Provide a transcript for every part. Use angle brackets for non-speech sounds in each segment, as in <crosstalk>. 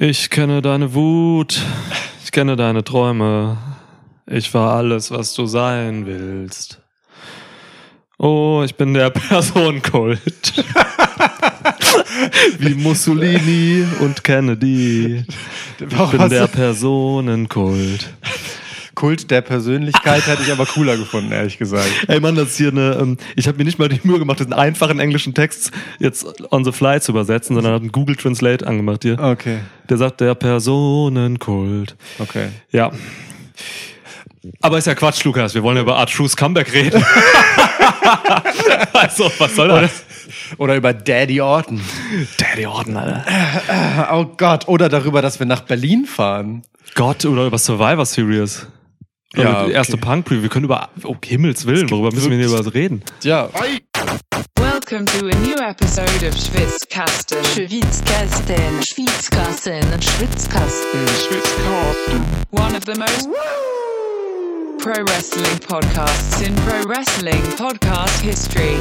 Ich kenne deine Wut, ich kenne deine Träume. Ich war alles, was du sein willst. Oh, ich bin der <laughs> Personenkult. <laughs> Wie Mussolini und Kennedy. Ich bin der Personenkult. Kult der Persönlichkeit hätte ich aber cooler gefunden, ehrlich gesagt. <laughs> Ey Mann, das ist hier eine, ähm, ich habe mir nicht mal die Mühe gemacht, diesen einfachen englischen Text jetzt on the fly zu übersetzen, sondern hat einen Google Translate angemacht hier. Okay. Der sagt der Personenkult. Okay. Ja. Aber ist ja Quatsch, Lukas. Wir wollen ja über Art Trues Comeback reden. <laughs> also, was soll das? Oder über Daddy Orton. Daddy Orton, Alter. Oh Gott. Oder darüber, dass wir nach Berlin fahren. Gott, oder über Survivor Series. Ja, die erste okay. Punk-Preview. Wir können über, oh Himmels Willen, worüber müssen wir denn über was reden? Ja. Welcome to a new episode of Schwitzkasten. Schwitzkasten, Schwitzkasten, Schwitzkasten, One of the most pro wrestling podcasts in pro wrestling podcast history.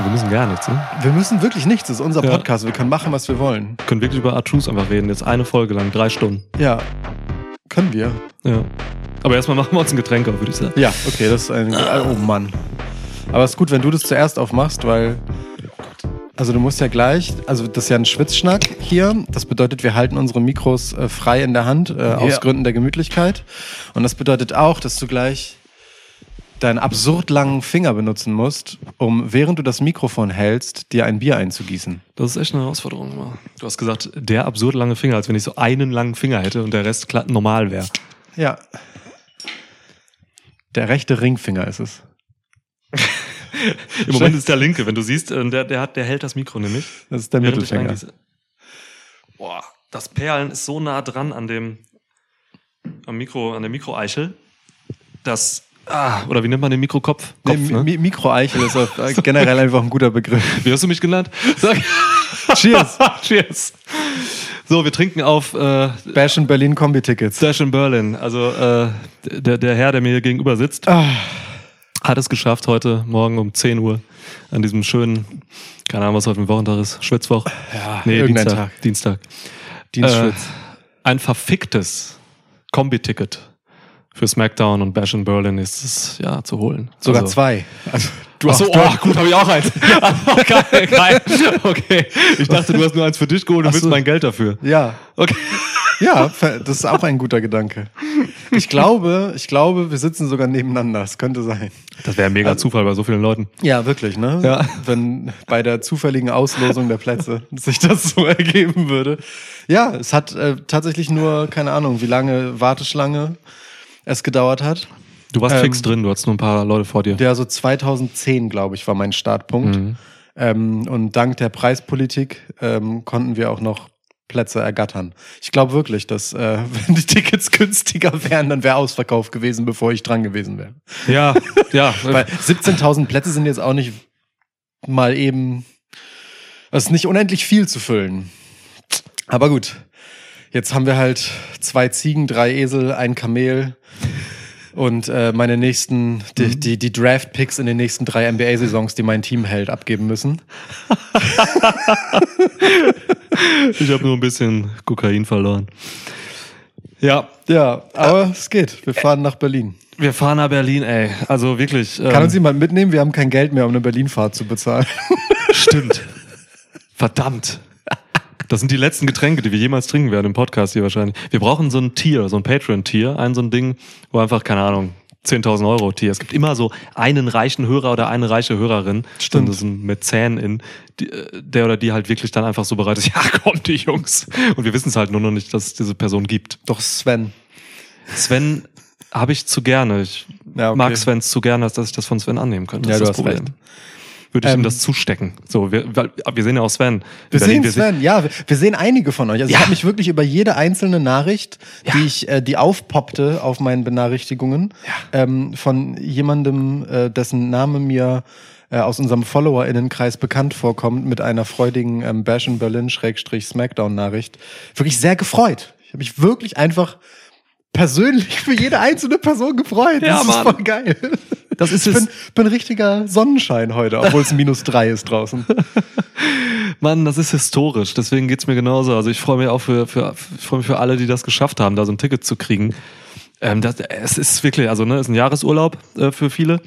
Ja, wir müssen gar nichts, ne? Wir müssen wirklich nichts. Das ist unser Ja. Podcast. Wir können machen, was wir wollen. Wir können wirklich über Art Trues einfach reden. Jetzt eine Folge lang, drei Stunden. Ja. Können wir. Ja. Aber erstmal machen wir uns ein Getränk auf, würde ich sagen. Ja, okay, das ist ein. Oh Mann. Aber es ist gut, wenn du das zuerst aufmachst, weil. Also du musst ja gleich, also das ist ja ein Schwitzschnack hier. Das bedeutet, wir halten unsere Mikros äh, frei in der Hand, äh, aus Gründen der Gemütlichkeit. Und das bedeutet auch, dass du gleich deinen absurd langen Finger benutzen musst, um während du das Mikrofon hältst, dir ein Bier einzugießen. Das ist echt eine Herausforderung immer. Du hast gesagt, der absurd lange Finger, als wenn ich so einen langen Finger hätte und der Rest normal wäre. Ja. Der rechte Ringfinger ist es. <laughs> Im Moment ist der linke, wenn du siehst, äh, der, der, hat, der hält das Mikro nämlich. Das ist der Mittelfinger. Boah, das Perlen ist so nah dran an dem am Mikro, an der Mikroeichel, dass ah, oder wie nennt man den Mikrokopf? Nee, Kopf, Mi- ne? Mi- Mikroeichel ist auf, äh, generell einfach ein guter Begriff. <laughs> Wie hast du mich genannt? Sag. <laughs> Cheers. <laughs> Cheers. So, wir trinken auf äh, Bash in Berlin Kombi-Tickets. Stash in Berlin. Also äh, der, der Herr, der mir hier gegenüber sitzt, Ah. hat es geschafft, heute Morgen um 10 Uhr an diesem schönen, keine Ahnung, was heute ein Wochentag ist, Schwitzwoch. Ja, Nee, Dienstag. Tag. Dienstag. Dienstschwitz. Äh, ein verficktes Kombi-Ticket für SmackDown und Bash in Berlin ist es ja zu holen. Sogar Also- zwei. Also, du hast- oh, gut, habe ich auch eins. <laughs> okay, geil. okay. Ich dachte, du hast nur eins für dich geholt und willst mein Geld dafür. Ja. Okay. Ja, das ist auch ein guter Gedanke. Ich glaube, ich glaube, wir sitzen sogar nebeneinander. Das könnte sein. Das wäre ein mega Zufall bei so vielen Leuten. Ja, wirklich, ne? Ja. Wenn bei der zufälligen Auslosung der Plätze <laughs> sich das so ergeben würde. Ja, es hat äh, tatsächlich nur, keine Ahnung, wie lange Warteschlange es gedauert hat. Du warst Ähm, fix drin, du hattest nur ein paar Leute vor dir. Der so 2010, glaube ich, war mein Startpunkt. Mhm. Ähm, und dank der Preispolitik ähm, konnten wir auch noch Plätze ergattern. Ich glaube wirklich, dass äh, <laughs> wenn die Tickets günstiger wären, dann wäre Ausverkauf gewesen, bevor ich dran gewesen wäre. Ja, <laughs> ja. Weil 17.000 Plätze sind jetzt auch nicht mal eben, es ist nicht unendlich viel zu füllen. Aber gut, jetzt haben wir halt zwei Ziegen, drei Esel, ein Kamel und äh, meine nächsten, die, die, die Draft-Picks in den nächsten drei NBA-Saisons, die mein Team hält, abgeben müssen. <laughs> ich habe nur ein bisschen Kokain verloren. Ja, Ja, aber es geht. Wir fahren nach Berlin. wir fahren nach Berlin, ey. Also wirklich. Kann ähm, uns jemand mitnehmen? Wir haben kein Geld mehr, um eine Berlin-Fahrt zu bezahlen. Stimmt. Verdammt. Das sind die letzten Getränke, die wir jemals trinken werden im Podcast hier wahrscheinlich. Wir brauchen so ein Tier, so ein Patreon-Tier, ein so ein Ding, wo einfach, keine Ahnung, 10.000 Euro Tier. Es gibt immer so einen reichen Hörer oder eine reiche Hörerin. Stimmt. So ein Mäzen in, äh, der oder die halt wirklich dann einfach so bereit ist, <laughs> ja, komm, die Jungs. Und wir wissen es halt nur noch nicht, dass es diese Person gibt. Doch Sven. Sven habe ich zu gerne. Ich Ja, okay. mag Sven zu gerne, als dass ich das von Sven annehmen könnte. Ja, Das du ist hast das Problem. recht. Würde ich Ähm, ihm das zustecken. So, wir, weil, wir sehen ja auch Sven. Wir sehen Sven, ja, wir, wir sehen einige von euch. Also Ja. ich habe mich wirklich über jede einzelne Nachricht, Ja. die ich, äh, die aufpoppte auf meinen Benachrichtigungen, ähm, von jemandem, äh, dessen Name mir äh, aus unserem FollowerInnenkreis bekannt vorkommt, mit einer freudigen ähm, Bash in Berlin Schrägstrich Smackdown Nachricht, wirklich sehr gefreut. Ich habe mich wirklich einfach persönlich für jede einzelne Person gefreut. Ja, das ist Mann. voll geil. Das ist ich bin, bin richtiger Sonnenschein heute, obwohl es minus drei ist draußen. <laughs> Mann, das ist historisch. Deswegen geht's mir genauso. Also ich freue mich auch für, für, ich freue mich für alle, die das geschafft haben, da so ein Ticket zu kriegen. Ähm, das, es ist wirklich, also ne, ist ein Jahresurlaub äh, für viele,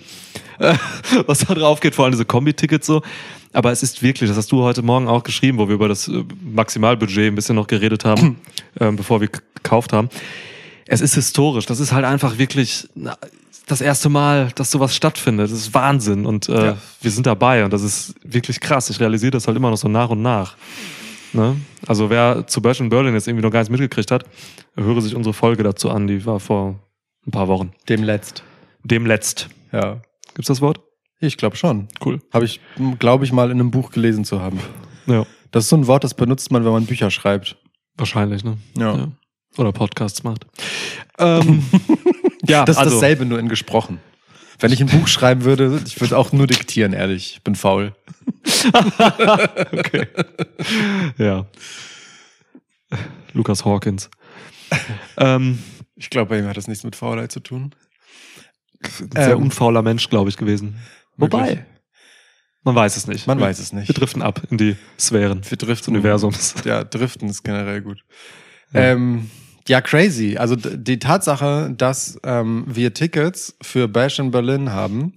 äh, <laughs> was da drauf geht, vor allem diese Kombi-Tickets so. Aber es ist wirklich, das hast du heute Morgen auch geschrieben, wo wir über das äh, Maximalbudget ein bisschen noch geredet haben, <clears throat> ähm, bevor wir gekauft haben. Es ist historisch. Das ist halt einfach wirklich das erste Mal, dass sowas stattfindet. Das ist Wahnsinn und äh, Ja. wir sind dabei und das ist wirklich krass. Ich realisiere das halt immer noch so nach und nach. Ne? Also wer zu Bash in Berlin jetzt irgendwie noch gar nichts mitgekriegt hat, höre sich unsere Folge dazu an. Die war vor ein paar Wochen. Dem letzt. Dem letzt. Ja. Gibt's das Wort? Ich glaube schon. Cool. Habe ich, glaube ich, mal in einem Buch gelesen zu haben. Ja, Das ist so ein Wort, das benutzt man, wenn man Bücher schreibt. wahrscheinlich, ne? Ja. Oder Podcasts macht. Ähm, <laughs> ja, Das ist also, dasselbe, nur in gesprochen. Wenn ich ein Buch schreiben würde, ich würde auch nur diktieren, ehrlich. Ich bin faul. <laughs> Okay. ja. Lukas Hawkins. ähm, Ich glaube, bei ihm hat das nichts mit Faulheit zu tun. sehr Ähm, unfauler Mensch, glaube ich, gewesen. Wobei, man weiß es nicht. Man wir, weiß es nicht. Wir driften ab in die Sphären Wir des driften. Universums. Ja, driften ist generell gut. Ja. Ähm, ja, crazy. Also die Tatsache, dass ähm, wir Tickets für Bash in Berlin haben,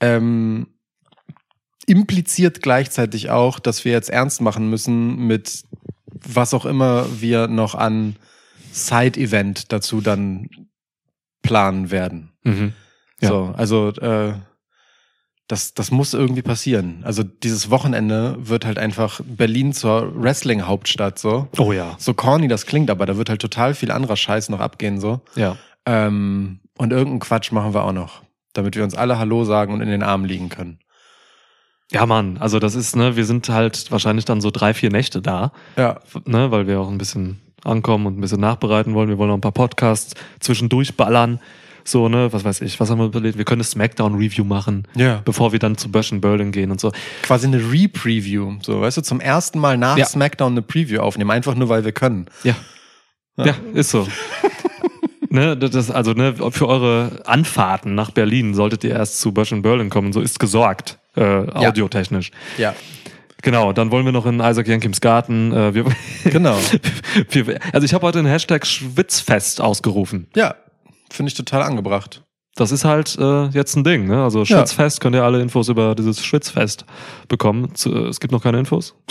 ähm, impliziert gleichzeitig auch, dass wir jetzt ernst machen müssen mit was auch immer wir noch an Side-Event dazu dann planen werden. Mhm. Ja. So, also äh, das, das muss irgendwie passieren. Also dieses Wochenende wird halt einfach Berlin zur Wrestling-Hauptstadt so. Oh ja. So corny das klingt, aber da wird halt total viel anderer Scheiß noch abgehen so. Ja. Ähm, und irgendeinen Quatsch machen wir auch noch, damit wir uns alle Hallo sagen und in den Armen liegen können. Ja, Mann, also das ist, ne, wir sind halt wahrscheinlich dann so drei, vier Nächte da, Ja, ne, weil wir auch ein bisschen ankommen und ein bisschen nachbereiten wollen. Wir wollen noch ein paar Podcasts zwischendurch ballern. So, ne, was weiß ich, was haben wir überlegt? Wir können eine Smackdown-Review machen, ja. bevor wir dann zu Bash in Berlin gehen und so. Quasi eine Re-Preview. So, weißt du, zum ersten Mal nach Ja. SmackDown eine Preview aufnehmen, einfach nur weil wir können. Ja. Ja, ist so. <laughs> ne, das, also, ne, für eure Anfahrten nach Berlin solltet ihr erst zu Bash in Berlin kommen. So ist gesorgt, äh, audiotechnisch. Ja, Genau, dann wollen wir noch in Isaac Jenkims Garten. Äh, wir, genau. <laughs> wir, also ich habe heute einen Hashtag Schwitzfest ausgerufen. ja, finde ich total angebracht. Das ist halt äh, jetzt ein Ding. Ne? Also Ja. Schwitzfest könnt ihr alle Infos über dieses Schwitzfest bekommen. Zu, äh, es gibt noch keine Infos. <laughs>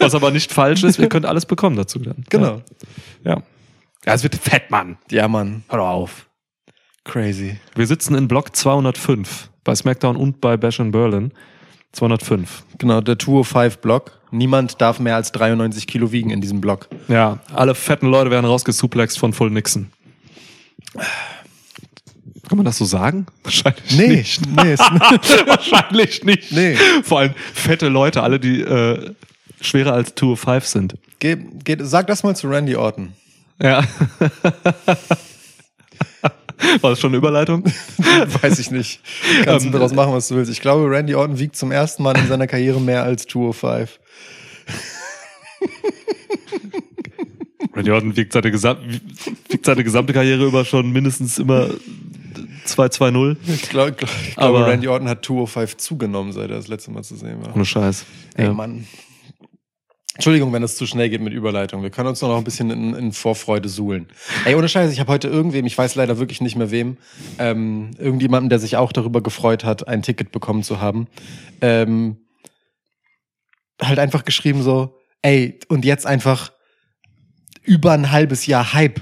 Was aber nicht falsch ist, ihr könnt alles bekommen dazu dann. Genau. Ja. ja. Ja, es wird fett, Mann. Ja, Mann. Hör auf. Crazy. Wir sitzen in Block 205 bei SmackDown und bei Bash in Berlin. 205. Genau, der 205-Block. Niemand darf mehr als 93 Kilo wiegen in diesem Block. Ja, alle fetten Leute werden rausgesuplext von Full Nixon. Kann man das so sagen? <laughs> Wahrscheinlich Nee, nicht. nee, ist, <laughs> Wahrscheinlich nicht. Nee. Vor allem fette Leute, alle, die äh, schwerer als 205 sind. geh, geh, sag das mal zu Randy Orton. Ja. <laughs> War das schon eine Überleitung? <laughs> Weiß ich nicht. Kannst du Ähm, daraus machen, was du willst. Ich glaube, Randy Orton wiegt zum ersten Mal in seiner Karriere mehr als 205. Randy Orton wiegt seine, wiegt seine gesamte Karriere über schon mindestens immer 2-2-0. Ich, glaub, glaub, ich glaube, Randy Orton hat 205 zugenommen, seit er das letzte Mal zu sehen war. Ohne Scheiß. Ey, Ja. Mann. Entschuldigung, wenn das zu schnell geht mit Überleitung. Wir können uns noch ein bisschen in, in Vorfreude suhlen. Ey, ohne Scheiß, ich habe heute irgendwem, ich weiß leider wirklich nicht mehr wem, ähm, irgendjemanden, der sich auch darüber gefreut hat, ein Ticket bekommen zu haben, ähm, halt einfach geschrieben so, ey, und jetzt einfach über ein halbes Jahr Hype.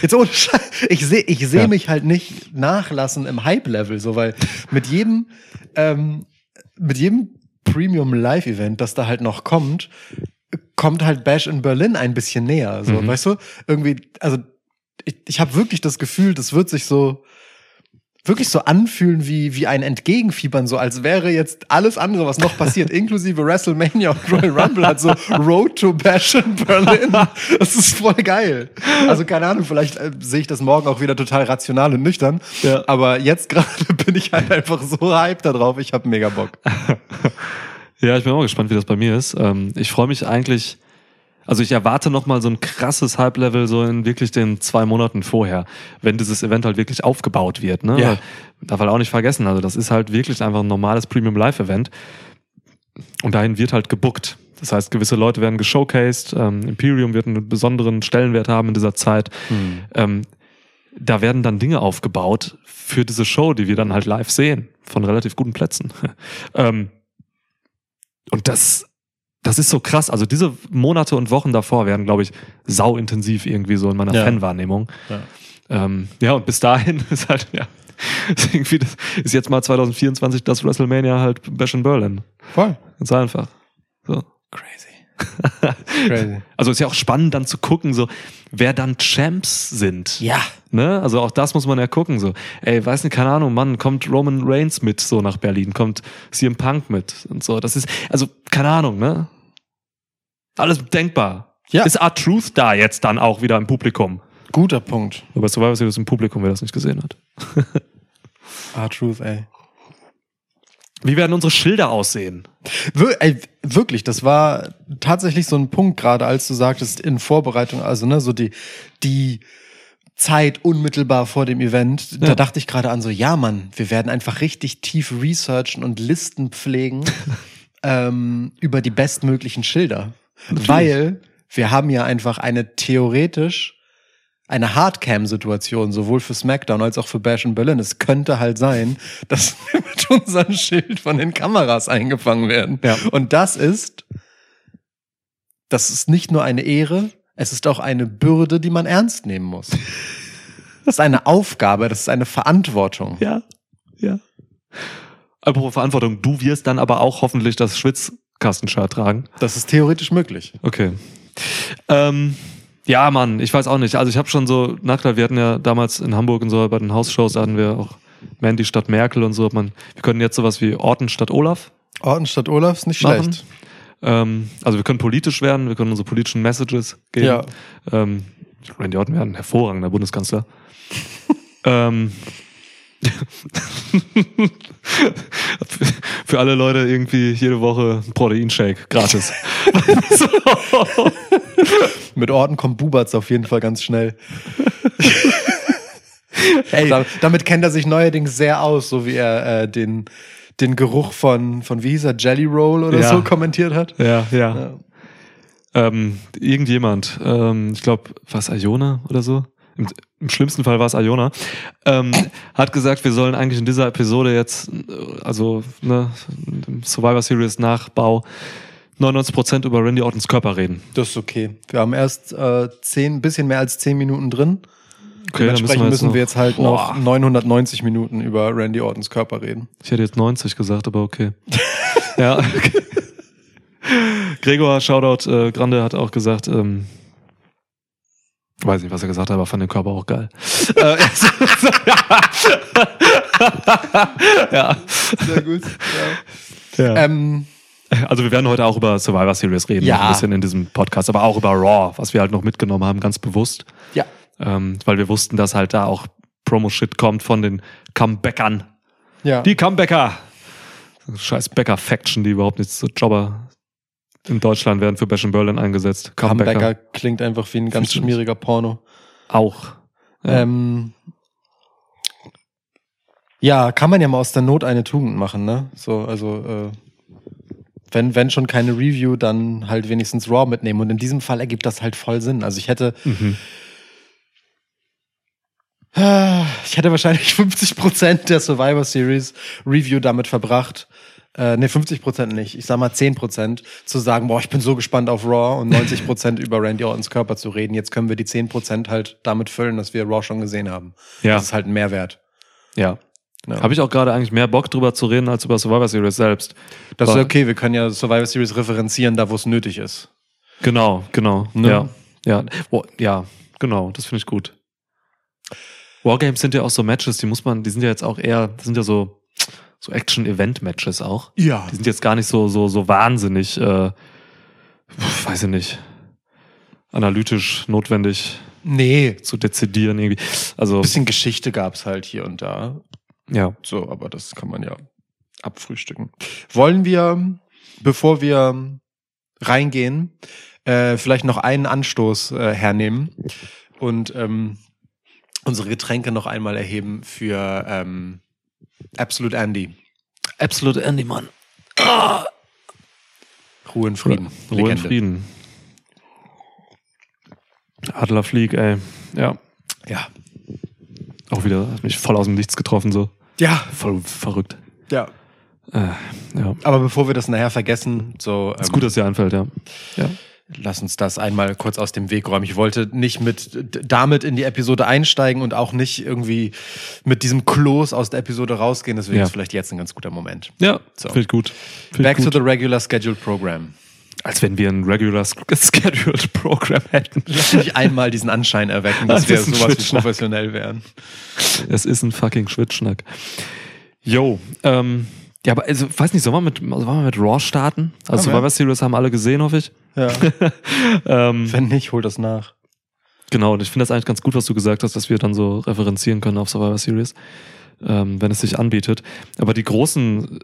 Jetzt ohne Scheiß, ich sehe ich seh Ja. mich halt nicht nachlassen im Hype-Level, so, weil mit jedem, ähm, mit jedem Premium Live-Event, das da halt noch kommt, kommt halt Bash in Berlin ein bisschen näher. So, Mhm. weißt du? Irgendwie, also ich, ich habe wirklich das Gefühl, das wird sich so wirklich so anfühlen wie, wie ein Entgegenfiebern, so als wäre jetzt alles andere, was noch passiert, <laughs> inklusive WrestleMania und Royal Rumble, hat so Road to Bash in Berlin. Das ist voll geil. Also keine Ahnung, vielleicht äh, sehe ich das morgen auch wieder total rational und nüchtern. Ja. Aber jetzt gerade <laughs> bin ich halt einfach so hyped da drauf. Ich habe mega Bock. <laughs> Ja, ich bin auch gespannt, wie das bei mir ist. Ähm, ich freue mich eigentlich, Also ich erwarte noch mal so ein krasses Hype-Level so in wirklich den zwei Monaten vorher, wenn dieses Event halt wirklich aufgebaut wird. Ne? Ja. Weil, darf halt auch nicht vergessen, also das ist halt wirklich einfach ein normales Premium-Live-Event und dahin wird halt gebuckt. Das heißt, gewisse Leute werden geshowcased, ähm, Imperium wird einen besonderen Stellenwert haben in dieser Zeit. Ähm, da werden dann Dinge aufgebaut für diese Show, die wir dann halt live sehen, von relativ guten Plätzen. <laughs> ähm, und das, das ist so krass. Also diese Monate und Wochen davor werden, glaube ich, sau intensiv irgendwie so in meiner Ja. Fanwahrnehmung. Ja. Ähm, ja, und bis dahin <laughs> ist halt, ja, ist irgendwie das, ist jetzt mal 2024 das WrestleMania halt Bash in Berlin. Voll. Ganz einfach. So. Crazy. <laughs> Crazy. Also ist ja auch spannend dann zu gucken, so, wer dann Champs sind. Ja. Ne? Also auch das muss man ja gucken. So, ey, weiß nicht, keine Ahnung, Mann, kommt Roman Reigns mit so nach Berlin, kommt CM Punk mit und so. Das ist, also, keine Ahnung, ne? Alles denkbar. Ja. Ist Art Truth da jetzt dann auch wieder im Publikum? Guter Punkt. Aber Survivor Series im Publikum, wer das nicht gesehen hat. <laughs> Ah, Truth, ey. Wie werden unsere Schilder aussehen? Wir, ey, wirklich, das war tatsächlich so ein Punkt, gerade als du sagtest, in Vorbereitung, also ne, so die, die Zeit unmittelbar vor dem Event, da Ja. dachte ich gerade an so, ja Mann, wir werden einfach richtig tief researchen und Listen pflegen <laughs> ähm, über die bestmöglichen Schilder. Weil wir haben ja einfach eine theoretisch eine Hardcam-Situation, sowohl für SmackDown als auch für Bash in Berlin. Es könnte halt sein, <laughs> dass wir mit unserem Schild von den Kameras eingefangen werden. Ja. Und das ist, das ist nicht nur eine Ehre, es ist auch eine Bürde, die man ernst nehmen muss. <laughs> Das ist eine Aufgabe, das ist eine Verantwortung. Ja, ja. Apropos Verantwortung, du wirst dann aber auch hoffentlich das Schwitzkastenshirt tragen. Das ist theoretisch möglich. Okay. Ähm, ja, Mann, ich weiß auch nicht. Also ich habe schon so, na klar, wir hatten ja damals in Hamburg und so bei den Hausshows da hatten wir auch Mandy statt Merkel und so. Man, wir können jetzt sowas wie Orten statt Olaf Orten statt Olaf ist nicht machen. schlecht. Ähm, also wir können politisch werden, wir können unsere politischen Messages geben. Ja. Ähm, Randy Orton wäre ein hervorragender Bundeskanzler. <laughs> ähm, <laughs> für, alle Leute irgendwie jede Woche ein Proteinshake gratis. <laughs> Mit Orten kommt Bubatz auf jeden Fall ganz schnell. <laughs> Ey, da, damit kennt er sich neuerdings sehr aus, so wie er äh, den, den Geruch von, von, wie hieß er, Jelly Roll oder Ja. so kommentiert hat. Ja, ja. Ja. Ähm, irgendjemand, ähm, ich glaube, war es Iona oder so? Im, Im schlimmsten Fall war es Iona, ähm, hat gesagt, wir sollen eigentlich in dieser Episode jetzt, äh, also ne, im Survivor Series Nachbau, 99% über Randy Ortons Körper reden. Das ist okay. Wir haben erst äh, zehn, bisschen mehr als zehn Minuten drin. Okay, dann Dementsprechend müssen wir jetzt halt Boah. noch 990 Minuten über Randy Ortons Körper reden. Ich hätte jetzt 90 gesagt, aber okay. <laughs> ja. Okay. Gregor, Shoutout, äh, Grande hat auch gesagt, ähm, weiß nicht, was er gesagt hat, aber fand den Körper auch geil. Äh, <laughs> <laughs> ja. Sehr gut. ja. ähm, Also wir werden heute auch über Survivor Series reden, Ja. ein bisschen in diesem Podcast, aber auch über Raw, was wir halt noch mitgenommen haben, ganz bewusst. ja. Ähm, weil wir wussten, dass halt da auch Promo-Shit kommt von den Comebackern. Ja. Die Comebacker! Scheiß Bäcker-Faction, die überhaupt nicht so Jobber in Deutschland werden für Bash in Berlin eingesetzt. Comebacker klingt einfach wie ein ganz Stimmt. schmieriger Porno. Auch. Ja. Ähm, ja, kann man ja mal aus der Not eine Tugend machen, ne? So, also, äh, wenn, wenn schon keine Review, dann halt wenigstens Raw mitnehmen. Und in diesem Fall ergibt das halt voll Sinn. Also ich hätte, Mhm. äh, ich hätte wahrscheinlich <laughs> 50% der Survivor Series Review damit verbracht, äh, ne, 50% nicht, ich sag mal 10%, zu sagen, boah, ich bin so gespannt auf Raw und 90% <laughs> über Randy Ortons Körper zu reden. Jetzt können wir die 10% halt damit füllen, dass wir Raw schon gesehen haben. Ja. Das ist halt ein Mehrwert. Ja. Ja. Habe ich auch gerade eigentlich mehr Bock drüber zu reden als über Survivor Series selbst. Das ist Aber- okay, wir können ja Survivor Series referenzieren, da wo es nötig ist. Genau, genau. Ne? Ja. Ja. Oh, ja, genau, das finde ich gut. Wargames sind ja auch so Matches, die muss man, die sind ja jetzt auch eher, das sind ja so, so Action-Event-Matches auch. Ja. Die sind jetzt gar nicht so, so, so wahnsinnig, äh, weiß ich nicht, analytisch notwendig Nee. zu dezidieren irgendwie. Also, Ein bisschen Geschichte gab's halt hier und da. ja. So, aber das kann man ja abfrühstücken. Wollen wir, bevor wir reingehen, äh, vielleicht noch einen Anstoß äh, hernehmen und ähm, unsere Getränke noch einmal erheben für ähm, Absolute Andy. Absolute Andy, Mann. Ruhe in Frieden. Ruhe in Legende. Frieden. Adlerflieg, ey. Ja. Ja. Auch wieder, hat mich voll aus dem Nichts getroffen, so. Ja, Voll verrückt. ja. Äh, ja. Aber bevor wir das nachher vergessen, so Ist ähm, gut, dass dir einfällt, ja. Ja. Lass uns das einmal kurz aus dem Weg räumen. Ich wollte nicht mit damit in die Episode einsteigen und auch nicht irgendwie mit diesem Kloß aus der Episode rausgehen. Deswegen Ja. ist vielleicht jetzt ein ganz guter Moment. Ja, So. ich gut. Find Back ich to gut. the regular scheduled program. Als wenn wir ein regular sch- <laughs> scheduled Program hätten. Lass mich einmal diesen Anschein erwecken, dass <laughs> Das wir sowas wie professionell wären. Es ist ein fucking Schwitzschnack. Yo, ähm, ja, aber also, weiß nicht, sollen wir mit, sollen wir mit Raw starten? Also. Survivor Series haben alle gesehen, hoffe ich. Ja. <laughs> Ähm, Wenn nicht, hol das nach. Genau, und ich finde das eigentlich ganz gut, was du gesagt hast, dass wir dann so referenzieren können auf Survivor Series, ähm, wenn es sich anbietet. Aber die großen,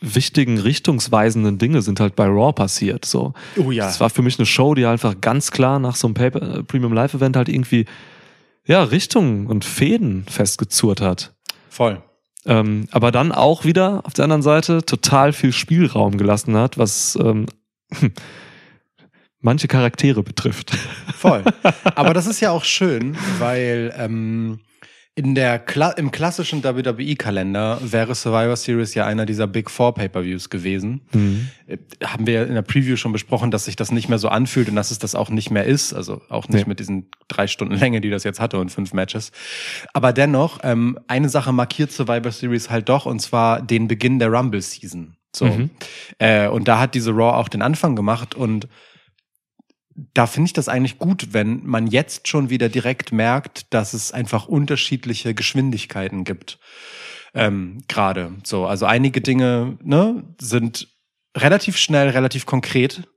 wichtigen, richtungsweisenden Dinge sind halt bei Raw passiert. So. Oh ja. Das war für mich eine Show, die einfach ganz klar nach so einem Paper, äh, Premium Live Event halt irgendwie ja, Richtungen und Fäden festgezurrt hat. Voll. Ähm, aber dann auch wieder auf der anderen Seite total viel Spielraum gelassen hat, was ähm, <laughs> manche Charaktere betrifft. Voll. <laughs> Aber das ist ja auch schön, weil ähm, in der Kla im klassischen WWE-Kalender wäre Survivor Series ja einer dieser Big Four Pay-per-Views gewesen. Äh, Haben wir in der Preview schon besprochen, dass sich das nicht mehr so anfühlt und dass es das auch nicht mehr ist. Also auch nicht Nee. mit diesen drei Stunden Länge, die das jetzt hatte und fünf Matches. Aber dennoch, ähm, eine Sache markiert Survivor Series halt doch und zwar den Beginn der Rumble-Season. So. Mhm. Äh, und da hat diese Raw auch den Anfang gemacht und da finde ich das eigentlich gut, wenn man jetzt schon wieder direkt merkt, dass es einfach unterschiedliche Geschwindigkeiten gibt. Ähm, Gerade so. Also einige Dinge ne, sind relativ schnell, relativ konkret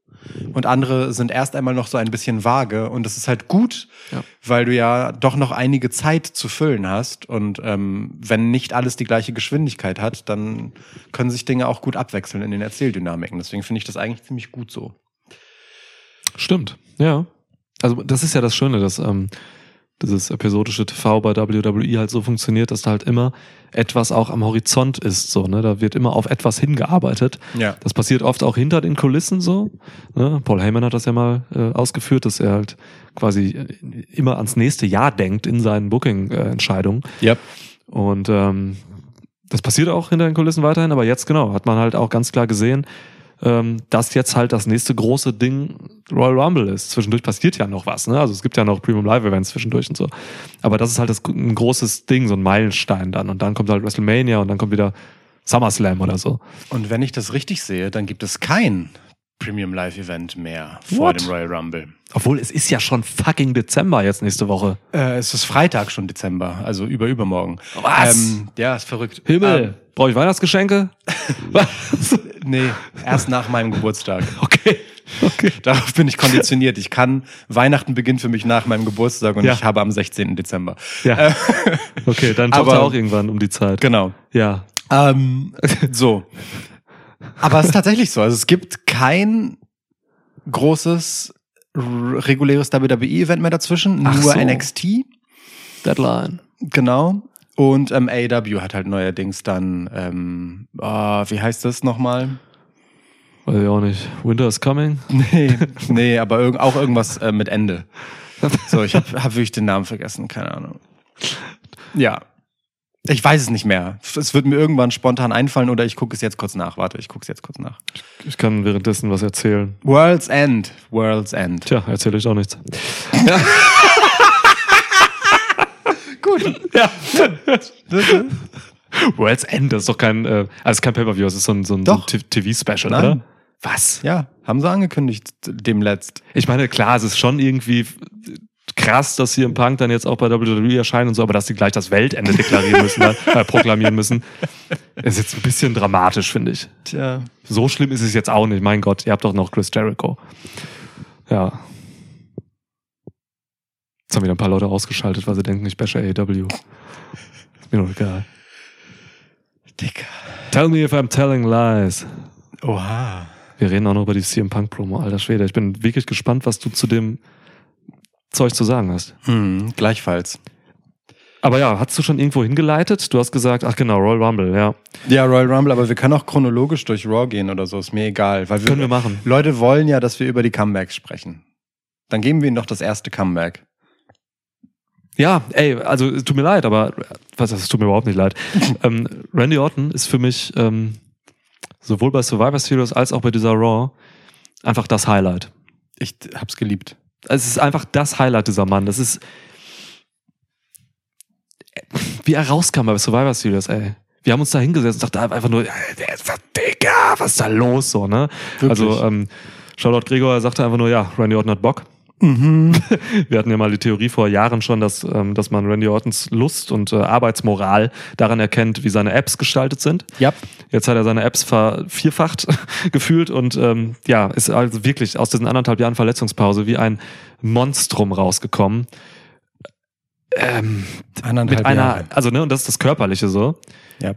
und andere sind erst einmal noch so ein bisschen vage. Und das ist halt gut, Ja. weil du ja doch noch einige Zeit zu füllen hast. Und ähm, wenn nicht alles die gleiche Geschwindigkeit hat, dann können sich Dinge auch gut abwechseln in den Erzähldynamiken. Deswegen finde ich das eigentlich ziemlich gut so. Stimmt, ja. Also das ist ja das Schöne, dass ähm, dieses episodische TV bei WWE halt so funktioniert, dass da halt immer etwas auch am Horizont ist, so, ne? Da wird immer auf etwas hingearbeitet. Ja. Das passiert oft auch hinter den Kulissen so. Ne? Paul Heyman hat das ja mal äh, ausgeführt, dass er halt quasi äh, immer ans nächste Jahr denkt in seinen Booking-Entscheidungen. Yep. Und ähm, das passiert auch hinter den Kulissen weiterhin, aber jetzt genau, hat man halt auch ganz klar gesehen, ähm, dass jetzt halt das nächste große Ding Royal Rumble ist. Zwischendurch passiert ja noch was, ne? Also es gibt ja noch Premium Live Events zwischendurch und so. Aber das ist halt das, ein großes Ding, so ein Meilenstein dann. Und dann kommt halt WrestleMania und dann kommt wieder SummerSlam oder so. Und wenn ich das richtig sehe, dann gibt es kein Premium Live Event mehr vor What? dem Royal Rumble. Obwohl es ist ja schon fucking Dezember jetzt nächste Woche. Äh, es ist Freitag schon Dezember, also über übermorgen. Was? Ähm, ja, ist verrückt. Himmel, Ähm, brauche ich Weihnachtsgeschenke? <laughs> Was? nee, erst nach meinem Geburtstag. <laughs> Okay. Okay. Darauf bin ich konditioniert. Ich kann, Weihnachten beginnt für mich nach meinem Geburtstag und Ja. ich habe am 16. Dezember. Ja. <laughs> Okay, dann Aber- auch irgendwann um die Zeit. Genau. Ja. Ähm, so. Aber es ist tatsächlich so. Also es gibt kein großes reguläres WWE-Event mehr dazwischen, Ach nur so. NXT. Deadline. Genau. Und ähm, AEW hat halt neuerdings dann, ähm, ah, wie heißt das nochmal? Weiß ich auch nicht. Winter is coming. <laughs> Nee, nee, aber irg auch irgendwas äh, mit Ende. <laughs> So, ich habe hab wirklich den Namen vergessen, keine Ahnung. Ja. Ich weiß es nicht mehr. Es wird mir irgendwann spontan einfallen oder ich gucke es jetzt kurz nach. Warte, ich gucke es jetzt kurz nach. Ich kann währenddessen was erzählen. World's End. World's End. Tja, erzähle ich auch nichts. <laughs> Gut. Ja. <laughs> World's End, das ist doch kein, äh, also kein Pay-Per-View, das ist so ein, so ein, so ein. TV-Special, oder? Was? Ja, haben sie angekündigt demletzt. Ich meine, klar, es ist schon irgendwie krass, dass hier im Punk dann jetzt auch bei WWE erscheinen und so, aber dass sie gleich das Weltende deklarieren müssen, äh, proklamieren müssen, ist jetzt ein bisschen dramatisch, finde ich. Tja. So schlimm ist es jetzt auch nicht. Mein Gott, ihr habt doch noch Chris Jericho. Ja. Jetzt haben wieder ein paar Leute ausgeschaltet, weil sie denken, ich bashe AEW. Ist mir doch egal. Dicker. Tell me if I'm telling lies. Oha. Wir reden auch noch über die CM Punk Promo, alter Schwede. Ich bin wirklich gespannt, was du zu dem Zeug zu sagen hast. Hm, gleichfalls. Aber ja, hast du schon irgendwo hingeleitet? Du hast gesagt, ach genau, Royal Rumble, ja. Ja, Royal Rumble, aber wir können auch chronologisch durch Raw gehen oder so, ist mir egal. Weil wir, Können wir machen. Leute wollen ja, dass wir über die Comebacks sprechen. Dann geben wir ihnen doch das erste Comeback. Ja, ey, also es tut mir leid, aber was, es tut mir überhaupt nicht leid. <laughs> ähm, Randy Orton ist für mich ähm, sowohl bei Survivor Series als auch bei dieser Raw einfach das Highlight. Ich hab's geliebt. Es ist einfach das Highlight dieser Mann. Das ist wie er rauskam bei Survivor Series, ey. Wir haben uns da hingesetzt und dachten einfach nur, ja, der ist Digga, was ist da los so, ne? Wirklich. Also ähm, Charlotte Gregor sagte einfach nur, ja, Randy Orton hat Bock. Mhm. <laughs> Wir hatten ja mal die Theorie vor Jahren schon, dass, ähm, dass man Randy Ortons Lust und äh, Arbeitsmoral daran erkennt, wie seine Apps gestaltet sind. Ja. Jetzt hat er seine Apps vervierfacht <laughs> gefühlt und ähm, ja, ist also wirklich aus diesen anderthalb Jahren Verletzungspause wie ein Monstrum rausgekommen. Ähm, Eineinhalb mit einer, Jahre. also ne, und das ist das Körperliche so. Ja.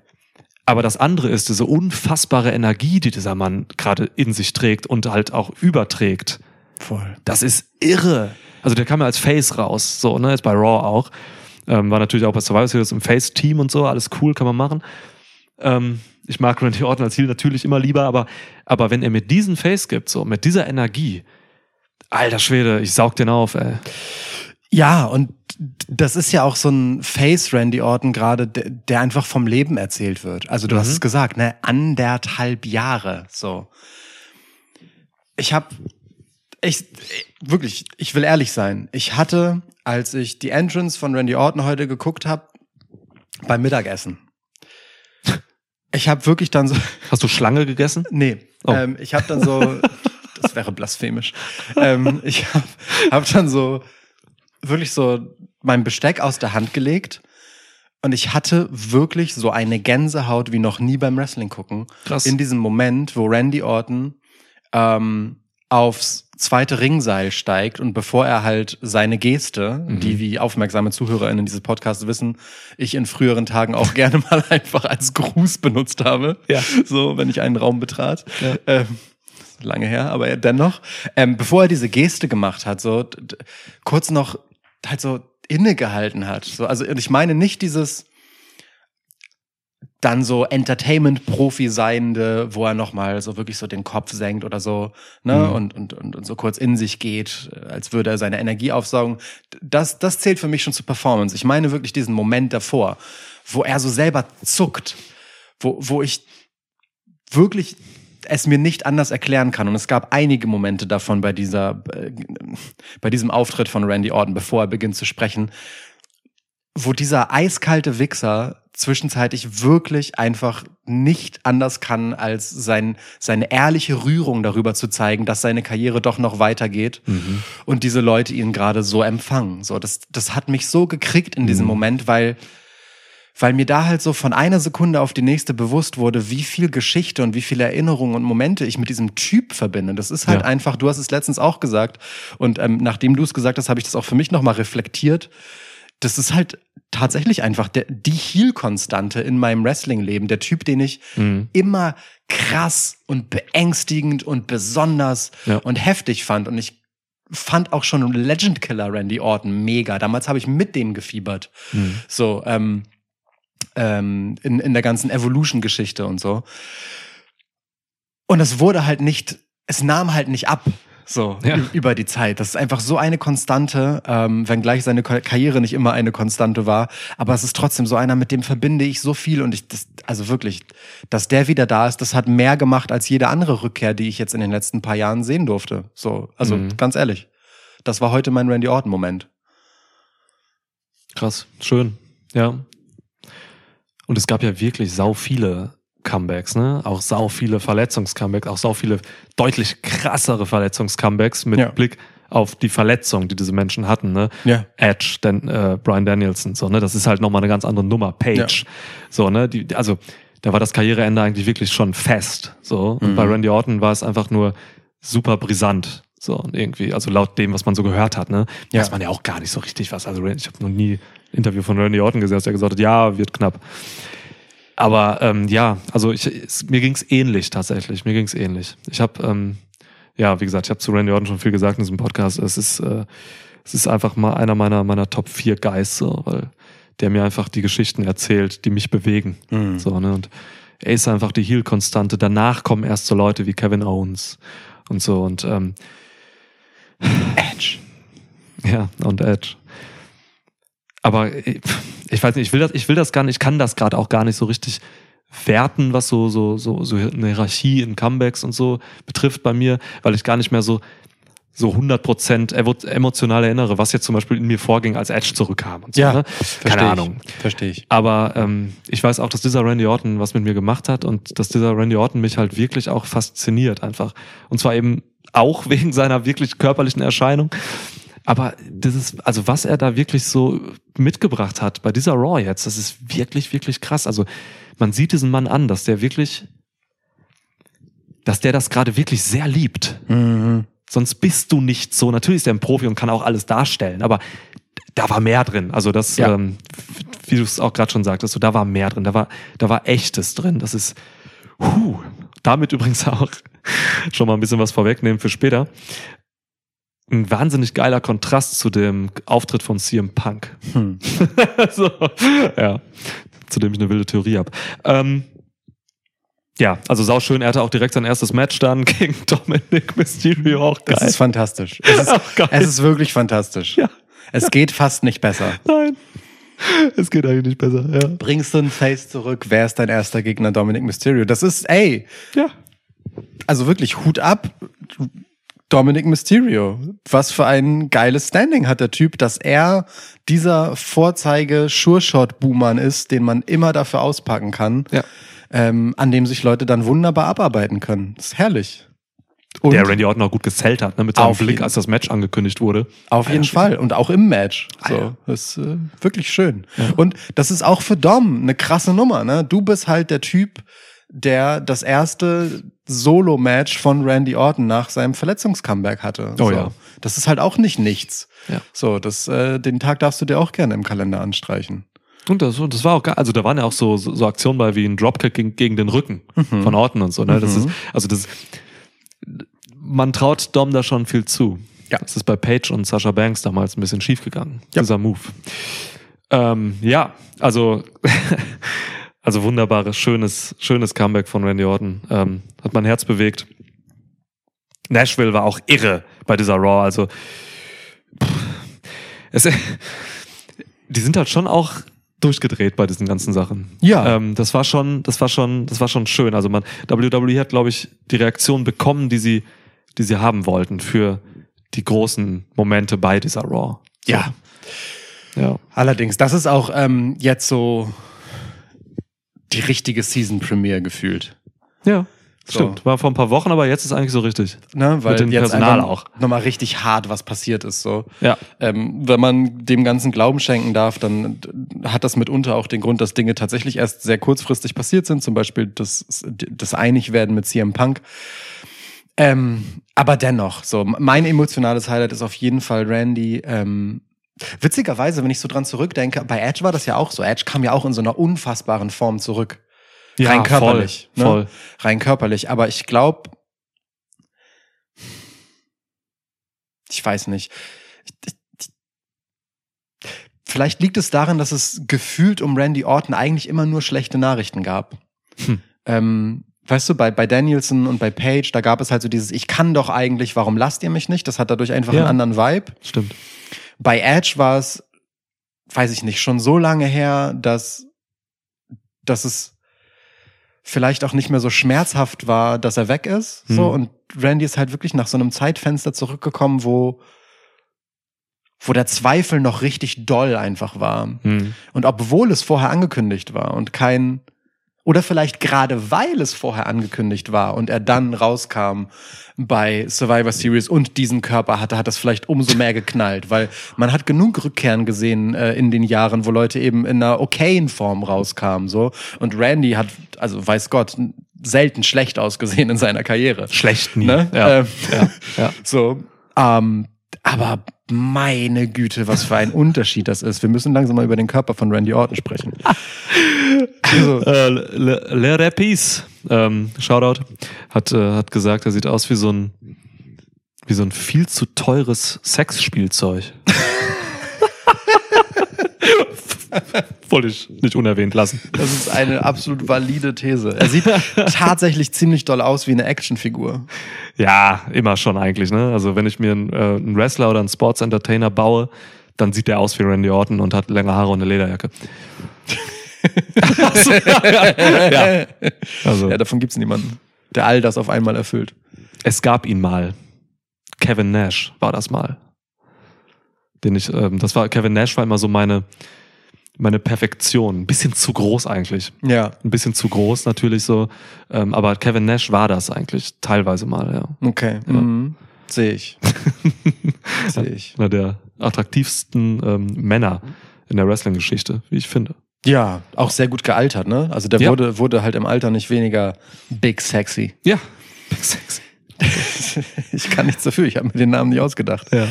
Aber das andere ist diese unfassbare Energie, die dieser Mann gerade in sich trägt und halt auch überträgt. Voll. Das ist irre. Also der kam ja als Face raus, so, ne, jetzt bei Raw auch. Ähm, war natürlich auch bei Survivor Series im Face-Team und so, alles cool, kann man machen. Ähm, ich mag Randy Orton als Heel natürlich immer lieber, aber, aber wenn er mir diesen Face gibt, so, mit dieser Energie, alter Schwede, ich saug den auf, ey. Ja, und das ist ja auch so ein Face Randy Orton gerade, der, einfach vom Leben erzählt wird. Also du hast es gesagt, ne, anderthalb Jahre, so. Ich habe ich wirklich, ich will ehrlich sein. Ich hatte, als ich die Entrance von Randy Orton heute geguckt habe, beim Mittagessen. Ich habe wirklich dann so <laughs> Hast du Schlange gegessen? Nee, Oh. ähm, ich habe dann so, das wäre blasphemisch. ähm, ich habe hab dann so wirklich so mein Besteck aus der Hand gelegt und ich hatte wirklich so eine Gänsehaut wie noch nie beim Wrestling gucken. Krass. In diesem Moment, wo Randy Orton ähm, aufs zweite Ringseil steigt und bevor er halt seine Geste, Mhm. die wie aufmerksame ZuhörerInnen dieses Podcasts wissen, ich in früheren Tagen auch <laughs> gerne mal einfach als Gruß benutzt habe. Ja. So, wenn ich einen Raum betrat. Ja. Ähm, lange her, aber dennoch. Ähm, bevor er diese Geste gemacht hat, so kurz noch halt so innegehalten hat. So, also ich meine nicht dieses dann so Entertainment-Profi seiende, wo er nochmal so wirklich so den Kopf senkt oder so, ne, Mhm. und, und, und, und so kurz in sich geht, als würde er seine Energie aufsaugen. Das, das zählt für mich schon zur Performance. Ich meine wirklich diesen Moment davor, wo er so selber zuckt, wo, wo ich wirklich es mir nicht anders erklären kann. Und es gab einige Momente davon bei dieser, äh, bei diesem Auftritt von Randy Orton, bevor er beginnt zu sprechen, wo dieser eiskalte Wichser zwischenzeitlich wirklich einfach nicht anders kann, als sein, seine ehrliche Rührung darüber zu zeigen, dass seine Karriere doch noch weitergeht und diese Leute ihn gerade so empfangen. So, das, das hat mich so gekriegt in diesem Moment, weil, weil mir da halt so von einer Sekunde auf die nächste bewusst wurde, wie viel Geschichte und wie viele Erinnerungen und Momente ich mit diesem Typ verbinde. Das ist halt Ja. einfach, du hast es letztens auch gesagt und ähm, nachdem du es gesagt hast, habe ich das auch für mich nochmal reflektiert. Das ist halt tatsächlich einfach der, die Heel-Konstante in meinem Wrestling-Leben. Der Typ, den ich Mhm. immer krass und beängstigend und besonders Ja. und heftig fand. Und ich fand auch schon Legend Killer Randy Orton mega. Damals habe ich mit dem gefiebert. Mhm. So, ähm, ähm, in, in der ganzen Evolution-Geschichte und so. Und es wurde halt nicht, es nahm halt nicht ab. So, Ja. über die Zeit. Das ist einfach so eine Konstante, ähm, wenngleich seine Ka- Karriere nicht immer eine Konstante war. Aber es ist trotzdem so einer, mit dem verbinde ich so viel und ich, das, also wirklich, dass der wieder da ist, das hat mehr gemacht als jede andere Rückkehr, die ich jetzt in den letzten paar Jahren sehen durfte. So, also Mhm. ganz ehrlich. Das war heute mein Randy Orton-Moment. Krass, schön, ja. Und es gab ja wirklich sau viele Comebacks, ne? Auch sau viele Verletzungs-Comebacks, auch sau viele deutlich krassere Verletzungs-Comebacks mit Ja. Blick auf die Verletzung, die diese Menschen hatten, ne? Ja. Edge, dann äh, Brian Danielson, so, ne? Das ist halt nochmal eine ganz andere Nummer. Page, so, ne? Die, also, da war das Karriereende eigentlich wirklich schon fest, so. Und Mhm. bei Randy Orton war es einfach nur super brisant. So, und irgendwie, also laut dem, was man so gehört hat, ne, Ja. weiß man ja auch gar nicht so richtig was. Also ich habe noch nie ein Interview von Randy Orton gesehen, dass er gesagt hat, ja, wird knapp. Aber ähm, ja, also ich, es, mir ging's ähnlich tatsächlich. Mir ging's ähnlich. Ich habe, ähm, ja, wie gesagt, ich habe zu Randy Orton schon viel gesagt in diesem Podcast. Es ist, äh, es ist einfach mal einer meiner meiner Top 4 Guys, so, weil der mir einfach die Geschichten erzählt, die mich bewegen. Mhm. So, ne? Und er ist einfach die Heel-Konstante. Danach kommen erst so Leute wie Kevin Owens und so und ähm, Edge. ja, und Edge. Aber ich, ich weiß nicht, ich will das, ich will das gar nicht, ich kann das gerade auch gar nicht so richtig werten, was so, so, so, so eine Hierarchie in Comebacks und so betrifft bei mir, weil ich gar nicht mehr so, so 100% evo- emotional erinnere, was jetzt zum Beispiel in mir vorging, als Edge zurückkam und so. Ja, ne? Keine ich. Ahnung. Verstehe ich. Aber ähm, ich weiß auch, dass dieser Randy Orton was mit mir gemacht hat und dass dieser Randy Orton mich halt wirklich auch fasziniert einfach. Und zwar eben auch <laughs> wegen seiner wirklich körperlichen Erscheinung. Aber das ist, also was er da wirklich so mitgebracht hat bei dieser Raw jetzt, das ist wirklich, wirklich krass. Also man sieht diesen Mann an, dass der wirklich, dass der das gerade wirklich sehr liebt. Mhm. Sonst bist du nicht so. Natürlich ist er ein Profi und kann auch alles darstellen, aber da war mehr drin. Also das, Ja. ähm, wie du es auch gerade schon sagtest, so, da war mehr drin. Da war, da war echtes drin. Das ist, huh, damit übrigens auch <laughs> schon mal ein bisschen was vorwegnehmen für später. Ein wahnsinnig geiler Kontrast zu dem Auftritt von CM Punk. Hm. <laughs> so, ja, zu dem ich eine wilde Theorie habe. Ähm, ja, also sauschön. Er hatte auch direkt sein erstes Match dann <laughs> gegen Dominic Mysterio. Auch geil. Das ist fantastisch. Es ist, <laughs> es ist wirklich fantastisch. Ja. Es geht fast nicht besser. Nein, es geht eigentlich nicht besser. Ja. Bringst du einen Face zurück, wer ist dein erster Gegner? Dominic Mysterio. Das ist, ey, ja. also wirklich Hut ab. Dominic Mysterio. Was für ein geiles Standing hat der Typ, dass er dieser Vorzeige Sure-Shot Boomer ist, den man immer dafür auspacken kann, Ja. ähm, an dem sich Leute dann wunderbar abarbeiten können. Das ist herrlich. Und Der Randy Orton auch gut gesellt hat, ne, mit seinem Blick, als das Match angekündigt wurde. Auf jeden Fall. Und auch im Match. So, ja. das ist äh, wirklich schön. Und das ist auch für Dom eine krasse Nummer. Ne? Du bist halt der Typ, der das erste Solo-Match von Randy Orton nach seinem Verletzungscomeback hatte. Oh so. ja. Das ist halt auch nicht nichts. Ja. So, das, äh, den Tag darfst du dir auch gerne im Kalender anstreichen. Und das, und das war auch geil. Also da waren ja auch so, so, so Aktionen bei wie ein Dropkick gegen, gegen den Rücken Mhm. von Orton und so. Ne? Das ist, also das, man traut Dom da schon viel zu. Ja. Das ist bei Paige und Sasha Banks damals ein bisschen schief gegangen. Ja. Dieser Move. Ähm, ja, also, <laughs> also wunderbares, schönes, schönes Comeback von Randy Orton. Ähm, hat mein Herz bewegt. Nashville war auch irre bei dieser Raw. Also, pff, es, <laughs> die sind halt schon auch durchgedreht bei diesen ganzen Sachen. Ja. Ähm, das war schon, das war schon, das war schon schön. Also man, WWE hat, glaube ich, die Reaktion bekommen, die sie, die sie haben wollten für die großen Momente bei dieser Raw. So. Ja. Ja. Allerdings, das ist auch ähm, jetzt so die richtige Season Premiere gefühlt. Ja. So. Stimmt. War vor ein paar Wochen, aber jetzt ist eigentlich so richtig. Ne, weil Mit dem jetzt Personal auch. nochmal richtig hart was passiert ist. So. Ja. Ähm, wenn man dem Ganzen Glauben schenken darf, dann hat das mitunter auch den Grund, dass Dinge tatsächlich erst sehr kurzfristig passiert sind. Zum Beispiel das, das Einigwerden mit CM Punk. Ähm, aber dennoch, so mein emotionales Highlight ist auf jeden Fall Randy. Ähm, witzigerweise, wenn ich so dran zurückdenke, bei Edge war das ja auch so. Edge kam ja auch in so einer unfassbaren Form zurück. Ja, rein körperlich. voll, ne? voll. Rein körperlich. Aber ich glaube, ich weiß nicht. Ich, ich, ich, vielleicht liegt es daran, dass es gefühlt um Randy Orton eigentlich immer nur schlechte Nachrichten gab. Hm. Ähm, weißt du, bei, bei Danielson und bei Page, da gab es halt so dieses, ich kann doch eigentlich, warum lasst ihr mich nicht? Das hat dadurch einfach Ja. einen anderen Vibe. Stimmt. Bei Edge war es, weiß ich nicht, schon so lange her, dass, dass es vielleicht auch nicht mehr so schmerzhaft war, dass er weg ist. So, Mhm. und Randy ist halt wirklich nach so einem Zeitfenster zurückgekommen, wo, wo der Zweifel noch richtig doll einfach war. Hm. Und obwohl es vorher angekündigt war und kein, oder vielleicht gerade weil es vorher angekündigt war und er dann rauskam bei Survivor Series und diesen Körper hatte, hat das vielleicht umso mehr geknallt, weil man hat genug Rückkehren gesehen äh, in den Jahren, wo Leute eben in einer okayen Form rauskamen, so. Und Randy hat, also weiß Gott, selten schlecht ausgesehen in seiner Karriere. Schlecht nie. Ne? Ja. Ähm, ja. Ja. <laughs> So, ähm, aber meine Güte, was für ein Unterschied das ist. Wir müssen langsam mal über den Körper von Randy Orton sprechen. Also, Äh, Le, Le Rapis, ähm, Shoutout, hat, äh, hat gesagt, er sieht aus wie so ein, wie so ein viel zu teures Sexspielzeug. <laughs> Wollte ich nicht unerwähnt lassen. das ist eine absolut valide These. Er sieht <laughs> tatsächlich ziemlich doll aus wie eine Actionfigur. Ja, immer schon eigentlich, ne? Also wenn ich mir einen, äh, einen Wrestler oder einen Sports Entertainer baue, dann sieht der aus wie Randy Orton und hat längere Haare und eine Lederjacke. Ach <laughs> so, ja. Also, Ja, davon gibt's niemanden, der all das auf einmal erfüllt. es gab ihn mal. Kevin Nash war das mal. Den ich, ähm, das war, Kevin Nash war immer so meine, meine Perfektion. Ein bisschen zu groß eigentlich. Ja, Ein bisschen zu groß natürlich so. Ähm, aber Kevin Nash war das eigentlich teilweise mal, ja. okay. Ja. Mhm. Sehe ich. <laughs> Sehe ich. Einer der attraktivsten ähm, Männer in der Wrestling-Geschichte, wie ich finde. Ja, auch sehr gut gealtert, ne? Also der Ja. wurde, wurde halt im Alter nicht weniger big sexy. Ja. <laughs> Sexy. <laughs> ich kann nichts dafür, ich habe mir den Namen nicht ausgedacht. Ja.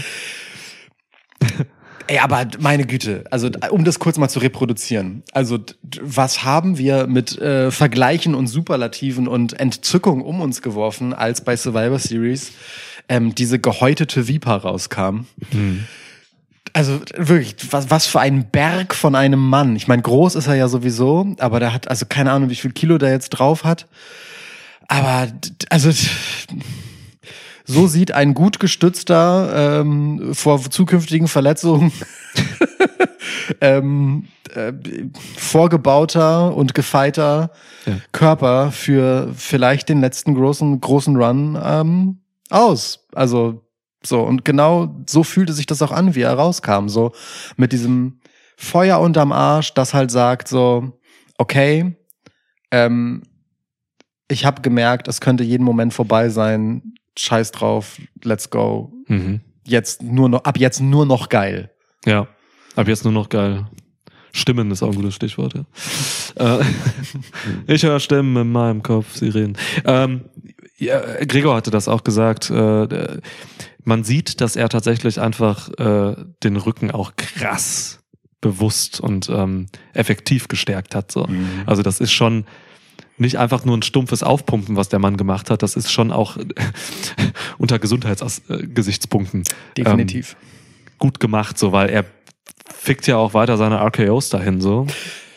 Ey, aber meine Güte, also um das kurz mal zu reproduzieren. Also was haben wir mit äh, Vergleichen und Superlativen und Entzückung um uns geworfen, als bei Survivor Series ähm, diese gehäutete Viper rauskam? Also wirklich, was, was für ein Berg von einem Mann. Ich meine, groß ist er ja sowieso, aber der hat, also keine Ahnung, wie viel Kilo der jetzt drauf hat. Aber also so sieht ein gut gestützter ähm, vor zukünftigen Verletzungen <laughs> ähm, äh, vorgebauter und gefeiter Ja. Körper für vielleicht den letzten großen großen Run ähm, aus. Also so und genau so fühlte sich das auch an, wie er rauskam, so mit diesem Feuer unterm Arsch, das halt sagt so, okay, ähm, ich habe gemerkt, es könnte jeden Moment vorbei sein. Scheiß drauf, let's go. Mhm. Jetzt nur noch, ab jetzt nur noch geil. Ja. Ab jetzt nur noch geil. Stimmen ist auch ein gutes Stichwort, ja. <laughs> äh, <laughs> ich höre Stimmen in meinem Kopf, sie reden. Ähm, ja, Gregor hatte das auch gesagt. Äh, der- man sieht, dass er tatsächlich einfach äh, den Rücken auch krass bewusst und ähm, effektiv gestärkt hat. So. Also das ist schon nicht einfach nur ein stumpfes Aufpumpen, was der Mann gemacht hat. Das ist schon auch <laughs> unter Gesundheitsgesichtspunkten Definitiv. gut gemacht, so, weil er fickt ja auch weiter seine RKOs dahin, so.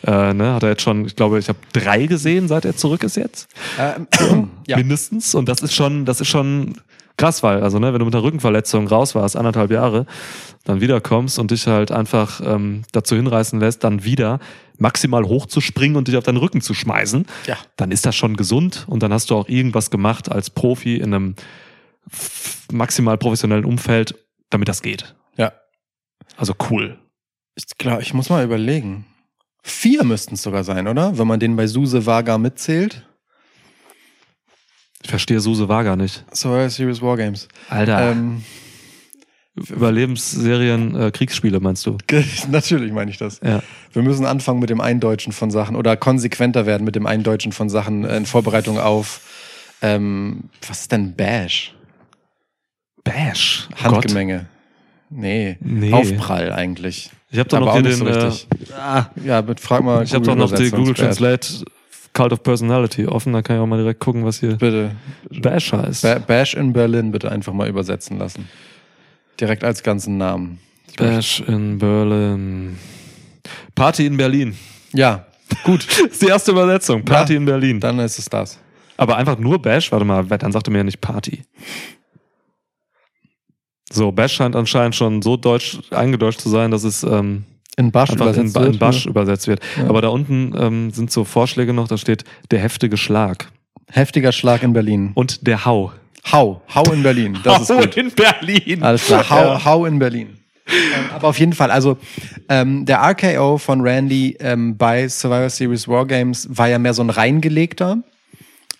Äh, ne, hat er jetzt schon, ich glaube, ich habe drei gesehen, seit er zurück ist jetzt. Ähm, <clears throat> ja. Mindestens. Und das ist schon, das ist schon krass, weil, also, ne, wenn du mit einer Rückenverletzung raus warst, anderthalb Jahre, dann wiederkommst und dich halt einfach ähm, dazu hinreißen lässt, dann wieder maximal hochzuspringen und dich auf deinen Rücken zu schmeißen, Ja. dann ist das schon gesund und dann hast du auch irgendwas gemacht als Profi in einem maximal professionellen Umfeld, damit das geht. Ja. Also cool. Ich glaube, ich muss mal überlegen. Vier müssten es sogar sein, oder? Wenn man den bei Suse Vaga mitzählt. Ich verstehe Suse Wager nicht. Survivor Series Wargames. Alter, Ähm, Überlebensserien, äh, Kriegsspiele meinst du? <laughs> natürlich meine ich das. Ja. Wir müssen anfangen mit dem Eindeutschen von Sachen oder konsequenter werden mit dem Eindeutschen von Sachen in Vorbereitung auf, ähm, was ist denn Bash? Bash. Oh Handgemenge. Nee. Nee. Aufprall eigentlich. Ich habe doch noch hier den. so äh, richtig. ah, Ja, mit, frag mal. ich habe doch noch die Google. Translate Cult of Personality offen. Da kann ich auch mal direkt gucken, was hier Bitte. Bash heißt. Ba Bash in Berlin bitte einfach mal übersetzen lassen. Direkt als ganzen Namen. Bash in Berlin. Party in Berlin. Ja, gut. <laughs> Das ist die erste Übersetzung. Party Ja. in Berlin. Dann ist es das. Aber einfach nur Bash? Warte mal, dann sagte mir ja nicht Party. So, Bash scheint anscheinend schon so deutsch eingedeutscht zu sein, dass es ähm, In Bash einfach in, übersetzt Ba- in wird. Basch übersetzt wird. Ja. Aber da unten ähm, sind so Vorschläge noch, da steht der heftige Schlag Heftiger Schlag in Berlin. und der Hau. Hau. Hau in Berlin. Das ist Hau gut. in Berlin. Alles klar. Hau, Ja. hau in Berlin. Ähm, aber auf jeden Fall, also ähm, der RKO von Randy ähm, bei Survivor Series Wargames war ja mehr so ein reingelegter.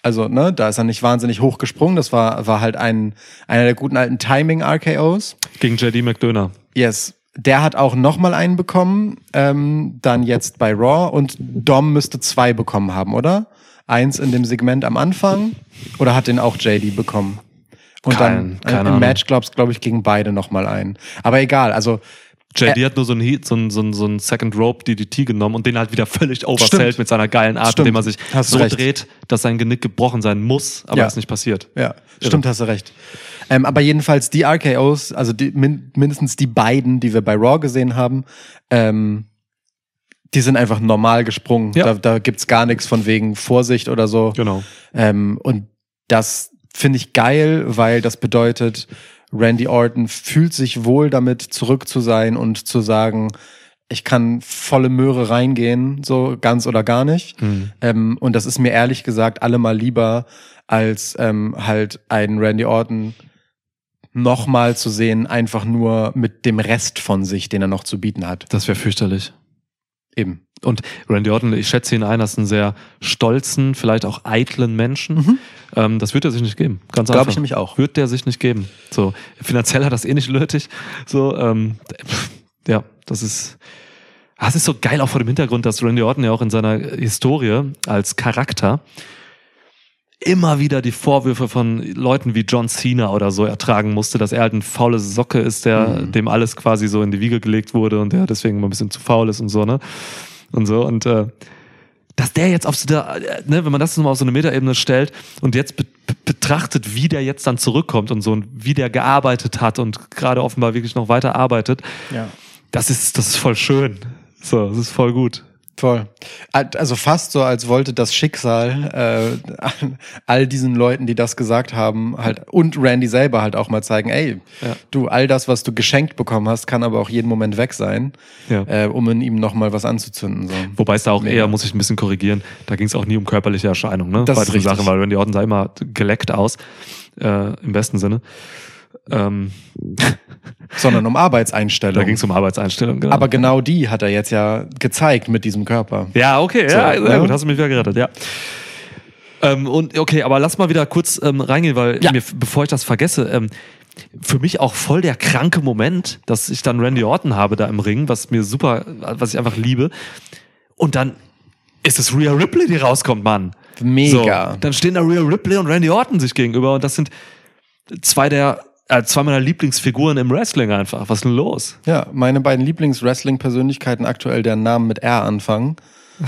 Also, ne, da ist er nicht wahnsinnig hoch gesprungen. Das war, war halt ein, einer der guten alten Timing-RKOs. Gegen JD McDonough. Yes. Der hat auch nochmal einen bekommen, ähm, dann jetzt bei Raw und Dom müsste zwei bekommen haben, oder? Eins in dem Segment am Anfang oder hat den auch JD bekommen? Und Kein- dann im. Match glaubst glaube ich gegen beide nochmal ein. Aber egal, also JD hat nur so ein, Heat, so ein, so ein, so ein Second Rope DDT genommen und den halt wieder völlig oversellt Stimmt. mit seiner geilen Art, indem er sich Hast so recht. dreht, dass sein Genick gebrochen sein muss, aber Ja. es nicht passiert. Ja, stimmt, hast du recht. Ähm, aber jedenfalls die RKOs, also die, min, mindestens die beiden, die wir bei Raw gesehen haben, ähm, die sind einfach normal gesprungen. Ja. Da, da gibt's gar nichts von wegen Vorsicht oder so. Genau. Ähm, und das finde ich geil, weil das bedeutet, Randy Orton fühlt sich wohl damit, zurück zu sein und zu sagen, ich kann volle Möhre reingehen, so ganz oder gar nicht. Mhm. Ähm, und das ist mir ehrlich gesagt allemal lieber, als ähm, halt einen Randy Orton nochmal zu sehen, einfach nur mit dem Rest von sich, den er noch zu bieten hat. Das wäre fürchterlich. Eben. Und Randy Orton, ich schätze ihn ein als einen sehr stolzen, vielleicht auch eitlen Menschen. Mhm. Ähm, das wird er sich nicht geben. Ganz Glaub einfach. ich nämlich auch. Wird der sich nicht geben. So, finanziell hat das eh nicht nötig. So, ähm, ja, das ist. Ah, Es ist so geil auch vor dem Hintergrund, dass Randy Orton ja auch in seiner Historie als Charakter immer wieder die Vorwürfe von Leuten wie John Cena oder so ertragen musste, dass er halt ein faule Socke ist, der Mhm. dem alles quasi so in die Wiege gelegt wurde und der deswegen immer ein bisschen zu faul ist und so, ne? Und so und äh, dass der jetzt auf so der, äh, ne, wenn man das mal auf so eine Metaebene stellt und jetzt be- betrachtet, wie der jetzt dann zurückkommt und so und wie der gearbeitet hat und gerade offenbar wirklich noch weiter arbeitet, Ja. das ist, das ist voll schön. So, das ist voll gut. Voll. Also fast so, als wollte das Schicksal äh, <laughs> all diesen Leuten, die das gesagt haben, halt und Randy selber halt auch mal zeigen, ey, Ja. du, all das, was du geschenkt bekommen hast, kann aber auch jeden Moment weg sein, Ja. äh, um in ihm nochmal was anzuzünden. So. Wobei es da auch Mega. eher, muss ich ein bisschen korrigieren, da ging es auch nie um körperliche Erscheinungen, ne? Das richtig. Sachen, weil Randy Orton sah immer geleckt aus, äh, im besten Sinne. Ähm, <laughs> Sondern um da Arbeitseinstellung. ging es um Arbeitseinstellung, genau. aber genau die hat er jetzt ja gezeigt mit diesem Körper. Ja, okay, ja, So, sehr ne? gut, hast du mich wieder gerettet, ja. Ähm, und okay, aber lass mal wieder kurz ähm, reingehen, weil Ja. mir, bevor ich das vergesse, ähm, für mich auch voll der kranke Moment, dass ich dann Randy Orton habe da im Ring, was mir super, was ich einfach liebe. Und dann ist es Rhea Ripley, die rauskommt, Mann. Mega. So, dann stehen da Rhea Ripley und Randy Orton sich gegenüber und das sind zwei der äh, zwei meiner Lieblingsfiguren im Wrestling einfach. Was ist denn los? Ja, meine beiden Lieblings-Wrestling-Persönlichkeiten aktuell, deren Namen mit R anfangen. <laughs>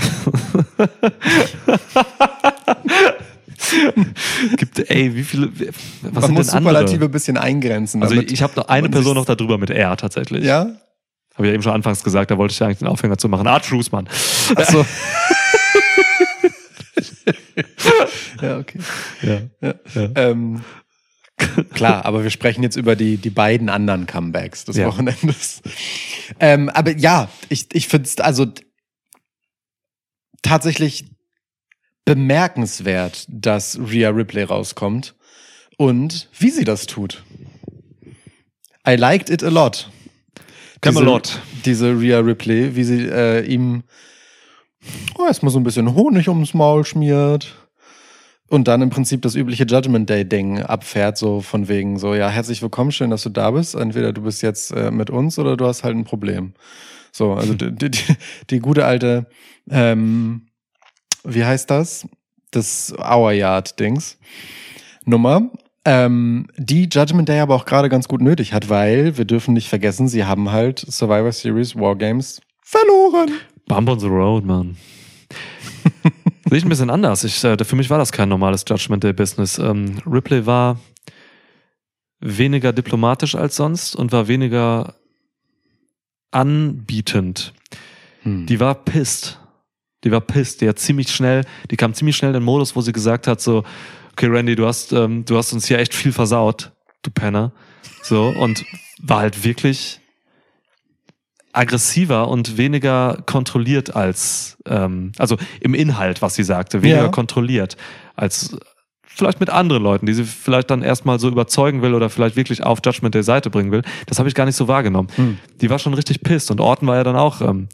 Gibt, ey, wie viele, was Man muss denn andere? Superlative ein bisschen eingrenzen. Also ich habe noch eine Person noch darüber mit R tatsächlich. Ja? Habe ich ja eben schon anfangs gesagt, da wollte ich ja eigentlich den Aufhänger zu machen. Art Mann. Achso. <laughs> <laughs> ja, okay. Ja. Ja. Ja. Ähm, <laughs> klar, aber wir sprechen jetzt über die, die beiden anderen Comebacks des Ja. Wochenendes. Ähm, aber ja, ich, ich finde es also tatsächlich bemerkenswert, dass Rhea Ripley rauskommt und wie sie das tut. I liked it a lot. Camelot. Diese, diese Rhea Ripley, wie sie äh, ihm oh, erstmal so ein bisschen Honig ums Maul schmiert und dann im Prinzip das übliche Judgment Day Ding abfährt, so von wegen so, ja, herzlich willkommen, schön, dass du da bist. Entweder du bist jetzt äh, mit uns oder du hast halt ein Problem. So, also die, die, die, gute alte, ähm, wie heißt das? Das Hour Yard Dings. Nummer. Ähm, die Judgment Day aber auch gerade ganz gut nötig hat, weil wir dürfen nicht vergessen, sie haben halt Survivor Series Wargames verloren. Bump on the Road, Mann. <laughs> Sehe ich ein bisschen anders. Ich, äh, für mich war das kein normales Judgment Day Business. Ähm, Ripley war weniger diplomatisch als sonst und war weniger anbietend. Hm. Die war pissed. Die war pissed. Die hat ziemlich schnell, die kam ziemlich schnell in den Modus, wo sie gesagt hat, so, okay, Randy, du hast, ähm, du hast uns hier echt viel versaut, du Penner. So, und war halt wirklich aggressiver und weniger kontrolliert als, ähm, also im Inhalt, was sie sagte, weniger Ja. kontrolliert als vielleicht mit anderen Leuten, die sie vielleicht dann erstmal so überzeugen will oder vielleicht wirklich auf Judgment der Seite bringen will. Das habe ich gar nicht so wahrgenommen. Hm. Die war schon richtig pisst und Orton war ja dann auch ähm,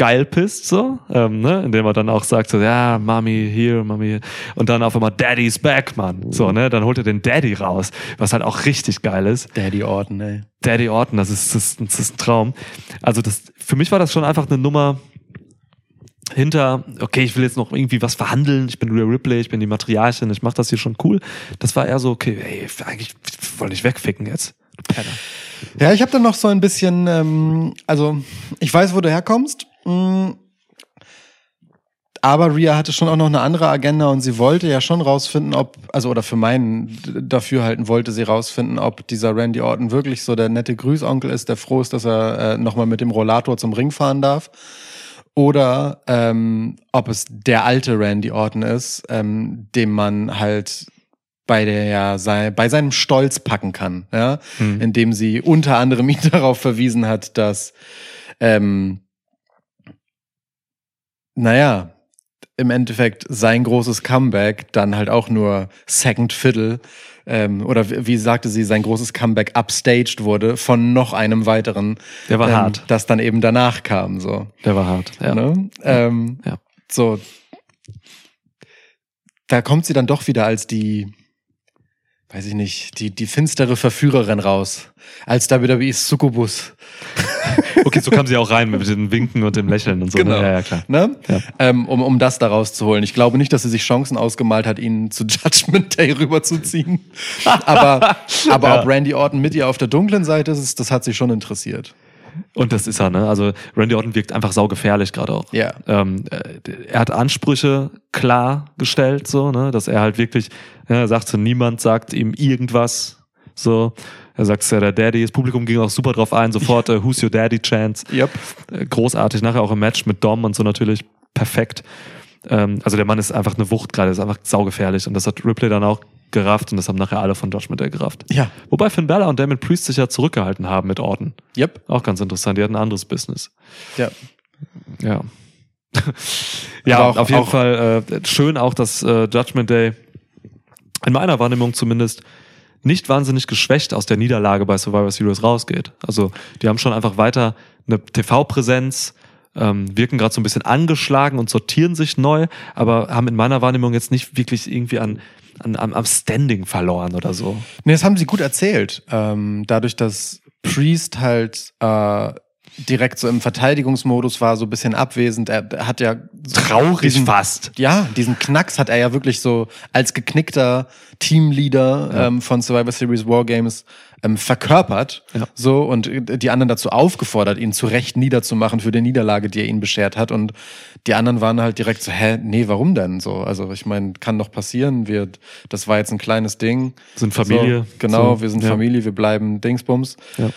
geil pisst, so, ähm, ne? indem er dann auch sagt, so, ja, Mami here, Mami und dann auf einmal Daddy's back, Mann. So, ne? Dann holt er den Daddy raus, was halt auch richtig geil ist. Daddy Orton, ey. Daddy Orton, das ist, das, ist- das ist ein Traum. Also das, für mich war das schon einfach eine Nummer, hinter, okay, ich will jetzt noch irgendwie was verhandeln, ich bin Rhea Ripley, ich bin die Matriarchin, ich mach das hier schon cool. Das war eher so, okay, ey, eigentlich wollte ich wegficken jetzt. Penner. Ja, ich habe dann noch so ein bisschen, ähm, also ich weiß, wo du herkommst. Mm, Aber Rhea hatte schon auch noch eine andere Agenda und sie wollte ja schon rausfinden, ob, also oder für meinen Dafürhalten wollte sie rausfinden, ob dieser Randy Orton wirklich so der nette Grüßonkel ist, der froh ist, dass er äh, nochmal mit dem Rollator zum Ring fahren darf. Oder ähm, ob es der alte Randy Orton ist, ähm, dem man halt bei der ja sei, bei seinem Stolz packen kann, ja, Mhm. indem sie unter anderem <laughs> ihn darauf verwiesen hat, dass ähm, naja, im Endeffekt sein großes Comeback dann halt auch nur Second Fiddle ähm, oder wie, sagte sie, sein großes Comeback upstaged wurde von noch einem weiteren, Der war ähm, hart. das dann eben danach kam, so. Der war hart. Ja. Ne? Ähm, Ja. So, da kommt sie dann doch wieder als die, weiß ich nicht, die, die finstere Verführerin raus. Als WWE's Succubus. <laughs> Okay, so kam sie auch rein mit den Winken und dem Lächeln und so. Genau. Ne? Ja, ja, klar. Ne? Ja. Ähm, um, um das da rauszuholen. Ich glaube nicht, dass sie sich Chancen ausgemalt hat, ihn zu <laughs> Judgment Day rüberzuziehen. aber aber Ja. ob Randy Orton mit ihr auf der dunklen Seite ist, das hat sie schon interessiert. Und das ist er, ne? Also Randy Orton wirkt einfach saugefährlich gerade auch. Ja. Ähm, äh, er hat Ansprüche klar gestellt, so, ne? Dass er halt wirklich, ja, er sagte, niemand sagt ihm irgendwas. So. Er sagt, es ja der Daddy. Das Publikum ging auch super drauf ein, sofort äh, Who's Your Daddy Chance. Yep. Äh, großartig, nachher auch im Match mit Dom und so natürlich perfekt. Ähm, also der Mann ist einfach eine Wucht gerade, ist einfach saugefährlich. Und das hat Ripley dann auch gerafft und das haben nachher alle von Judgment Day gerafft. Ja. Wobei Finn Balor und Damon Priest sich ja zurückgehalten haben mit Orton. Yep. Auch ganz interessant, die hatten ein anderes Business. Ja. Ja. <laughs> ja, auch- auf jeden auch- Fall äh, schön auch, dass äh, Judgment Day in meiner Wahrnehmung zumindest nicht wahnsinnig geschwächt aus der Niederlage bei Survivor Series rausgeht. Also die haben schon einfach weiter eine TV-Präsenz, ähm, wirken gerade so ein bisschen angeschlagen und sortieren sich neu, aber haben in meiner Wahrnehmung jetzt nicht wirklich irgendwie an, an, am, am Standing verloren oder so. Nee, das haben sie gut erzählt. Ähm, dadurch, dass Priest halt äh, direkt so im Verteidigungsmodus war, so ein bisschen abwesend. Er, hat ja Traurig diesen, fast. Ja, diesen Knacks hat er ja wirklich so als geknickter Teamleader Ja. ähm, von Survivor Series Wargames ähm, verkörpert. Ja. So und die anderen dazu aufgefordert, ihn zu Recht niederzumachen für die Niederlage, die er ihnen beschert hat. Und die anderen waren halt direkt so, hä, nee, warum denn so? Also ich meine, kann doch passieren. Wir, das war jetzt ein kleines Ding. Sind Familie. So, genau, So, wir sind ja. Familie, wir bleiben Dingsbums. Ja.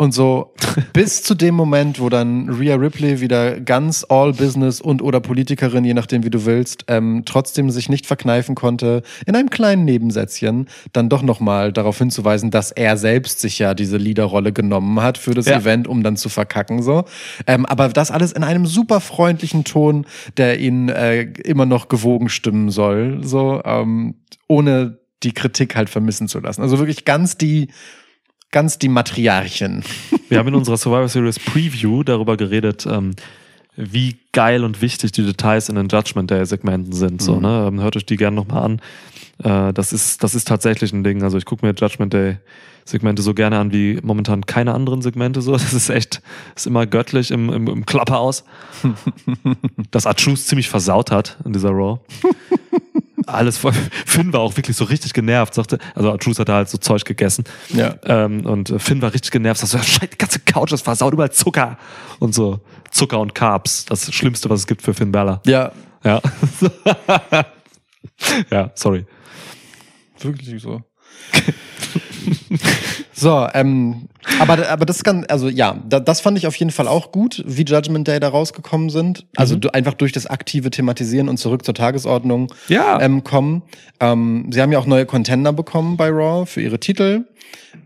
Und so <laughs> bis zu dem Moment, wo dann Rhea Ripley wieder ganz all Business und oder Politikerin, je nachdem wie du willst, ähm, trotzdem sich nicht verkneifen konnte, in einem kleinen Nebensätzchen dann doch nochmal darauf hinzuweisen, dass er selbst sich ja diese Leaderrolle genommen hat für das Ja. Event, um dann zu verkacken so. Ähm, aber das alles in einem super freundlichen Ton, der ihn äh, immer noch gewogen stimmen soll, so ähm, ohne die Kritik halt vermissen zu lassen. Also wirklich ganz die ganz die Matriarchin. Wir haben in unserer Survivor Series Preview darüber geredet, ähm, wie geil und wichtig die Details in den Judgment Day Segmenten sind. So, Mhm. ne? Ähm, Hört euch die gerne nochmal an. Äh, das ist, das ist tatsächlich ein Ding. Also ich gucke mir Judgment Day Segmente so gerne an wie momentan keine anderen Segmente. So, <laughs> das ist echt, ist immer göttlich im, im, im Klapper aus. <laughs> dass Achus ziemlich versaut hat in dieser Raw. Alles voll. <laughs> Finn war auch wirklich so richtig genervt, sagte, also Achus hat da halt so Zeug gegessen. Ja. Ähm, und äh, Finn war richtig genervt, sagte, so, <laughs> Scheiße, die ganze Couch ist versaut, überall Zucker. Und so, Zucker und Carbs, das Schlimmste, was es gibt für Finn Balor. Ja, Ja. <laughs> ja, sorry. wirklich so. <laughs> so, ähm, aber, aber das kann, also ja, da, das fand ich auf jeden Fall auch gut, wie Judgment Day da rausgekommen sind. Also Mhm. du, einfach durch das aktive Thematisieren und zurück zur Tagesordnung Ja. ähm, kommen. Ähm, sie haben ja auch neue Contender bekommen bei Raw für ihre Titel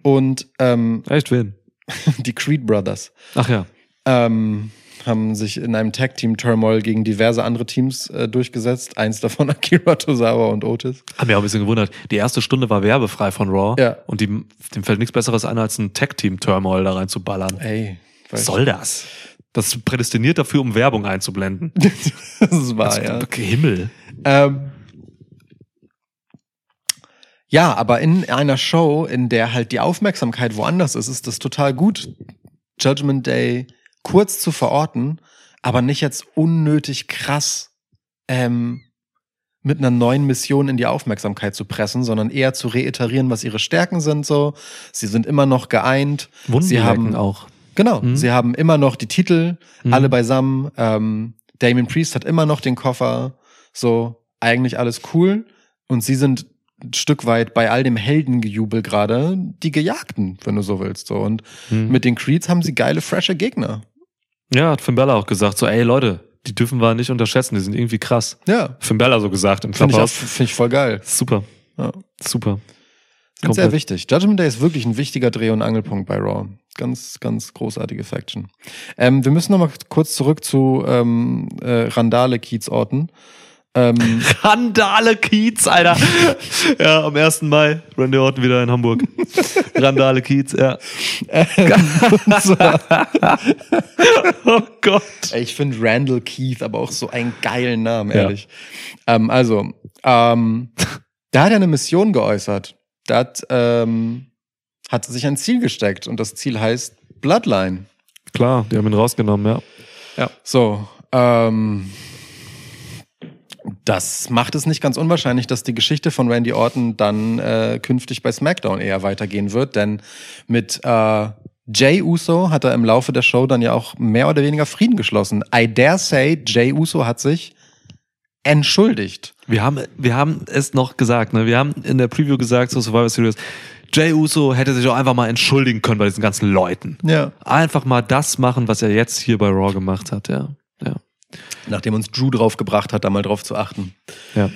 und ähm, Echt wen? <laughs> die Creed Brothers. Ach ja. ähm, haben sich in einem Tag-Team-Turmoil gegen diverse andere Teams äh, durchgesetzt. Eins davon <laughs> Akira Tozawa und Otis. Haben mich auch ein bisschen gewundert. Die erste Stunde war werbefrei von Raw. Ja. Und die, dem fällt nichts Besseres ein, als ein Tag-Team-Turmoil da reinzuballern. Ey, Was soll das? Das prädestiniert dafür, um Werbung einzublenden. <laughs> das war ja. Okay, Himmel. Ähm, ja, aber in einer Show, in der halt die Aufmerksamkeit woanders ist, ist das total gut, Judgment Day kurz zu verorten, aber nicht jetzt unnötig krass ähm, mit einer neuen Mission in die Aufmerksamkeit zu pressen, sondern eher zu reiterieren, was ihre Stärken sind. So, sie sind immer noch geeint. Wunden sie haben auch. Genau, Mhm. sie haben immer noch die Titel, Mhm. alle beisammen. Ähm, Damien Priest hat immer noch den Koffer. So, eigentlich alles cool. Und sie sind ein Stück weit bei all dem Heldengejubel gerade die Gejagten, wenn du so willst. So. Und Mhm. mit den Creeds haben sie geile, frische Gegner. Ja, hat Finn Bella auch gesagt, so, ey Leute, die dürfen wir nicht unterschätzen, die sind irgendwie krass. Ja, Finn Bella so gesagt im finde ich, Clubhouse. find ich voll geil. Super, Ja. super. Sind sehr wichtig. Judgment Day ist wirklich ein wichtiger Dreh- und Angelpunkt bei Raw. Ganz, ganz großartige Faction. Ähm, wir müssen noch mal kurz zurück zu ähm, äh, Randale Kiez-Orten. Ähm, <laughs> Randale Kiez, Alter. ja, am 1. Mai, Randy Orton wieder in Hamburg. Randale Kiez, ja. <laughs> oh Gott. Ich finde Randall Keith aber auch so einen geilen Namen, Ja. ehrlich. Ähm, also, ähm, da hat er eine Mission geäußert. Da hat, ähm, hat sich ein Ziel gesteckt und das Ziel heißt Bloodline. Klar, die haben ihn rausgenommen, ja. So, ähm, das macht es nicht ganz unwahrscheinlich, dass die Geschichte von Randy Orton dann äh, künftig bei SmackDown eher weitergehen wird, denn mit äh, Jay Uso hat er im Laufe der Show dann ja auch mehr oder weniger Frieden geschlossen. I dare say, Jay Uso hat sich entschuldigt. Wir haben, wir haben es noch gesagt, ne? Wir haben in der Preview gesagt, so Survivor Series, Jay Uso hätte sich auch einfach mal entschuldigen können bei diesen ganzen Leuten. Ja. Einfach mal das machen, was er jetzt hier bei Raw gemacht hat, ja. Nachdem uns Drew draufgebracht hat, da mal drauf zu achten. Ja.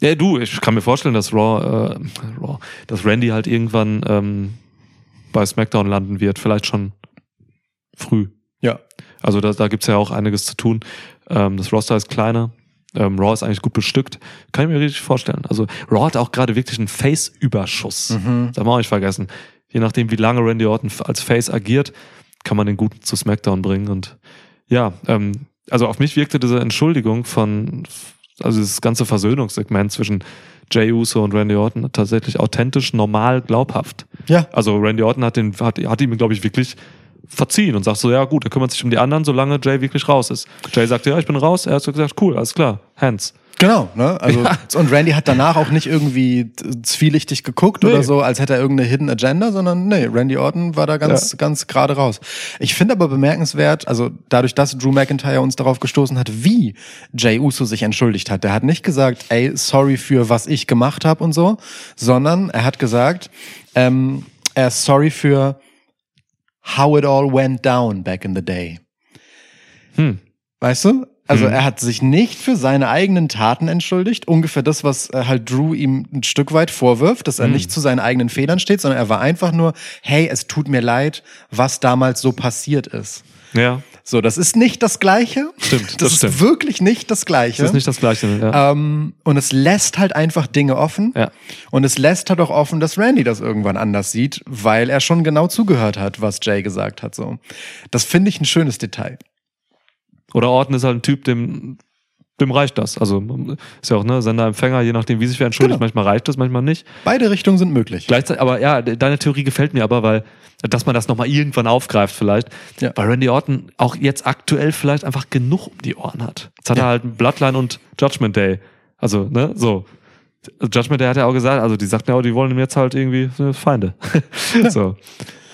Ja, du, ich kann mir vorstellen, dass Raw, äh, Raw dass Randy halt irgendwann ähm, bei SmackDown landen wird, vielleicht schon früh. Ja. Also da, da gibt's ja auch einiges zu tun. Ähm, das Roster ist kleiner. Ähm, Raw ist eigentlich gut bestückt. Kann ich mir richtig vorstellen. Also Raw hat auch gerade wirklich einen Face-Überschuss. Mhm. Darf man auch nicht vergessen. Je nachdem, wie lange Randy Orton als Face agiert, kann man den gut zu SmackDown bringen. Und ja, ähm, also auf mich wirkte diese Entschuldigung von, also dieses ganze Versöhnungssegment zwischen Jay Uso und Randy Orton tatsächlich authentisch, normal, glaubhaft. Ja. Also Randy Orton hat, den, hat, hat ihm, glaube ich, wirklich verziehen und sagt so, ja gut, er kümmert sich um die anderen, solange Jay wirklich raus ist. Jay sagte, ja, ich bin raus. Er hat so gesagt, cool, alles klar, Hands. Genau, ne? Also Ja. <laughs> und Randy hat danach auch nicht irgendwie zwielichtig geguckt Nee. oder so, als hätte er irgendeine Hidden Agenda, sondern nee, Randy Orton war da ganz ganz gerade raus. Ich finde aber bemerkenswert, also dadurch, dass Drew McIntyre uns darauf gestoßen hat, wie Jay Uso sich entschuldigt hat. Der hat nicht gesagt, ey, sorry für was ich gemacht habe und so, sondern er hat gesagt, ähm, er ist sorry für how it all went down back in the day. Hm. Weißt du? Also Mhm. er hat sich nicht für seine eigenen Taten entschuldigt. Ungefähr das, was äh, halt Drew ihm ein Stück weit vorwirft, dass er Mhm. nicht zu seinen eigenen Fehlern steht, sondern er war einfach nur, hey, es tut mir leid, was damals so passiert ist. Ja, So, das ist nicht das Gleiche. Stimmt, Das, das ist stimmt. wirklich nicht das Gleiche. das ist nicht das Gleiche. Ja. ähm, und es lässt halt einfach Dinge offen. Ja. Und es lässt halt auch offen, dass Randy das irgendwann anders sieht, weil er schon genau zugehört hat, was Jay gesagt hat. So, das finde ich ein schönes Detail. Oder Orton ist halt ein Typ, dem, dem reicht das. Also ist ja auch ne Sender, Empfänger, je nachdem, wie sich wer entschuldigt. Genau. Manchmal reicht das, manchmal nicht. Beide Richtungen sind möglich. Gleichzeitig, aber ja, de- deine Theorie gefällt mir aber, weil, dass man das nochmal irgendwann aufgreift vielleicht. Ja. Weil Randy Orton auch jetzt aktuell vielleicht einfach genug um die Ohren hat. Jetzt hat Ja. er halt Bloodline und Judgment Day. Also, ne, so. Judgment Day hat ja auch gesagt, also die sagten ja auch, die wollen ihm jetzt halt irgendwie äh, Feinde. <laughs> so.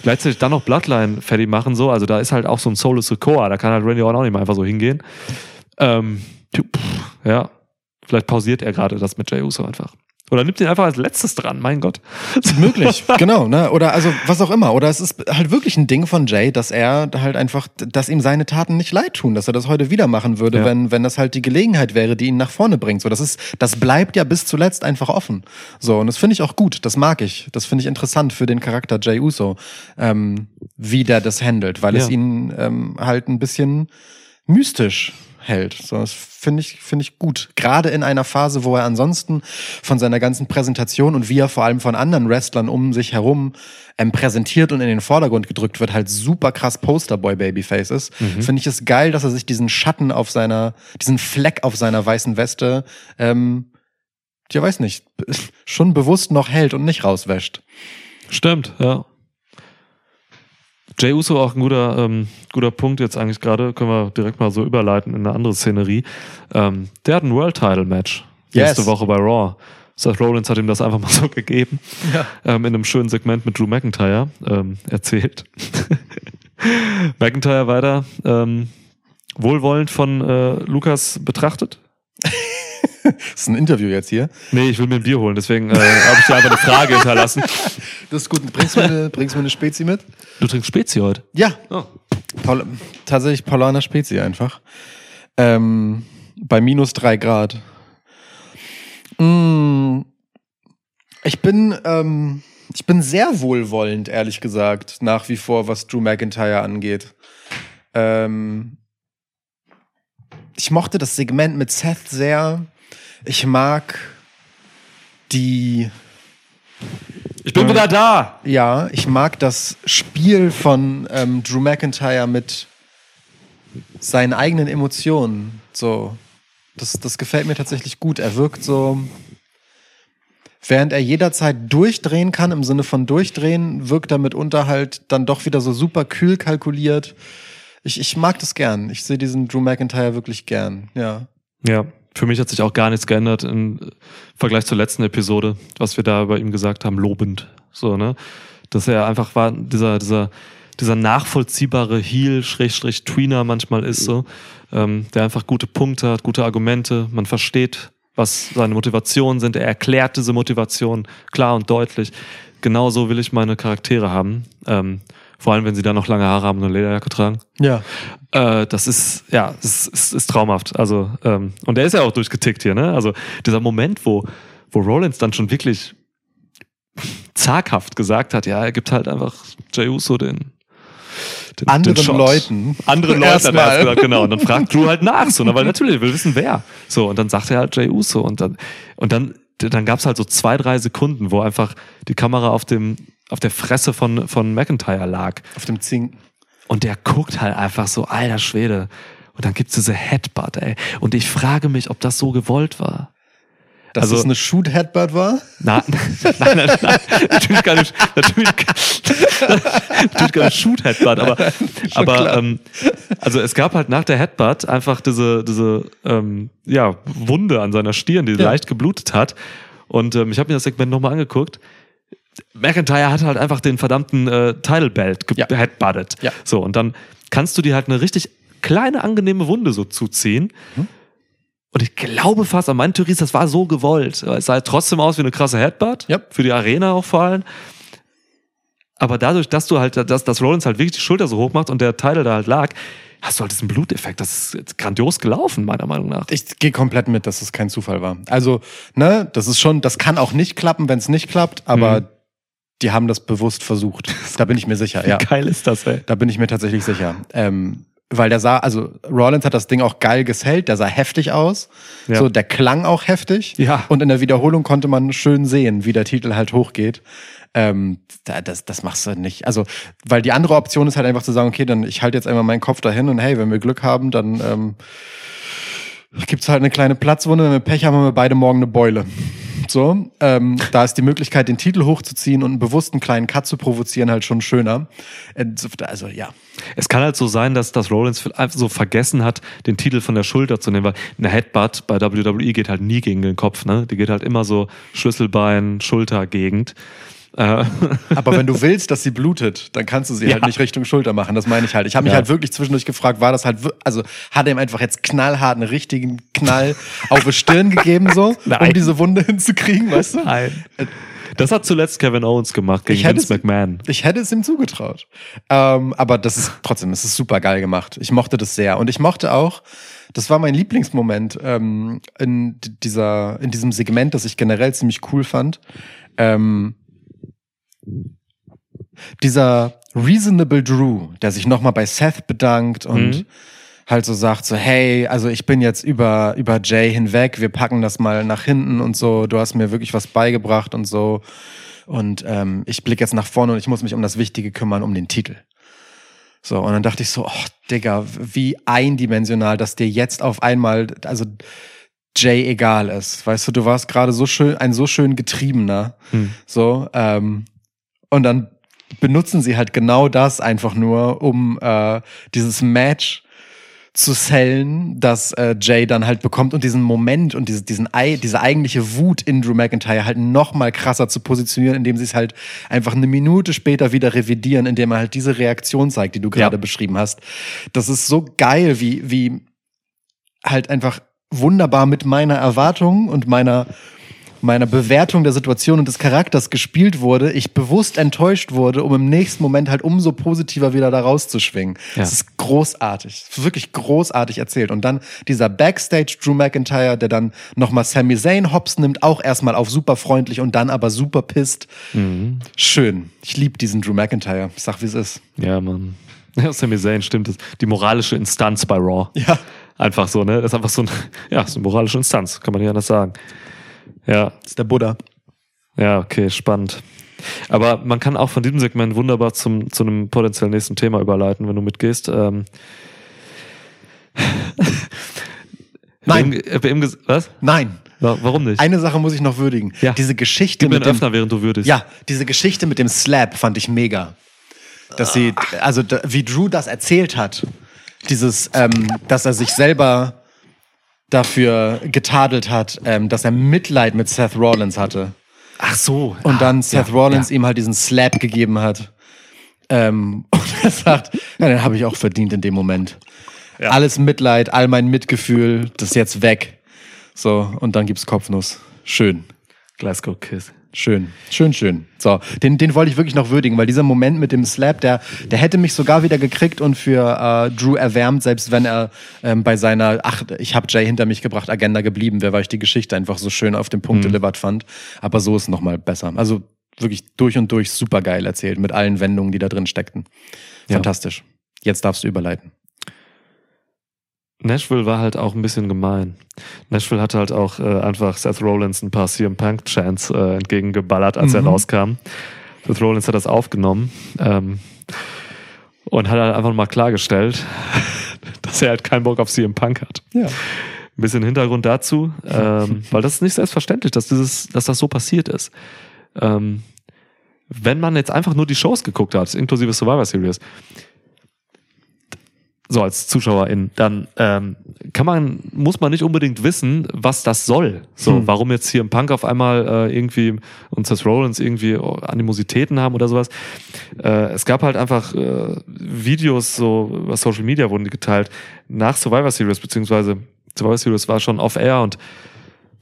Gleichzeitig dann noch Bloodline fertig machen, so. Also da ist halt auch so ein Solus Sokoa, da kann halt Randy Orton auch nicht mal einfach so hingehen. Ähm, ja. Vielleicht pausiert er gerade das mit Jey Uso einfach. Oder nimmt ihn einfach als letztes dran, mein Gott. Möglich, <laughs> genau, ne? Oder also was auch immer. Oder es ist halt wirklich ein Ding von Jay, dass er halt einfach, dass ihm seine Taten nicht leid tun, dass er das heute wieder machen würde, Ja. wenn, wenn das halt die Gelegenheit wäre, die ihn nach vorne bringt. So, das ist, das bleibt ja bis zuletzt einfach offen. So, und das finde ich auch gut, das mag ich. Das finde ich interessant für den Charakter Jay Uso, ähm, wie der das handelt, weil es Ja. ihn ähm, halt ein bisschen mystisch hält. So, das finde ich, finde ich gut. Gerade in einer Phase, wo er ansonsten von seiner ganzen Präsentation und wie er vor allem von anderen Wrestlern um sich herum ähm, präsentiert und in den Vordergrund gedrückt wird, halt super krass Posterboy Babyface ist, finde ich es geil, dass er sich diesen Schatten auf seiner, diesen Fleck auf seiner weißen Weste, ähm, ja weiß nicht, <laughs> schon bewusst noch hält und nicht rauswäscht. Stimmt, ja. Jay Uso auch ein guter, ähm, guter Punkt jetzt eigentlich gerade, können wir direkt mal so überleiten in eine andere Szenerie. Ähm, der hat ein World Title Match nächste Yes. Woche bei Raw. Seth Rollins hat ihm das einfach mal so gegeben, Ja. ähm, in einem schönen Segment mit Drew McIntyre ähm, erzählt. <laughs> McIntyre weiter ähm, wohlwollend von äh, Lukas betrachtet. Das <laughs> ist ein Interview jetzt hier. Nee, ich will mir ein Bier holen, deswegen äh, habe ich dir einfach eine Frage hinterlassen. <laughs> Das ist gut. Bringst du mir eine, bringst mir eine Spezi mit? Du trinkst Spezi heute. Ja, Oh. Paul, tatsächlich Paulaner Spezi einfach. Ähm, bei minus drei Grad. Mm, ich bin, ähm, ich bin sehr wohlwollend, ehrlich gesagt, nach wie vor, was Drew McIntyre angeht. Ähm, ich mochte das Segment mit Seth sehr. Ich mag die Ich bin wieder da. ja, ich mag das Spiel von ähm, Drew McIntyre mit seinen eigenen Emotionen. So, das, das gefällt mir tatsächlich gut. Er wirkt so, während er jederzeit durchdrehen kann, im Sinne von durchdrehen, wirkt er mitunter halt dann doch wieder so super kühl kalkuliert. Ich, ich mag das gern. Ich sehe diesen Drew McIntyre wirklich gern. Ja. Ja, für mich hat sich auch gar nichts geändert im Vergleich zur letzten Episode, was wir da über ihm gesagt haben, lobend. So, ne? Dass er einfach war, dieser, dieser, dieser nachvollziehbare Heel, Schrägstrich, Tweener manchmal ist so, ähm, der einfach gute Punkte hat, gute Argumente, man versteht, was seine Motivationen sind, er erklärt diese Motivation klar und deutlich. Genau so will ich meine Charaktere haben. Ähm, vor allem, wenn sie dann noch lange Haare haben und eine Lederjacke tragen. Ja. Äh, das ist, ja, es ist, ist, ist traumhaft. Also, ähm, und er ist ja auch durchgetickt hier, ne? Also, dieser Moment, wo, wo Rollins dann schon wirklich zaghaft gesagt hat, ja, er gibt halt einfach Jey Uso den, den Anderen den. Leuten. Anderen Leuten hat er gesagt, genau. Und dann fragt Drew halt nach, so, ne? weil <laughs> natürlich, er will wissen, wer. So, und dann sagt er halt Jey Uso und dann, und dann, dann gab's halt so zwei, drei Sekunden, wo einfach die Kamera auf dem, auf der Fresse von, von McIntyre lag. Auf dem Zing. Und der guckt halt einfach so, alter Schwede. Und dann gibt's diese Headbutt, ey. Und ich frage mich, ob das so gewollt war. Dass Also- es eine Shoot-Headbutt war? Na, <laughs> nein, nein, nein, natürlich keine, natürlich, <laughs> natürlich keine Shoot-Headbutt, aber, <laughs> aber klar. ähm, also es gab halt nach der Headbutt einfach diese, diese ähm, ja, Wunde an seiner Stirn, die Ja. leicht geblutet hat. Und ähm, ich habe mir das Segment nochmal angeguckt. McIntyre hat halt einfach den verdammten äh, Title Belt Ja. Ja. So, und dann kannst du dir halt eine richtig kleine, angenehme Wunde so zuziehen. Mhm. Und ich glaube fast, an meinen Theories, das war so gewollt. Es sah halt trotzdem aus wie eine krasse Headbutt. Ja. Für die Arena auch vor allem. Aber dadurch, dass du halt, dass, dass Rollins halt wirklich die Schulter so hoch macht und der Teil da halt lag, hast du halt diesen Bluteffekt. Das ist jetzt grandios gelaufen, meiner Meinung nach. Ich gehe komplett mit, dass es kein Zufall war. Also, ne, das ist schon, das kann auch nicht klappen, wenn es nicht klappt, aber Mhm. Die haben das bewusst versucht. <laughs> Da bin ich mir sicher, ja. Wie geil ist das, ey? Da bin ich mir tatsächlich sicher. Ähm, weil der sah, also Rollins hat das Ding auch geil gesellt, der sah heftig aus. Ja. So, der klang auch heftig. Ja. Und in der Wiederholung konnte man schön sehen, wie der Titel halt hochgeht. Ähm, da- das, das machst du nicht. Also, weil die andere Option ist halt einfach zu sagen, okay, dann ich halte jetzt einmal meinen Kopf dahin und hey, wenn wir Glück haben, dann ähm, gibt's halt eine kleine Platzwunde. Wenn wir Pech haben, haben wir beide morgen eine Beule. So, ähm, da ist die Möglichkeit, den Titel hochzuziehen und einen bewussten kleinen Cut zu provozieren, halt schon schöner. Äh, so- Also ja, Es kann halt so sein, dass, dass Rollins einfach so vergessen hat, den Titel von der Schulter zu nehmen, weil eine Headbutt bei WWE geht halt nie gegen den Kopf, ne? Die geht halt immer so Schlüsselbein, Schultergegend. Äh, Aber wenn du willst, dass sie blutet, dann kannst du sie Ja. halt nicht Richtung Schulter machen. Das meine ich halt. Ich habe mich Ja. halt wirklich zwischendurch gefragt, war das halt, also hat er ihm einfach jetzt knallhart einen richtigen Knall auf die Stirn gegeben, so, um Nein. diese Wunde hinzukriegen, weißt du? Nein. Das hat zuletzt Kevin Owens gemacht gegen Ich hätte Vince es- McMahon. Ich hätte es ihm zugetraut. Ähm, aber das ist trotzdem, es ist super geil gemacht. Ich mochte das sehr. Und ich mochte auch, das war mein Lieblingsmoment ähm, in dieser, in diesem Segment, das ich generell ziemlich cool fand. Ähm, dieser Reasonable Drew, der sich nochmal bei Seth bedankt und Mhm. halt so sagt so, hey, also ich bin jetzt über, über Jay hinweg, wir packen das mal nach hinten und so, du hast mir wirklich was beigebracht und so. Und ähm, ich blicke jetzt nach vorne und ich muss mich um das Wichtige kümmern, um den Titel. So, und dann dachte ich so, oh, Digga, wie eindimensional, dass dir jetzt auf einmal, also Jay egal ist. Weißt du, du warst gerade so schön, ein so schön getriebener. Hm. So, ähm, und dann benutzen sie halt genau das einfach nur, um äh, dieses Match zu sellen, dass äh, Jay dann halt bekommt und diesen Moment und diese, diesen, diese eigentliche Wut in Drew McIntyre halt noch mal krasser zu positionieren, indem sie es halt einfach eine Minute später wieder revidieren, indem er halt diese Reaktion zeigt, die du gerade Ja. beschrieben hast. Das ist so geil, wie, wie halt einfach wunderbar mit meiner Erwartung und meiner meiner Bewertung der Situation und des Charakters gespielt wurde, ich bewusst enttäuscht wurde, um im nächsten Moment halt umso positiver wieder da rauszuschwingen. Ja. Es ist großartig, Es ist wirklich großartig erzählt. Und dann dieser Backstage Drew McIntyre, der dann nochmal Sami Zayn hops nimmt, auch erstmal auf super freundlich und dann aber super pisst. Schön. Ich liebe diesen Drew McIntyre. Ich sag, wie es ist. Ja, Mann. Ja, Sami Zayn stimmt. Das. Die moralische Instanz bei Raw. Ja. Einfach so, ne? Das ist einfach so ein, <laughs> ja, ist eine moralische Instanz, kann man nicht anders sagen. Ja, Das ist der Buddha. ja, okay, spannend. Aber man kann auch von diesem Segment wunderbar zum, zu einem potenziell nächsten Thema überleiten, wenn du mitgehst. Ähm, <laughs> Nein. Ges- was? Nein. Wa- Warum nicht? Eine Sache muss ich noch würdigen. Ja. Diese Geschichte Gib mir mit dem, Öffner, während du würdest. Ja, diese Geschichte mit dem Slap fand ich mega. Dass sie, also da, wie Drew das erzählt hat, dieses, ähm, dass er sich selber dafür getadelt hat, ähm, dass er Mitleid mit Seth Rollins hatte. Ach so. Und Ah, dann Seth ja, Rollins ja. ihm halt diesen Slap gegeben hat. Ähm, <laughs> und er sagt, ja, den habe ich auch verdient in dem Moment. Ja. Alles Mitleid, all mein Mitgefühl, das ist jetzt weg. So, und dann gibt's Kopfnuss. Schön. Glasgow Kiss. Schön, schön, schön. So, den, den wollte ich wirklich noch würdigen, weil dieser Moment mit dem Slap, der, der hätte mich sogar wieder gekriegt und für äh, Drew erwärmt, selbst wenn er ähm, bei seiner, ach, ich habe Jay hinter mich gebracht, Agenda geblieben wäre, weil ich die Geschichte einfach so schön auf den Punkt delivered fand. Aber so ist noch mal besser. Also wirklich durch und durch super geil erzählt, mit allen Wendungen, die da drin steckten. Ja. Fantastisch. Jetzt darfst du überleiten. Nashville war halt auch ein bisschen gemein. Nashville hat halt auch äh, einfach Seth Rollins ein paar CM Punk Chants äh, entgegengeballert, als er Mhm. rauskam. Seth Rollins hat das aufgenommen ähm, und hat halt einfach mal klargestellt, <laughs> dass er halt keinen Bock auf CM Punk hat. Ja. Ein bisschen Hintergrund dazu, ähm, <laughs> weil das ist nicht selbstverständlich, dass dieses, dass das so passiert ist. Ähm, wenn man jetzt einfach nur die Shows geguckt hat, inklusive Survivor Series, so als Zuschauerin, dann ähm, kann man, muss man nicht unbedingt wissen, was das soll. So, Hm. warum jetzt hier im Punk auf einmal äh, irgendwie und Seth Rollins irgendwie Animositäten haben oder sowas. Äh, es gab halt einfach äh, Videos, so über Social Media wurden die geteilt, nach Survivor Series, beziehungsweise Survivor Series war schon off-air und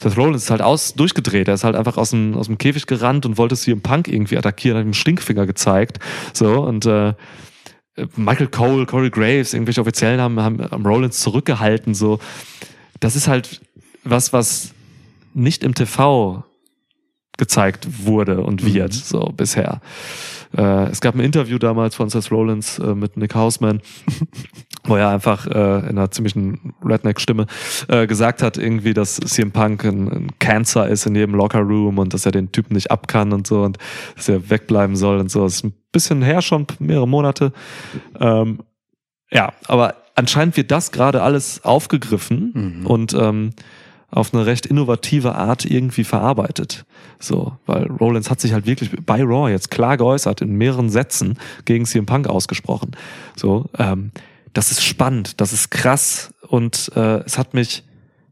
Seth Rollins ist halt aus, durchgedreht. Er ist halt einfach aus dem, aus dem Käfig gerannt und wollte sie im Punk irgendwie attackieren, hat ihm Stinkfinger gezeigt. So, und äh, Michael Cole, Corey Graves, irgendwelche Offiziellen haben, haben, haben Rollins zurückgehalten. So, das ist halt was, was nicht im TV gezeigt wurde und wird, so bisher. Äh, es gab ein Interview damals von Seth Rollins äh, mit Nick Hausman, <laughs> wo er einfach äh, in einer ziemlichen Redneck-Stimme äh, gesagt hat, irgendwie, dass CM Punk ein, ein Cancer ist in jedem Locker-Room und dass er den Typen nicht ab kann und so und dass er wegbleiben soll und so. Das ist ein bisschen her schon, mehrere Monate. Ähm, ja, aber anscheinend wird das gerade alles aufgegriffen Mhm. und ähm, auf eine recht innovative Art irgendwie verarbeitet. So, weil Rollins hat sich halt wirklich bei Raw jetzt klar geäußert, in mehreren Sätzen gegen CM Punk ausgesprochen. So, ähm, das ist spannend, das ist krass und äh, es hat mich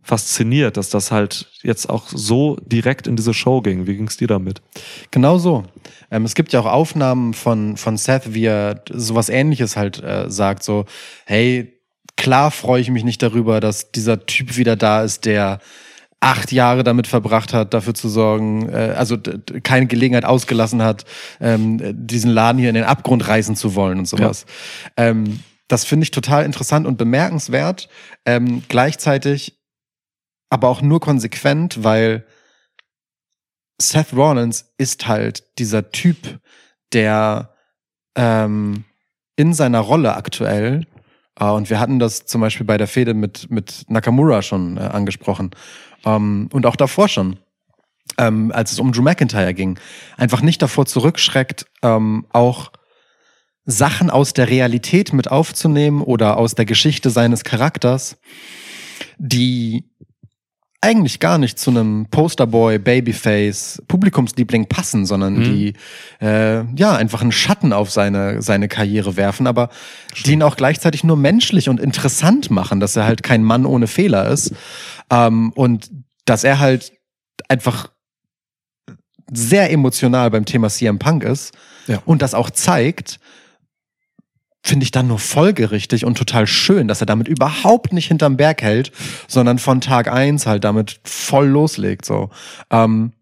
fasziniert, dass das halt jetzt auch so direkt in diese Show ging. Wie ging's dir damit? Genau so. Ähm, es gibt ja auch Aufnahmen von, von Seth, wie er sowas ähnliches halt äh, sagt, so, hey, klar freue ich mich nicht darüber, dass dieser Typ wieder da ist, der acht Jahre damit verbracht hat, dafür zu sorgen, äh, also keine Gelegenheit ausgelassen hat, ähm, diesen Laden hier in den Abgrund reißen zu wollen und sowas. Ähm, das finde ich total interessant und bemerkenswert. Ähm, gleichzeitig aber auch nur konsequent, weil Seth Rollins ist halt dieser Typ, der ähm, in seiner Rolle aktuell, äh, und wir hatten das zum Beispiel bei der Fehde mit, mit Nakamura schon äh, angesprochen, ähm, und auch davor schon, ähm, als es um Drew McIntyre ging, einfach nicht davor zurückschreckt, ähm, auch Sachen aus der Realität mit aufzunehmen oder aus der Geschichte seines Charakters, die eigentlich gar nicht zu einem Posterboy, Babyface, Publikumsliebling passen, sondern Mhm. die äh, ja einfach einen Schatten auf seine seine Karriere werfen, aber die ihn auch gleichzeitig nur menschlich und interessant machen, dass er halt kein Mann ohne Fehler ist ähm, und dass er halt einfach sehr emotional beim Thema CM Punk ist Ja. und das auch zeigt, finde ich dann nur folgerichtig und total schön, dass er damit überhaupt nicht hinterm Berg hält, sondern von Tag eins halt damit voll loslegt. So ähm,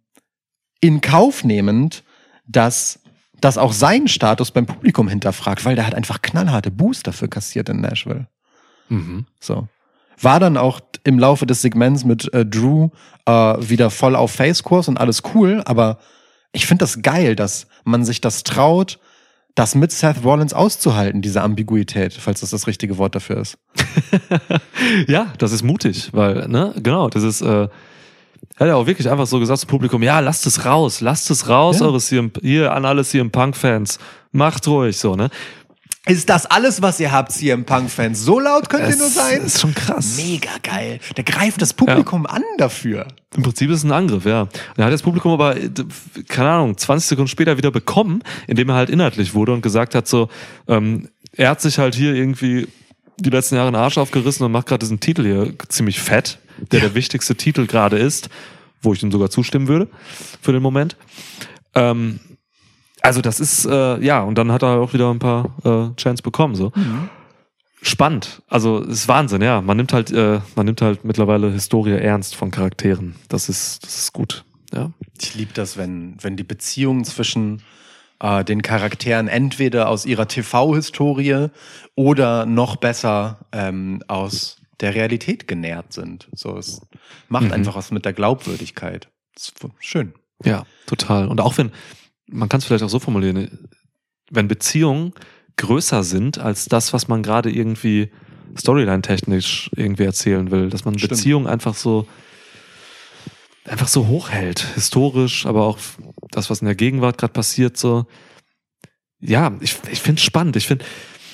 in Kauf nehmend, dass das auch seinen Status beim Publikum hinterfragt, weil der hat einfach knallharte Boost dafür kassiert in Nashville. Mhm. So. War dann auch im Laufe des Segments mit äh, Drew äh, wieder voll auf Face-Kurs und alles cool, aber ich finde das geil, dass man sich das traut, das mit Seth Rollins auszuhalten, diese Ambiguität, falls das das richtige Wort dafür ist. <laughs> Ja, das ist mutig, weil, ne, genau, das ist, äh, hat er auch wirklich einfach so gesagt zum Publikum, ja, lasst es raus, lasst es raus, Ja. eure CM, hier an alle CM Punk-Fans, macht ruhig, so, ne? Ist das alles, was ihr habt, CM Punk-Fans? So laut könnt ihr nur sein? ist schon krass. Mega geil. Der greift das Publikum an dafür. Im Prinzip ist es ein Angriff, ja. Er hat das Publikum aber, äh, keine Ahnung, 20 Sekunden später wieder bekommen, indem er halt inhaltlich wurde und gesagt hat so, ähm, er hat sich halt hier irgendwie die letzten Jahre den Arsch aufgerissen und macht gerade diesen Titel hier ziemlich fett, der der wichtigste Titel gerade ist, wo ich ihm sogar zustimmen würde für den Moment. Ähm, also das ist, äh, ja, und dann hat er auch wieder ein paar äh, Chance bekommen, so. Spannend. Also es ist Wahnsinn, ja. Man nimmt halt, äh, man nimmt halt mittlerweile Historie ernst von Charakteren. Das ist, das ist gut. Ja. Ich liebe das, wenn, wenn die Beziehungen zwischen äh, den Charakteren entweder aus ihrer TV-Historie oder noch besser ähm, aus der Realität genährt sind. So, es macht Mhm. einfach was mit der Glaubwürdigkeit. Das ist schön. Ja, total. Und auch wenn, man kann es vielleicht auch so formulieren, wenn Beziehungen größer sind als das, was man gerade irgendwie storyline-technisch irgendwie erzählen will, dass man Stimmt. Beziehungen einfach so einfach so hochhält, historisch, aber auch das, was in der Gegenwart gerade passiert, so. Ja, ich, ich finde es spannend. Ich finde,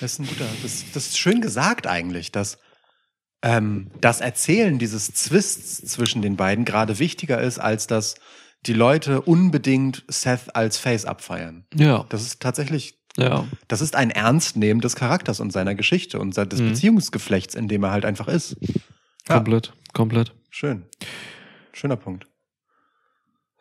Das ist ein guter, das, das ist schön gesagt eigentlich, dass ähm, das Erzählen dieses Twists zwischen den beiden gerade wichtiger ist, als dass die Leute unbedingt Seth als Face abfeiern. ja, Das ist tatsächlich ja, Das ist ein Ernstnehmen des Charakters und seiner Geschichte und des Mhm. Beziehungsgeflechts, in dem er halt einfach ist. Ja. komplett, komplett. Schön. Schöner Punkt.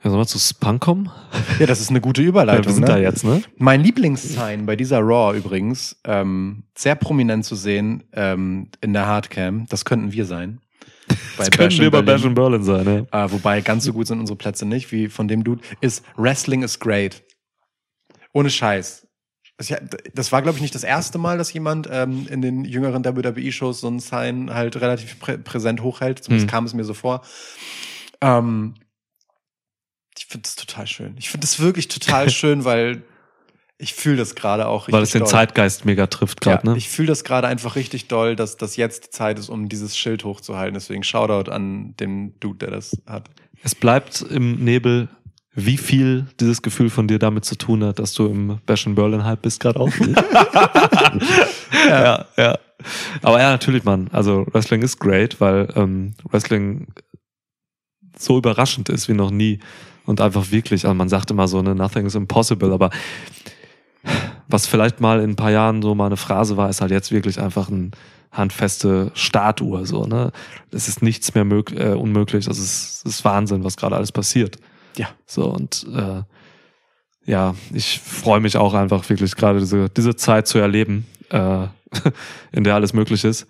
Ja, sollen wir zu Spunk kommen? Ja, das ist eine gute <laughs> Ja, Überleitung. wir sind ne? da jetzt, ne? Mein Lieblingssign bei dieser Raw übrigens, ähm, sehr prominent zu sehen ähm, in der Hardcam, das könnten wir sein. Bei Das können Bash wir bei. Bash in Berlin sein, ja. Äh, wobei ganz so gut sind unsere Plätze nicht, wie von dem Dude, ist Wrestling is great. Ohne Scheiß. Das war, glaube ich, nicht das erste Mal, dass jemand ähm, in den jüngeren WWE-Shows so ein Sign halt relativ prä präsent hochhält. Zumindest Hm. kam es mir so vor. Ähm, ich finde das total schön. Ich finde das wirklich total <laughs> schön, weil ich fühle das gerade auch richtig Weil es den doll. Zeitgeist mega trifft gerade, ja, ne? Ich fühle das gerade einfach richtig doll, dass das jetzt die Zeit ist, um dieses Schild hochzuhalten. Deswegen Shoutout an den Dude, der das hat. Es bleibt im Nebel, wie viel dieses Gefühl von dir damit zu tun hat, dass du im Bash in Berlin Hype bist gerade auch. <laughs> ja, ja. Aber ja, natürlich, Mann. Also Wrestling ist great, weil ähm, Wrestling so überraschend ist wie noch nie und einfach wirklich, also man sagt immer so, ne, nothing is impossible, aber was vielleicht mal in ein paar Jahren so mal eine Phrase war, ist halt jetzt wirklich einfach ein handfeste Statue, so, ne. Es ist nichts mehr mög äh, unmöglich, das ist, das ist Wahnsinn, was gerade alles passiert. Ja. So, und äh, ja, ich freue mich auch einfach wirklich gerade diese, diese Zeit zu erleben, äh, <laughs> in der alles möglich ist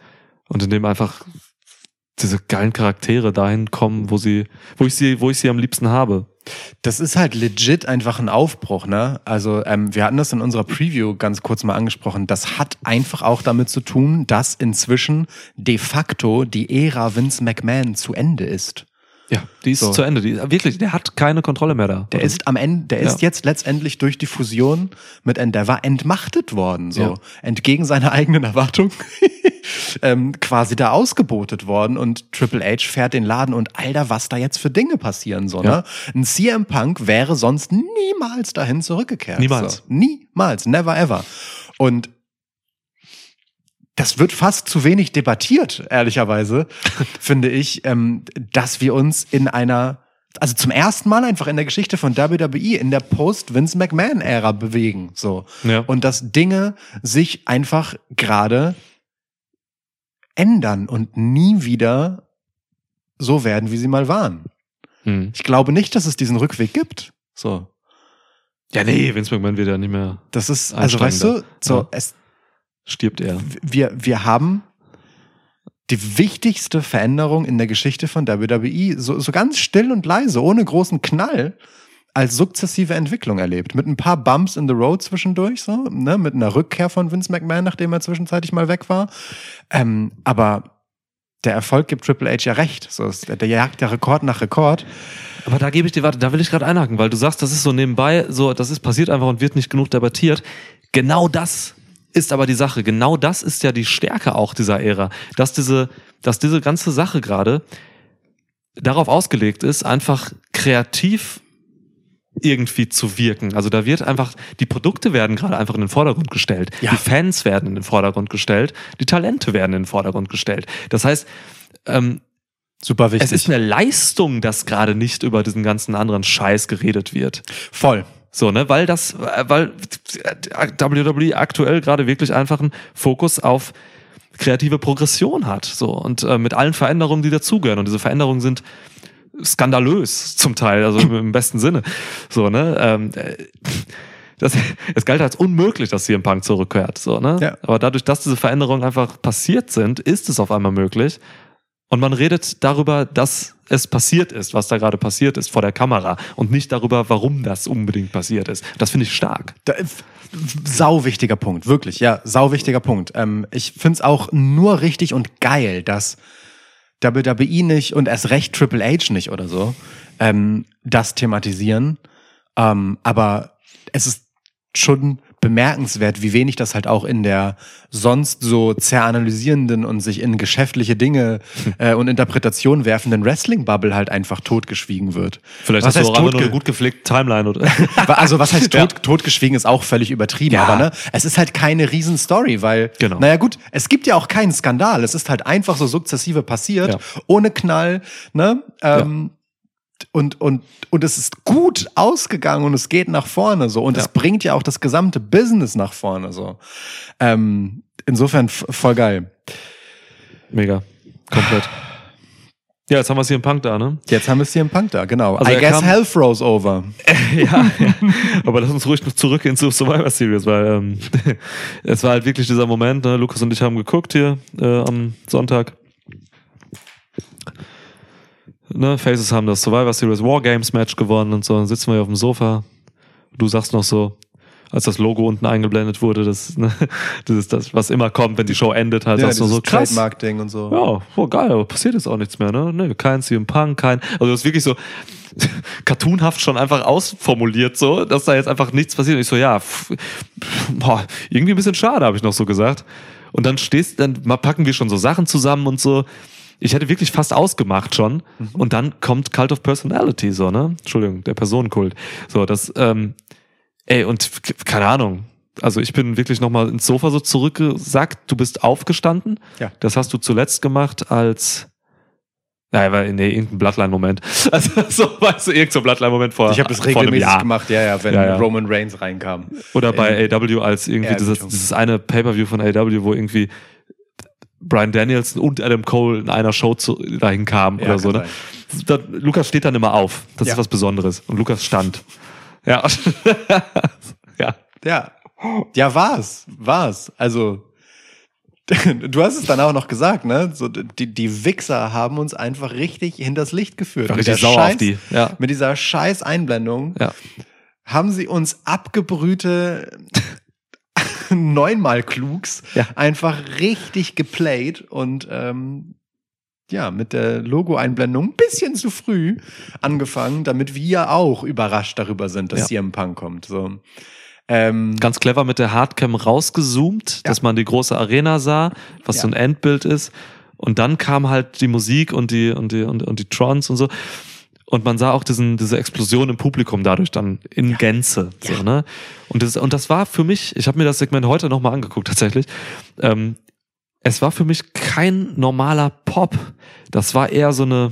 und in dem einfach diese geilen Charaktere dahin kommen, wo sie, wo ich sie, wo ich sie am liebsten habe. Das ist halt legit einfach ein Aufbruch, ne? Also ähm, wir hatten das in unserer Preview ganz kurz mal angesprochen. Das hat einfach auch damit zu tun, dass inzwischen de facto die Ära Vince McMahon zu Ende ist. Ja, die ist So. zu Ende. Die, wirklich, der hat keine Kontrolle mehr da. Der ist am Ende, der ist Ja. jetzt letztendlich durch die Fusion mit Endeavor entmachtet worden, so Ja. entgegen seiner eigenen Erwartung <laughs> ähm, quasi da ausgebotet worden und Triple H fährt den Laden und Alter, was da jetzt für Dinge passieren so, Ja. ne? Ein CM Punk wäre sonst niemals dahin zurückgekehrt. Niemals. So. Niemals, never ever. Und das wird fast zu wenig debattiert, ehrlicherweise, <laughs> finde ich, ähm, dass wir uns in einer, also zum ersten Mal einfach in der Geschichte von WWE in der Post-Vince McMahon-Ära bewegen. So. Ja. Und dass Dinge sich einfach gerade ändern und nie wieder so werden, wie sie mal waren. Hm. Ich glaube nicht, dass es diesen Rückweg gibt. So. Ja, nee, Vince McMahon wird ja nicht mehr, Das ist, also weißt du, so, Ja. es, stirbt er. wir, wir haben die wichtigste Veränderung in der Geschichte von WWE so, so ganz still und leise, ohne großen Knall, als sukzessive Entwicklung erlebt. Mit ein paar Bumps in the road zwischendurch, so, ne, mit einer Rückkehr von Vince McMahon, nachdem er zwischenzeitlich mal weg war. Ähm, aber der Erfolg gibt Triple H ja recht. So, der jagt ja Rekord nach Rekord. Aber da gebe ich dir, warte, da will ich gerade einhaken, weil du sagst, das ist so nebenbei, so, das ist passiert einfach und wird nicht genug debattiert. Genau das ist aber die Sache. Genau das ist ja die Stärke auch dieser Ära, dass diese, dass diese ganze Sache gerade darauf ausgelegt ist, einfach kreativ irgendwie zu wirken. Also da wird einfach, die Produkte werden gerade einfach in den Vordergrund gestellt. Ja. Die Fans werden in den Vordergrund gestellt. Die Talente werden in den Vordergrund gestellt. Das heißt, ähm, Super wichtig. es ist eine Leistung, dass gerade nicht über diesen ganzen anderen Scheiß geredet wird. voll. So, ne, weil das, äh, weil WWE aktuell gerade wirklich einfach einen Fokus auf kreative Progression hat. So, und äh, mit allen Veränderungen, die dazugehören. Und diese Veränderungen sind skandalös zum Teil, also im besten Sinne. So, ne? Ähm, äh, das, es galt als unmöglich, dass CM Punk zurückkehrt. So, ne? Ja. Aber dadurch, dass diese Veränderungen einfach passiert sind, ist es auf einmal möglich. Und man redet darüber, dass es passiert ist, was da gerade passiert ist vor der Kamera und nicht darüber, warum das unbedingt passiert ist. Das finde ich stark. Da, sau wichtiger Punkt, wirklich, ja, sau wichtiger Punkt. Ähm, ich find's auch nur richtig und geil, dass WWE nicht und erst recht Triple H nicht oder so ähm, das thematisieren. Ähm, aber es ist schon bemerkenswert, wie wenig das halt auch in der sonst so zerranalysierenden und sich in geschäftliche Dinge <laughs> äh, und Interpretationen werfenden Wrestling-Bubble halt einfach totgeschwiegen wird. Vielleicht Was hast du heißt einfach nur eine gut gepflegte Timeline oder. <laughs> also was heißt Ja. tot, totgeschwiegen ist auch völlig übertrieben, Ja. aber ne, es ist halt keine Riesenstory, weil, Genau. naja gut, es gibt ja auch keinen Skandal, es ist halt einfach so sukzessive passiert, Ja. ohne Knall, ne, ähm, und, und, und es ist gut ausgegangen und es geht nach vorne so und Ja. es bringt ja auch das gesamte Business nach vorne so. Ähm, insofern voll geil. Mega. Komplett. Ja, jetzt haben wir es hier im Punk da, ne? Jetzt haben wir es hier im Punk da, genau. Also I guess kam- Hell froze over. <laughs> ja, ja. Aber lass uns ruhig noch zurück ins Survivor Series, weil ähm, <laughs> es war halt wirklich dieser Moment, ne? Lukas und ich haben geguckt hier äh, am Sonntag. Ne, Faces haben das Survivor Series Wargames Match gewonnen und so. Dann sitzen wir hier auf dem Sofa. Du sagst noch so, als das Logo unten eingeblendet wurde, das, ne, <laughs> das ist das, was immer kommt, wenn die Show endet, halt sagst du so, krass. Trademark-Ding und so. Ja, voll geil, aber passiert jetzt auch nichts mehr, ne? Nee, kein CM Punk, kein. Also das ist wirklich so <laughs> cartoonhaft schon einfach ausformuliert, so, dass da jetzt einfach nichts passiert. Und ich so, ja, pff, boah, irgendwie ein bisschen schade, habe ich noch so gesagt. Und dann stehst, dann packen wir schon so Sachen zusammen und so. Ich hätte wirklich fast ausgemacht schon. Und dann kommt Cult of Personality, so, ne? Entschuldigung, der Personenkult. So, das, ähm, ey, und keine Ahnung. Also ich bin wirklich nochmal ins Sofa so zurückgesackt. Du bist aufgestanden. Ja. Das hast du zuletzt gemacht als Nein, weil, nee, irgendein Bloodline-Moment. <laughs> Also, so, weißt du, irgendein so Bloodline-Moment vor, Ich habe das regelmäßig gemacht, ja, ja, wenn Ja, ja. Roman Reigns reinkam. Oder bei AW als irgendwie dieses, dieses eine Pay-Per-View von AW, wo irgendwie Brian Danielson und Adam Cole in einer Show zu, dahin kamen Ja, oder so. Ne? Da, Lukas steht dann immer auf. Das Ja. ist was Besonderes. Und Lukas stand. Ja. <laughs> ja. Ja. Ja, war's. War's. Also, <laughs> du hast es dann auch noch gesagt, ne? So, die, die Wichser haben uns einfach richtig hinters Licht geführt. Richtig sauer auf Scheiß- die. Ja. Mit dieser scheiß Einblendung Ja. haben sie uns abgebrühte <laughs> neunmal Klugs Ja. einfach richtig geplayt und ähm, ja, mit der Logo-Einblendung ein bisschen zu früh angefangen, damit wir auch überrascht darüber sind, dass Ja. CM Punk kommt. So. Ähm, Ganz clever mit der Hardcam rausgezoomt, dass man die große Arena sah, was Ja. so ein Endbild ist. Und dann kam halt die Musik und die, und die, und, und die Trons und so. Und man sah auch diesen, diese Explosion im Publikum dadurch dann in Gänze. So, ne? und, das, und das war für mich, ich habe mir das Segment heute nochmal angeguckt tatsächlich. Ähm, es war für mich kein normaler Pop. Das war eher so eine,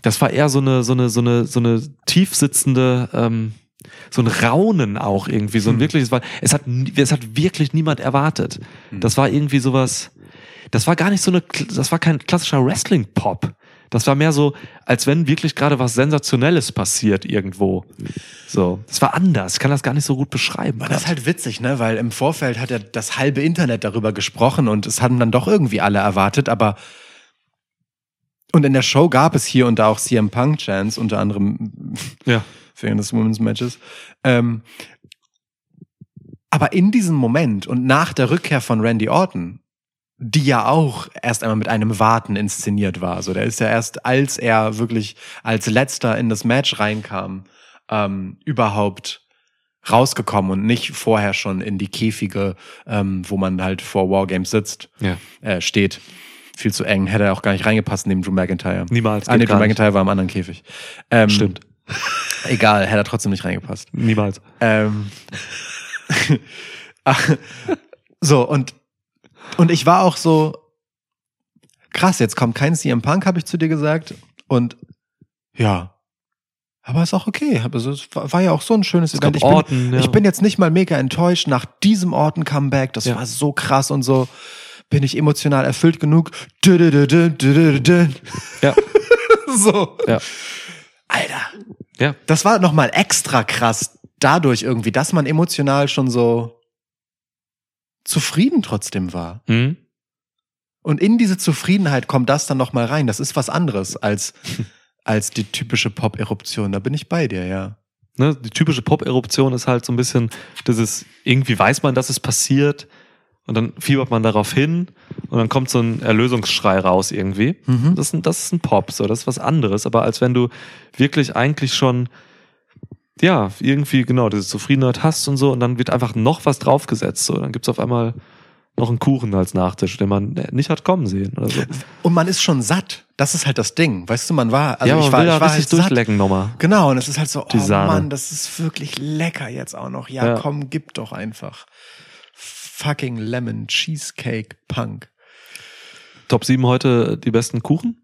das war eher so eine, so eine, so eine, so eine tiefsitzende, ähm, so ein Raunen auch irgendwie, so ein wirkliches, weil es hat, es hat wirklich niemand erwartet. Das war irgendwie sowas, das war gar nicht so eine, das war kein klassischer Wrestling-Pop. Das war mehr so, als wenn wirklich gerade was Sensationelles passiert irgendwo. So, das war anders. Ich kann das gar nicht so gut beschreiben. Aber das ist halt witzig, ne? Weil im Vorfeld hat ja das halbe Internet darüber gesprochen und es hatten dann doch irgendwie alle erwartet, aber und in der Show gab es hier und da auch CM Punk Chance, unter anderem <laughs> ja. während des Women's Matches. Ähm, aber in diesem Moment und nach der Rückkehr von Randy Orton, die ja auch erst einmal mit einem Warten inszeniert war. Also der ist ja erst, als er wirklich als letzter in das Match reinkam, ähm, überhaupt rausgekommen und nicht vorher schon in die Käfige, ähm, wo man halt vor Wargames sitzt, Ja. äh, steht. Viel zu eng, hätte er auch gar nicht reingepasst neben Drew McIntyre. Niemals. Ah, nee, Drew. McIntyre war im anderen Käfig. Ähm, Stimmt. <laughs> Egal, hätte er trotzdem nicht reingepasst. Niemals. Ähm, <laughs> so, und, und ich war auch so, krass, jetzt kommt kein CM Punk, habe ich zu dir gesagt. Und ja, aber ist auch okay. Also, es war, ja auch so ein schönes Es Event. Ich bin, Orten, ja. ich bin jetzt nicht mal mega enttäuscht nach diesem Orten-Comeback. Das Ja. war so krass und so. Bin ich emotional erfüllt genug? Ja. <laughs> so. Ja. Alter. Ja. Das war nochmal extra krass dadurch irgendwie, dass man emotional schon so zufrieden trotzdem war. Mhm. Und in diese Zufriedenheit kommt das dann nochmal rein. Das ist was anderes als, <laughs> als die typische Pop-Eruption. Da bin ich bei dir, ja. Ne, die typische Pop-Eruption ist halt so ein bisschen, das ist, irgendwie weiß man, dass es passiert und dann fiebert man darauf hin und dann kommt so ein Erlösungsschrei raus irgendwie. Mhm. Das, ist ein, das ist ein Pop, so, das ist was anderes, aber als wenn du wirklich eigentlich schon, ja, irgendwie genau diese Zufriedenheit hast und so und dann wird einfach noch was draufgesetzt, so, dann gibt's auf einmal noch einen Kuchen als Nachtisch, den man nicht hat kommen sehen oder so. Und man ist schon satt. Das ist halt das Ding. Weißt du, man war, also ja, ich war, will ich war richtig halt durchlecken nochmal. Genau, und es ist halt so, oh. Mann, das ist wirklich lecker jetzt auch noch. Ja, Ja. komm, gib doch einfach. Fucking Lemon Cheesecake Punk. Top 7 heute die besten Kuchen?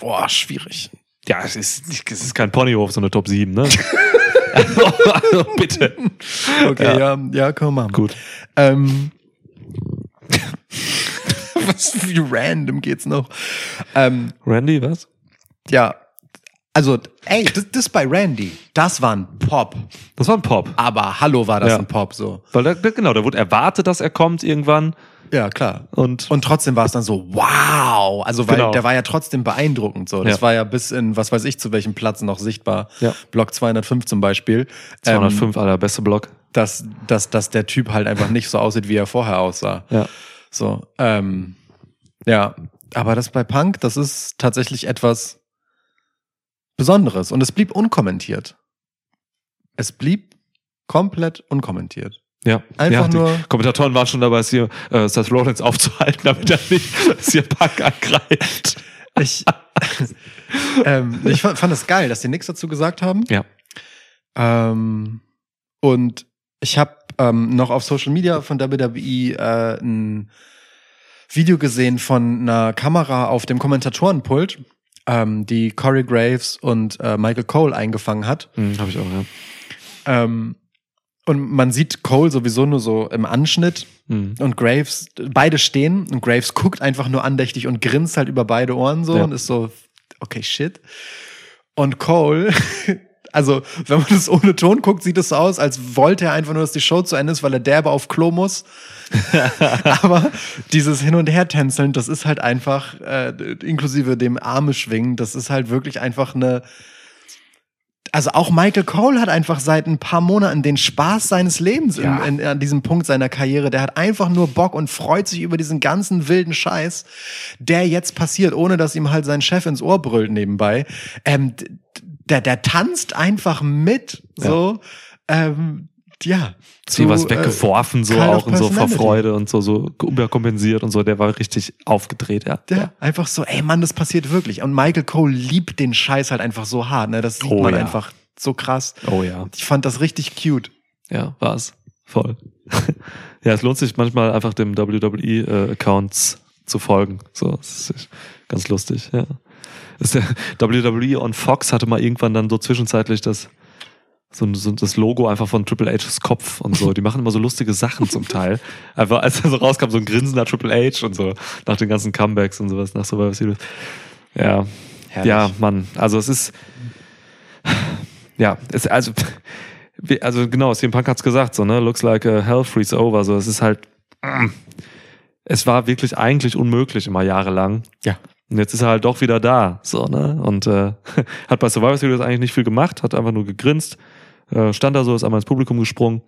Boah, schwierig. Ja, es ist, es ist kein Ponyhof, so eine Top 7, ne? also, <laughs> bitte. Okay, ja, ja, komm mal. Gut. Ähm, <laughs> was, wie random geht's noch? Ähm, Randy, was? ja, also, ey, das, das bei Randy, das war ein Pop. Das war ein Pop. Aber hallo war das Ja. ein Pop, so. Weil da- genau, da wurde erwartet, dass er kommt irgendwann. Ja, klar. Und, Und trotzdem war es dann so, wow. Also, weil Genau. der war ja trotzdem beeindruckend so. Das Ja. war ja bis in, was weiß ich, zu welchem Platz noch sichtbar. Ja. Block 205 zum Beispiel. Ähm, 205, Alter, beste Block. dass, dass, dass der Typ halt einfach nicht so aussieht, wie er vorher aussah. Ja. So, ähm, ja. Aber das bei Punk, das ist tatsächlich etwas Besonderes. Und es blieb unkommentiert. Es blieb komplett unkommentiert. Ja. Einfach ja, nur- Kommentatoren waren schon dabei, es hier äh, Seth Rollins aufzuhalten, damit er nicht <laughs> dass hier Punk angreift. Ich, <laughs> ähm, ich fand, fand es geil, dass die nichts dazu gesagt haben. Ja. Ähm, und ich habe ähm, noch auf Social Media von WWE äh, ein Video gesehen von einer Kamera auf dem Kommentatorenpult, ähm, die Corey Graves und äh, Michael Cole eingefangen hat. Hm, hab ich auch, ja. Ähm, und man sieht Cole sowieso nur so im Anschnitt Hm. und Graves, beide stehen und Graves guckt einfach nur andächtig und grinst halt über beide Ohren so Ja. und ist so, okay, shit. Und Cole, <laughs> also wenn man das ohne Ton guckt, sieht es so aus, als wollte er einfach nur, dass die Show zu Ende ist, weil er derbe auf Klo muss. <laughs> Aber dieses Hin- und Her-Tänzeln, das ist halt einfach, äh, inklusive dem Arme schwingen, das ist halt wirklich einfach eine, also auch Michael Cole hat einfach seit ein paar Monaten den Spaß seines Lebens Ja. in, in, an diesem Punkt seiner Karriere. Der hat einfach nur Bock und freut sich über diesen ganzen wilden Scheiß, der jetzt passiert, ohne dass ihm halt sein Chef ins Ohr brüllt nebenbei. Ähm, der, der tanzt einfach mit, so. Ähm, ja. Sie zu, was äh, weggeworfen, so auch und so vor. Freude und so, so überkompensiert und so. Der war richtig aufgedreht, ja. Ja, einfach so, ey Mann, das passiert wirklich. Und Michael Cole liebt den Scheiß halt einfach so hart, ne? Das sieht Oh man ja. einfach so krass. Oh ja. Ich fand das richtig cute. Ja, war's. voll. <laughs> ja, es lohnt sich manchmal einfach dem WWE-Accounts zu folgen. So, das ist ganz lustig, ja. Das ist der WWE on Fox hatte mal irgendwann dann so zwischenzeitlich das, so, so das Logo einfach von Triple H's Kopf und so. Die machen immer so lustige Sachen zum Teil. <laughs> Einfach als er so rauskam, so ein grinsender Triple H und so, nach den ganzen Comebacks und sowas, nach Survivor Series. Ja, Herrlich. ja, Mann. Also es ist, ja, es, also, also genau, CM Punk hat's gesagt, so, ne, looks like a hell freeze over, so, es ist halt, es war wirklich eigentlich unmöglich immer jahrelang. Ja. Und jetzt ist er halt doch wieder da, so, ne, und äh, <laughs> hat bei Survivor Series eigentlich nicht viel gemacht, hat einfach nur gegrinst, äh, stand da so, ist einmal ins Publikum gesprungen,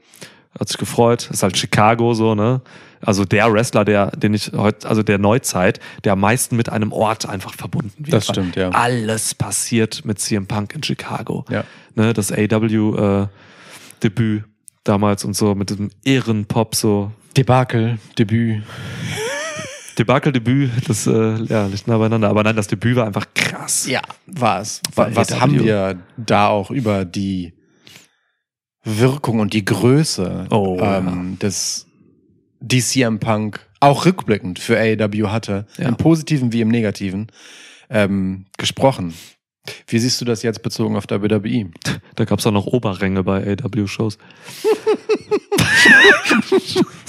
hat sich gefreut, ist halt Chicago so, ne? Also der Wrestler, der, den ich heute, also der Neuzeit, der am meisten mit einem Ort einfach verbunden wird. Das stimmt, ja. Alles passiert mit CM Punk in Chicago. Ja. Ne, das AW äh, Debüt damals und so mit dem Ehrenpop so. Debakel, Debüt. Debakel-Debüt, das äh, ja, liegt nah beieinander. Aber nein, das Debüt war einfach krass. Ja, war es. Was AEW. haben wir da auch über die Wirkung und die Größe Oh, ähm, des DCM Punk auch rückblickend für AEW hatte, Ja. im Positiven wie im Negativen, ähm, gesprochen. Wie siehst du das jetzt bezogen auf WWE? Da gab's auch noch Oberränge bei AW-Shows. <laughs>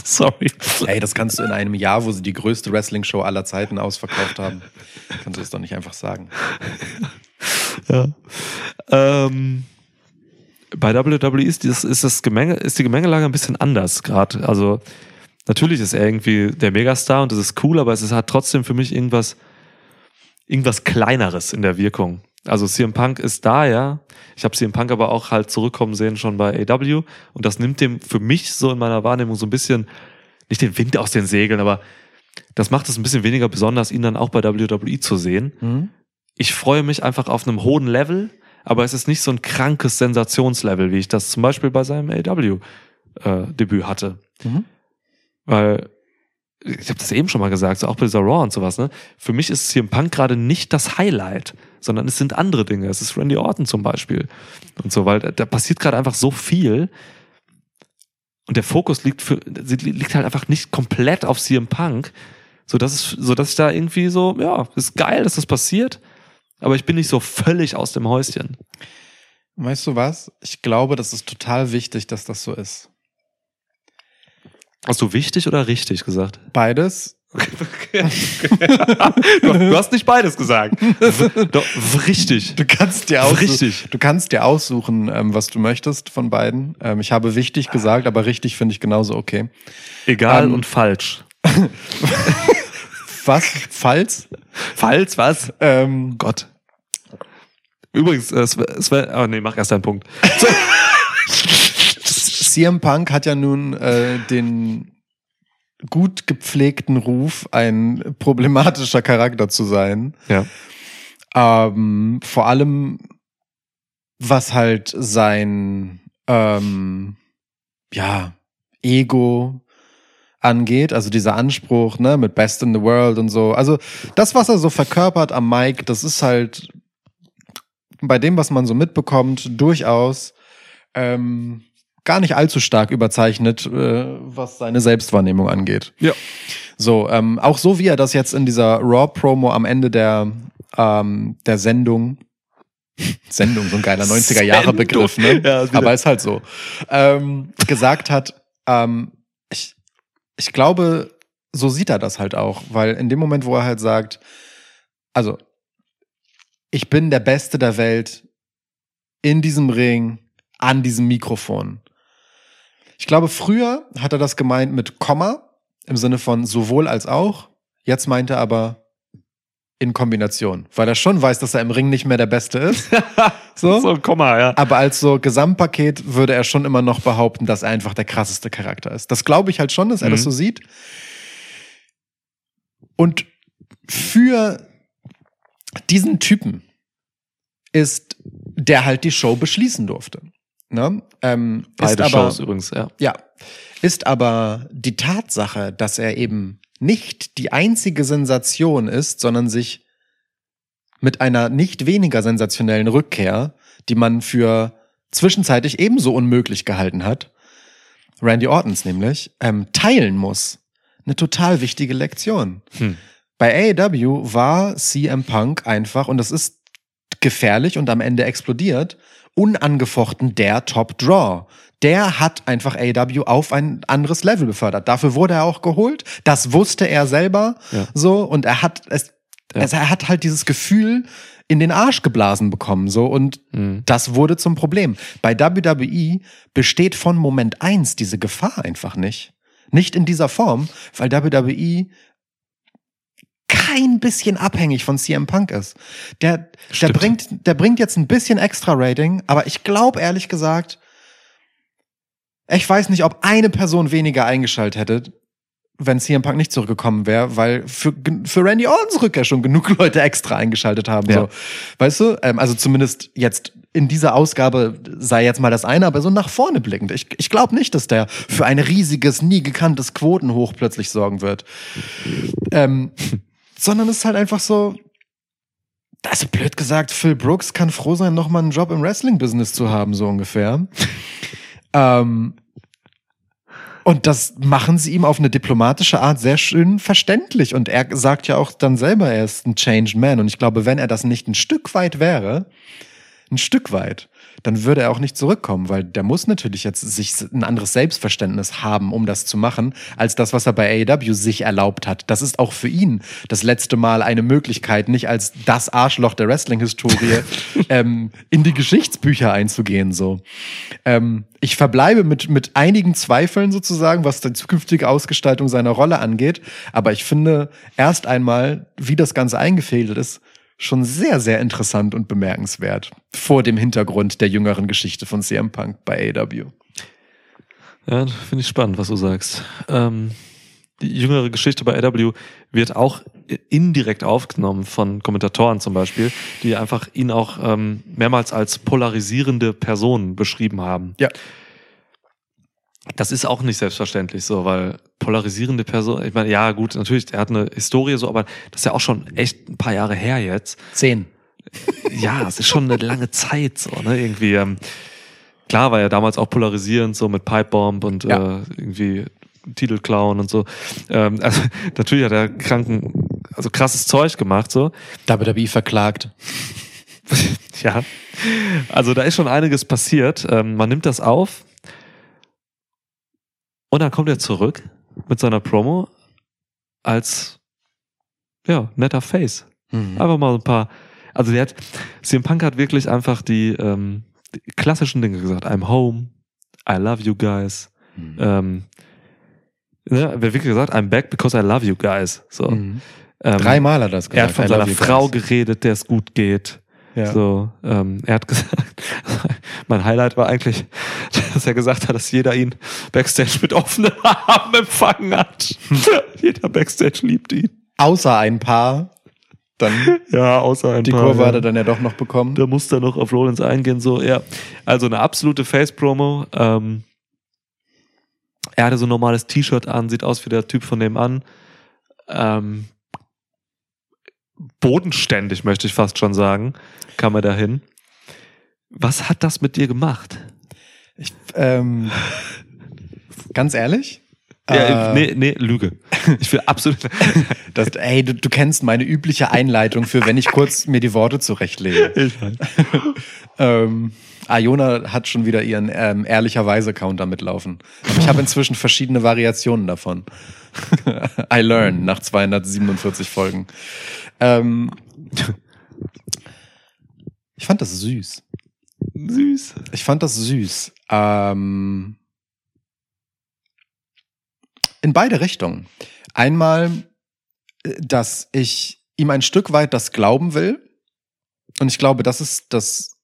Sorry. Ey, das kannst du in einem Jahr, wo sie die größte Wrestling-Show aller Zeiten ausverkauft haben, kannst du das doch nicht einfach sagen. Ja. Ähm, bei WWE ist, das, ist, das Gemenge, ist die Gemengelage ein bisschen anders gerade. Also natürlich ist er irgendwie der Megastar und das ist cool, aber es halt trotzdem für mich irgendwas, irgendwas Kleineres in der Wirkung. Also CM Punk ist da, ja. Ich habe CM Punk aber auch halt zurückkommen sehen schon bei AW und das nimmt dem für mich so in meiner Wahrnehmung so ein bisschen, nicht den Wind aus den Segeln, aber das macht es ein bisschen weniger besonders, ihn dann auch bei WWE zu sehen ich freue mich einfach auf einem hohen Level, aber es ist nicht so ein krankes Sensationslevel, wie ich das zum Beispiel bei seinem AW-Debüt hatte. Mhm. Weil, ich habe das eben schon mal gesagt, so auch bei dieser Raw und sowas, ne? Für mich ist CM Punk gerade nicht das Highlight, sondern es sind andere Dinge. Es ist Randy Orton zum Beispiel und so, weil da, da passiert gerade einfach so viel. Und der Fokus liegt für, liegt halt einfach nicht komplett auf CM Punk, so dass es, so dass ich da irgendwie so, ja, ist geil, dass das passiert, aber ich bin nicht so völlig aus dem Häuschen. Weißt du was? Ich glaube, das ist total wichtig, dass das so ist. Hast du wichtig oder richtig gesagt? Beides. du, <laughs> du hast nicht beides gesagt. Doch, richtig. Du kannst dir aussuchen, Richtig. Du kannst dir aussuchen, was du möchtest von beiden. Ähm, ich habe wichtig gesagt, aber richtig finde ich genauso okay. Egal Ähm, und falsch. <laughs> Was? Falls? Falsch, was? Ähm, Gott. Übrigens, äh, wär, oh nee, mach erst deinen Punkt. <laughs> CM Punk hat ja nun äh, den gut gepflegten Ruf, ein problematischer Charakter zu sein. Ja. Ähm, vor allem, was halt sein ähm, ja, Ego angeht, also dieser Anspruch, ne, mit Best in the World und so. Also das, was er so verkörpert am Mic, das ist halt bei dem, was man so mitbekommt, durchaus ähm, gar nicht allzu stark überzeichnet, äh, was seine Selbstwahrnehmung angeht. Ja. So, ähm, auch so wie er das jetzt in dieser Raw-Promo am Ende der, ähm, der Sendung, <laughs> Sendung, so ein geiler 90er-Jahre-Begriff, ne? Ja, Aber ist halt so, ähm, gesagt hat, ähm, ich glaube, so sieht er das halt auch, weil in dem Moment, wo er halt sagt, also, ich bin der Beste der Welt in diesem Ring, an diesem Mikrofon. Ich glaube, früher hat er das gemeint mit Komma, im Sinne von sowohl als auch. Jetzt meint er aber in Kombination, weil er schon weiß, dass er im Ring nicht mehr der Beste ist. <laughs> So. So ein Komma, ja. Aber als so Gesamtpaket würde er schon immer noch behaupten, dass er einfach der krasseste Charakter ist. Das glaube ich halt schon, dass er Mhm. das so sieht. Und für diesen Typen ist, der halt die Show beschließen durfte. Ne? Ähm, Beide ist aber, Shows übrigens, ja. ja, ist aber die Tatsache, dass er eben nicht die einzige Sensation ist, sondern sich mit einer nicht weniger sensationellen Rückkehr, die man für zwischenzeitlich ebenso unmöglich gehalten hat, Randy Ortons nämlich, ähm, teilen muss. Eine total wichtige Lektion. Hm. Bei AEW war CM Punk einfach, und das ist gefährlich und am Ende explodiert, unangefochten der Top Draw. Der hat einfach AEW auf ein anderes Level befördert. Dafür wurde er auch geholt. Das wusste er selber Ja. so und er hat es, Ja. also er hat halt dieses Gefühl in den Arsch geblasen bekommen so und Mhm. das wurde zum Problem. Bei WWE besteht von Moment eins diese Gefahr einfach nicht. Nicht in dieser Form, weil WWE kein bisschen abhängig von CM Punk ist. Der, der bringt, der bringt jetzt ein bisschen extra Rating, aber ich glaube ehrlich gesagt, ich weiß nicht, ob eine Person weniger eingeschaltet hätte, wenn CM Punk nicht zurückgekommen wäre, weil für, für Randy Ortons Rückkehr schon genug <laughs> Leute extra eingeschaltet haben. Ja. So. Weißt du? Ähm, also zumindest jetzt in dieser Ausgabe sei jetzt mal das eine, aber so nach vorne blickend. Ich, ich glaube nicht, dass der für ein riesiges, nie gekanntes Quotenhoch plötzlich sorgen wird. Ähm, <laughs> sondern es ist halt einfach so, also blöd gesagt, Phil Brooks kann froh sein, nochmal einen Job im Wrestling-Business zu haben, so ungefähr. <laughs> ähm, und das machen sie ihm auf eine diplomatische Art sehr schön verständlich. Und er sagt ja auch dann selber, er ist ein Changed Man. Und ich glaube, wenn er das nicht ein Stück weit wäre, ein Stück weit, dann würde er auch nicht zurückkommen, weil der muss natürlich jetzt sich ein anderes Selbstverständnis haben, um das zu machen, als das, was er bei AEW sich erlaubt hat. Das ist auch für ihn das letzte Mal eine Möglichkeit, nicht als das Arschloch der Wrestling-Historie <laughs> ähm, in die Geschichtsbücher einzugehen. So, ähm, ich verbleibe mit mit einigen Zweifeln sozusagen, was die zukünftige Ausgestaltung seiner Rolle angeht. Aber ich finde erst einmal, wie das Ganze eingefädelt ist, schon sehr, sehr interessant und bemerkenswert vor dem Hintergrund der jüngeren Geschichte von CM Punk bei AEW. Ja, finde ich spannend, was du sagst. Ähm, die jüngere Geschichte bei AW wird auch indirekt aufgenommen von Kommentatoren zum Beispiel, die einfach ihn auch ähm, mehrmals als polarisierende Person beschrieben haben. Ja. Das ist auch nicht selbstverständlich so, weil polarisierende Person, ich meine, ja gut, natürlich, er hat eine Historie so, aber das ist ja auch schon echt ein paar Jahre her jetzt. Zehn. Ja, es ist schon eine lange Zeit so, ne? Irgendwie, ähm, klar war er damals auch polarisierend, so mit Pipebomb und Ja. äh, irgendwie Titelclown und so. Ähm, <laughs> also natürlich hat er kranken, also krasses Zeug gemacht, so. WWE verklagt. <laughs> Ja. Also da ist schon einiges passiert. Ähm, man nimmt das auf und dann kommt er zurück mit seiner Promo als ja, netter Face. Mhm. Einfach mal ein paar. Also der hat, CM Punk hat wirklich einfach die, ähm, die klassischen Dinge gesagt. I'm home, I love you guys. Mhm. Ähm, ne, er hat wirklich gesagt, I'm back because I love you guys. So. Mhm. Ähm, Dreimal hat er das Er hat gesagt. von I seiner Frau guys. geredet, der es gut geht. Ja. So, ähm, er hat <laughs> gesagt, mein Highlight war eigentlich, <laughs> dass er gesagt hat, dass jeder ihn Backstage mit offenen <laughs> Armen empfangen hat. jeder Backstage liebt ihn. Außer ein paar. Dann Ja, außer ein die paar. Kurve ja. hat er dann ja doch noch bekommen. Da muss er noch auf Rollins eingehen, so, ja. Also eine absolute Face-Promo. Ähm, er hatte so ein normales T-Shirt an, sieht aus wie der Typ von nebenan. Ähm, bodenständig, möchte ich fast schon sagen, kam er dahin. Was hat das mit dir gemacht? Ich, ähm, ganz ehrlich? Ja, Äh, nee, nee, Lüge. Ich will absolut. <laughs> Das, ey, du, du kennst meine übliche Einleitung für, wenn ich kurz mir die Worte zurechtlege. Ich weiß. Ähm, Iona hat schon wieder ihren ähm, ehrlicherweise Counter mitlaufen. Aber ich habe inzwischen verschiedene Variationen davon. <laughs> I learn nach 247 Folgen. Ähm, ich fand das süß. Süß. Ich fand das süß. Ähm, in beide Richtungen. Einmal, äh, dass ich ihm ein Stück weit das glauben will. Und ich glaube, das ist das,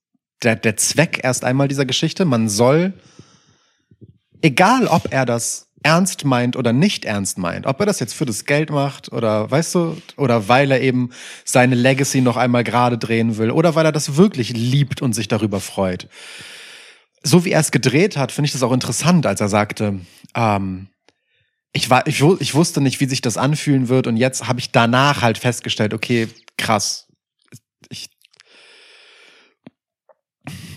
der, der Zweck erst einmal dieser Geschichte. Man soll, egal ob er das ernst meint oder nicht ernst meint, ob er das jetzt für das Geld macht oder weißt du, oder weil er eben seine Legacy noch einmal gerade drehen will oder weil er das wirklich liebt und sich darüber freut. So wie er es gedreht hat, finde ich das auch interessant, als er sagte, ähm, ich, war, ich, ich wusste nicht, wie sich das anfühlen wird und jetzt habe ich danach halt festgestellt, okay, krass,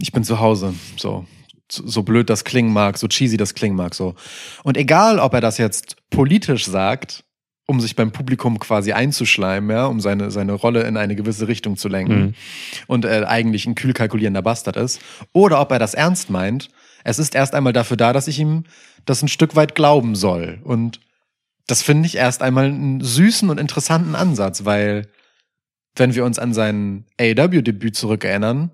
ich, bin zu Hause, so. so blöd das klingen mag, so cheesy das klingen mag, so. Und egal, ob er das jetzt politisch sagt, um sich beim Publikum quasi einzuschleimen, ja, um seine, seine Rolle in eine gewisse Richtung zu lenken Mhm. und er eigentlich ein kühl kalkulierender Bastard ist, oder ob er das ernst meint, es ist erst einmal dafür da, dass ich ihm das ein Stück weit glauben soll. Und das finde ich erst einmal einen süßen und interessanten Ansatz, weil wenn wir uns an sein AEW-Debüt zurückerinnern,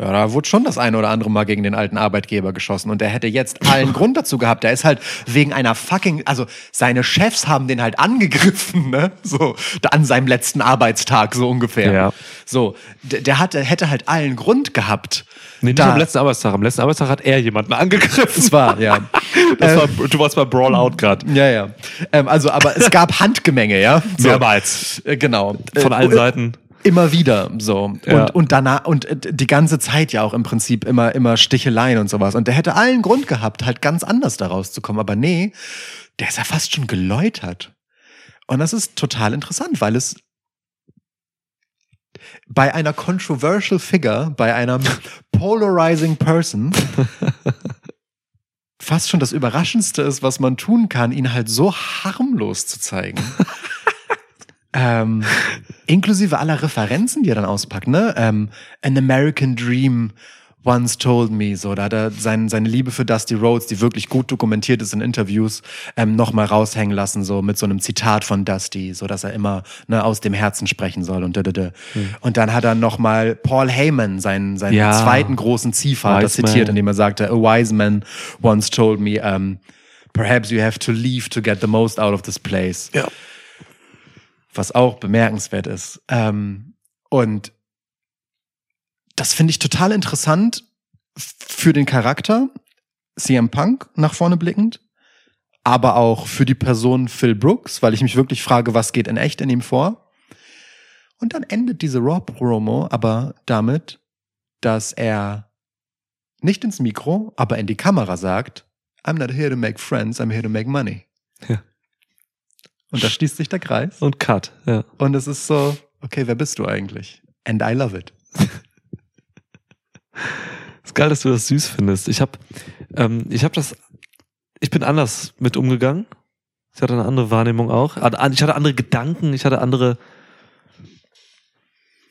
ja, da wurde schon das eine oder andere Mal gegen den alten Arbeitgeber geschossen und er hätte jetzt allen <laughs> Grund dazu gehabt. Der ist halt wegen einer fucking, also seine Chefs haben den halt angegriffen, ne? So, an seinem letzten Arbeitstag, so ungefähr. Ja. So, der, der hatte, hätte halt allen Grund gehabt. Nee, nicht am letzten Arbeitstag. Am letzten Arbeitstag hat er jemanden angegriffen. Es war, ja. <laughs> Das war, du warst bei Brawl Out gerade. Ja, ja. Ähm, also, aber es gab Handgemenge, ja? <laughs> So. Mehrmals. Äh, Genau. Von Äh, allen äh, Seiten. Immer wieder so. Ja. Und, und danach, und äh, die ganze Zeit ja auch im Prinzip immer, immer Sticheleien und sowas. Und der hätte allen Grund gehabt, halt ganz anders da rauszukommen. Aber nee, der ist ja fast schon geläutert. Und das ist total interessant, weil es bei einer controversial figure, bei einer <laughs> polarizing person <laughs> fast schon das Überraschendste ist, was man tun kann, ihn halt so harmlos zu zeigen. <laughs> ähm, <laughs> inklusive aller Referenzen, die er dann auspackt, ne? Ähm, An American Dream once told me, so, da hat er sein, seine Liebe für Dusty Rhodes, die wirklich gut dokumentiert ist in Interviews, ähm, nochmal raushängen lassen, so mit so einem Zitat von Dusty, so dass er immer ne, aus dem Herzen sprechen soll und da, da, da. Und dann hat er nochmal Paul Heyman, seinen, seinen Ja. zweiten großen Ziehvater, zitiert, man. indem er sagte, a wise man once told me, um, perhaps you have to leave to get the most out of this place Ja. Was auch bemerkenswert ist. Ähm, und das finde ich total interessant für den Charakter CM Punk nach vorne blickend, aber auch für die Person Phil Brooks, weil ich mich wirklich frage, was geht in echt in ihm vor. Und dann endet diese Raw-Promo aber damit, dass er nicht ins Mikro, aber in die Kamera sagt, I'm not here to make friends, I'm here to make money. Ja. Und da schließt sich der Kreis. Und Cut. Ja. Und es ist so, okay, wer bist du eigentlich? And I love it. <laughs> Ist geil, dass du das süß findest. Ich habe ähm, ich hab das, ich bin anders mit umgegangen. Ich hatte eine andere Wahrnehmung auch. Ich hatte andere Gedanken, ich hatte andere,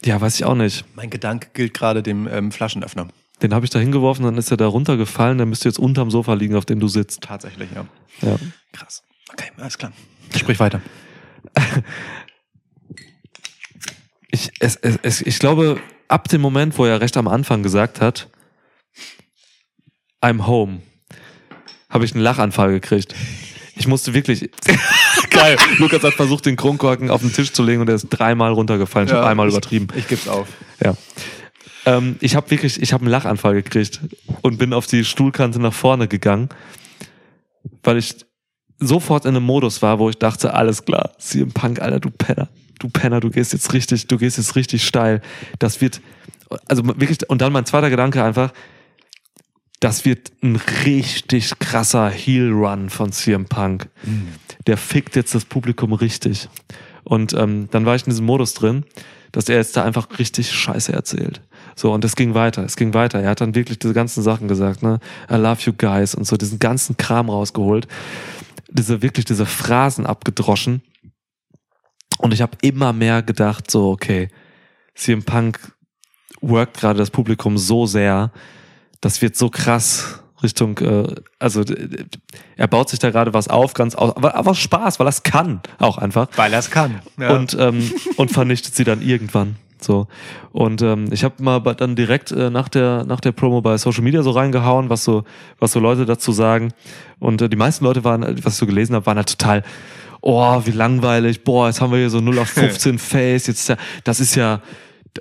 ja, weiß ich auch nicht. Mein Gedanke gilt gerade dem ähm, Flaschenöffner. Den habe ich da hingeworfen, dann ist er da runtergefallen, der müsste jetzt unterm Sofa liegen, auf dem du sitzt. Tatsächlich, ja. Ja. Krass. Okay, alles klar. Sprich weiter. <laughs> Ich, es, es, es, ich glaube, ab dem Moment, wo er recht am Anfang gesagt hat, I'm home, habe ich einen Lachanfall gekriegt. Ich musste wirklich. <laughs> Geil. Lukas hat versucht, den Kronkorken auf den Tisch zu legen und er ist dreimal runtergefallen. Ich habe einmal übertrieben. Ich geb's auf. Ja. Ähm, ich habe wirklich, ich habe einen Lachanfall gekriegt und bin auf die Stuhlkante nach vorne gegangen, weil ich sofort in einem Modus war, wo ich dachte, alles klar, CM Punk, Alter, du Penner, du Penner, du gehst jetzt richtig, du gehst jetzt richtig steil. Das wird, also wirklich, und dann mein zweiter Gedanke einfach, das wird ein richtig krasser Heel-Run von CM Punk. Der fickt jetzt das Publikum richtig. Und ähm, dann war ich in diesem Modus drin, dass er jetzt da einfach richtig Scheiße erzählt. So, und es ging weiter, es ging weiter. Er hat dann wirklich diese ganzen Sachen gesagt, ne? I love you guys und so diesen ganzen Kram rausgeholt. Diese, wirklich diese Phrasen abgedroschen. Und ich habe immer mehr gedacht, so, okay, CM Punk workt gerade das Publikum so sehr, das wird so krass Richtung, äh, also er baut sich da gerade was auf, ganz aus, aber, aber Spaß, weil er es kann, auch einfach. Weil er es kann. Ja. Und, ähm, und vernichtet sie dann irgendwann. So. Und ähm, ich habe mal dann direkt äh, nach der nach der Promo bei Social Media so reingehauen, was so was so Leute dazu sagen. Und äh, die meisten Leute waren, äh, was ich so gelesen habe, waren halt total, oh wie langweilig, boah jetzt haben wir hier so 0 auf <laughs> 15 Face, jetzt ist ja, das ist ja,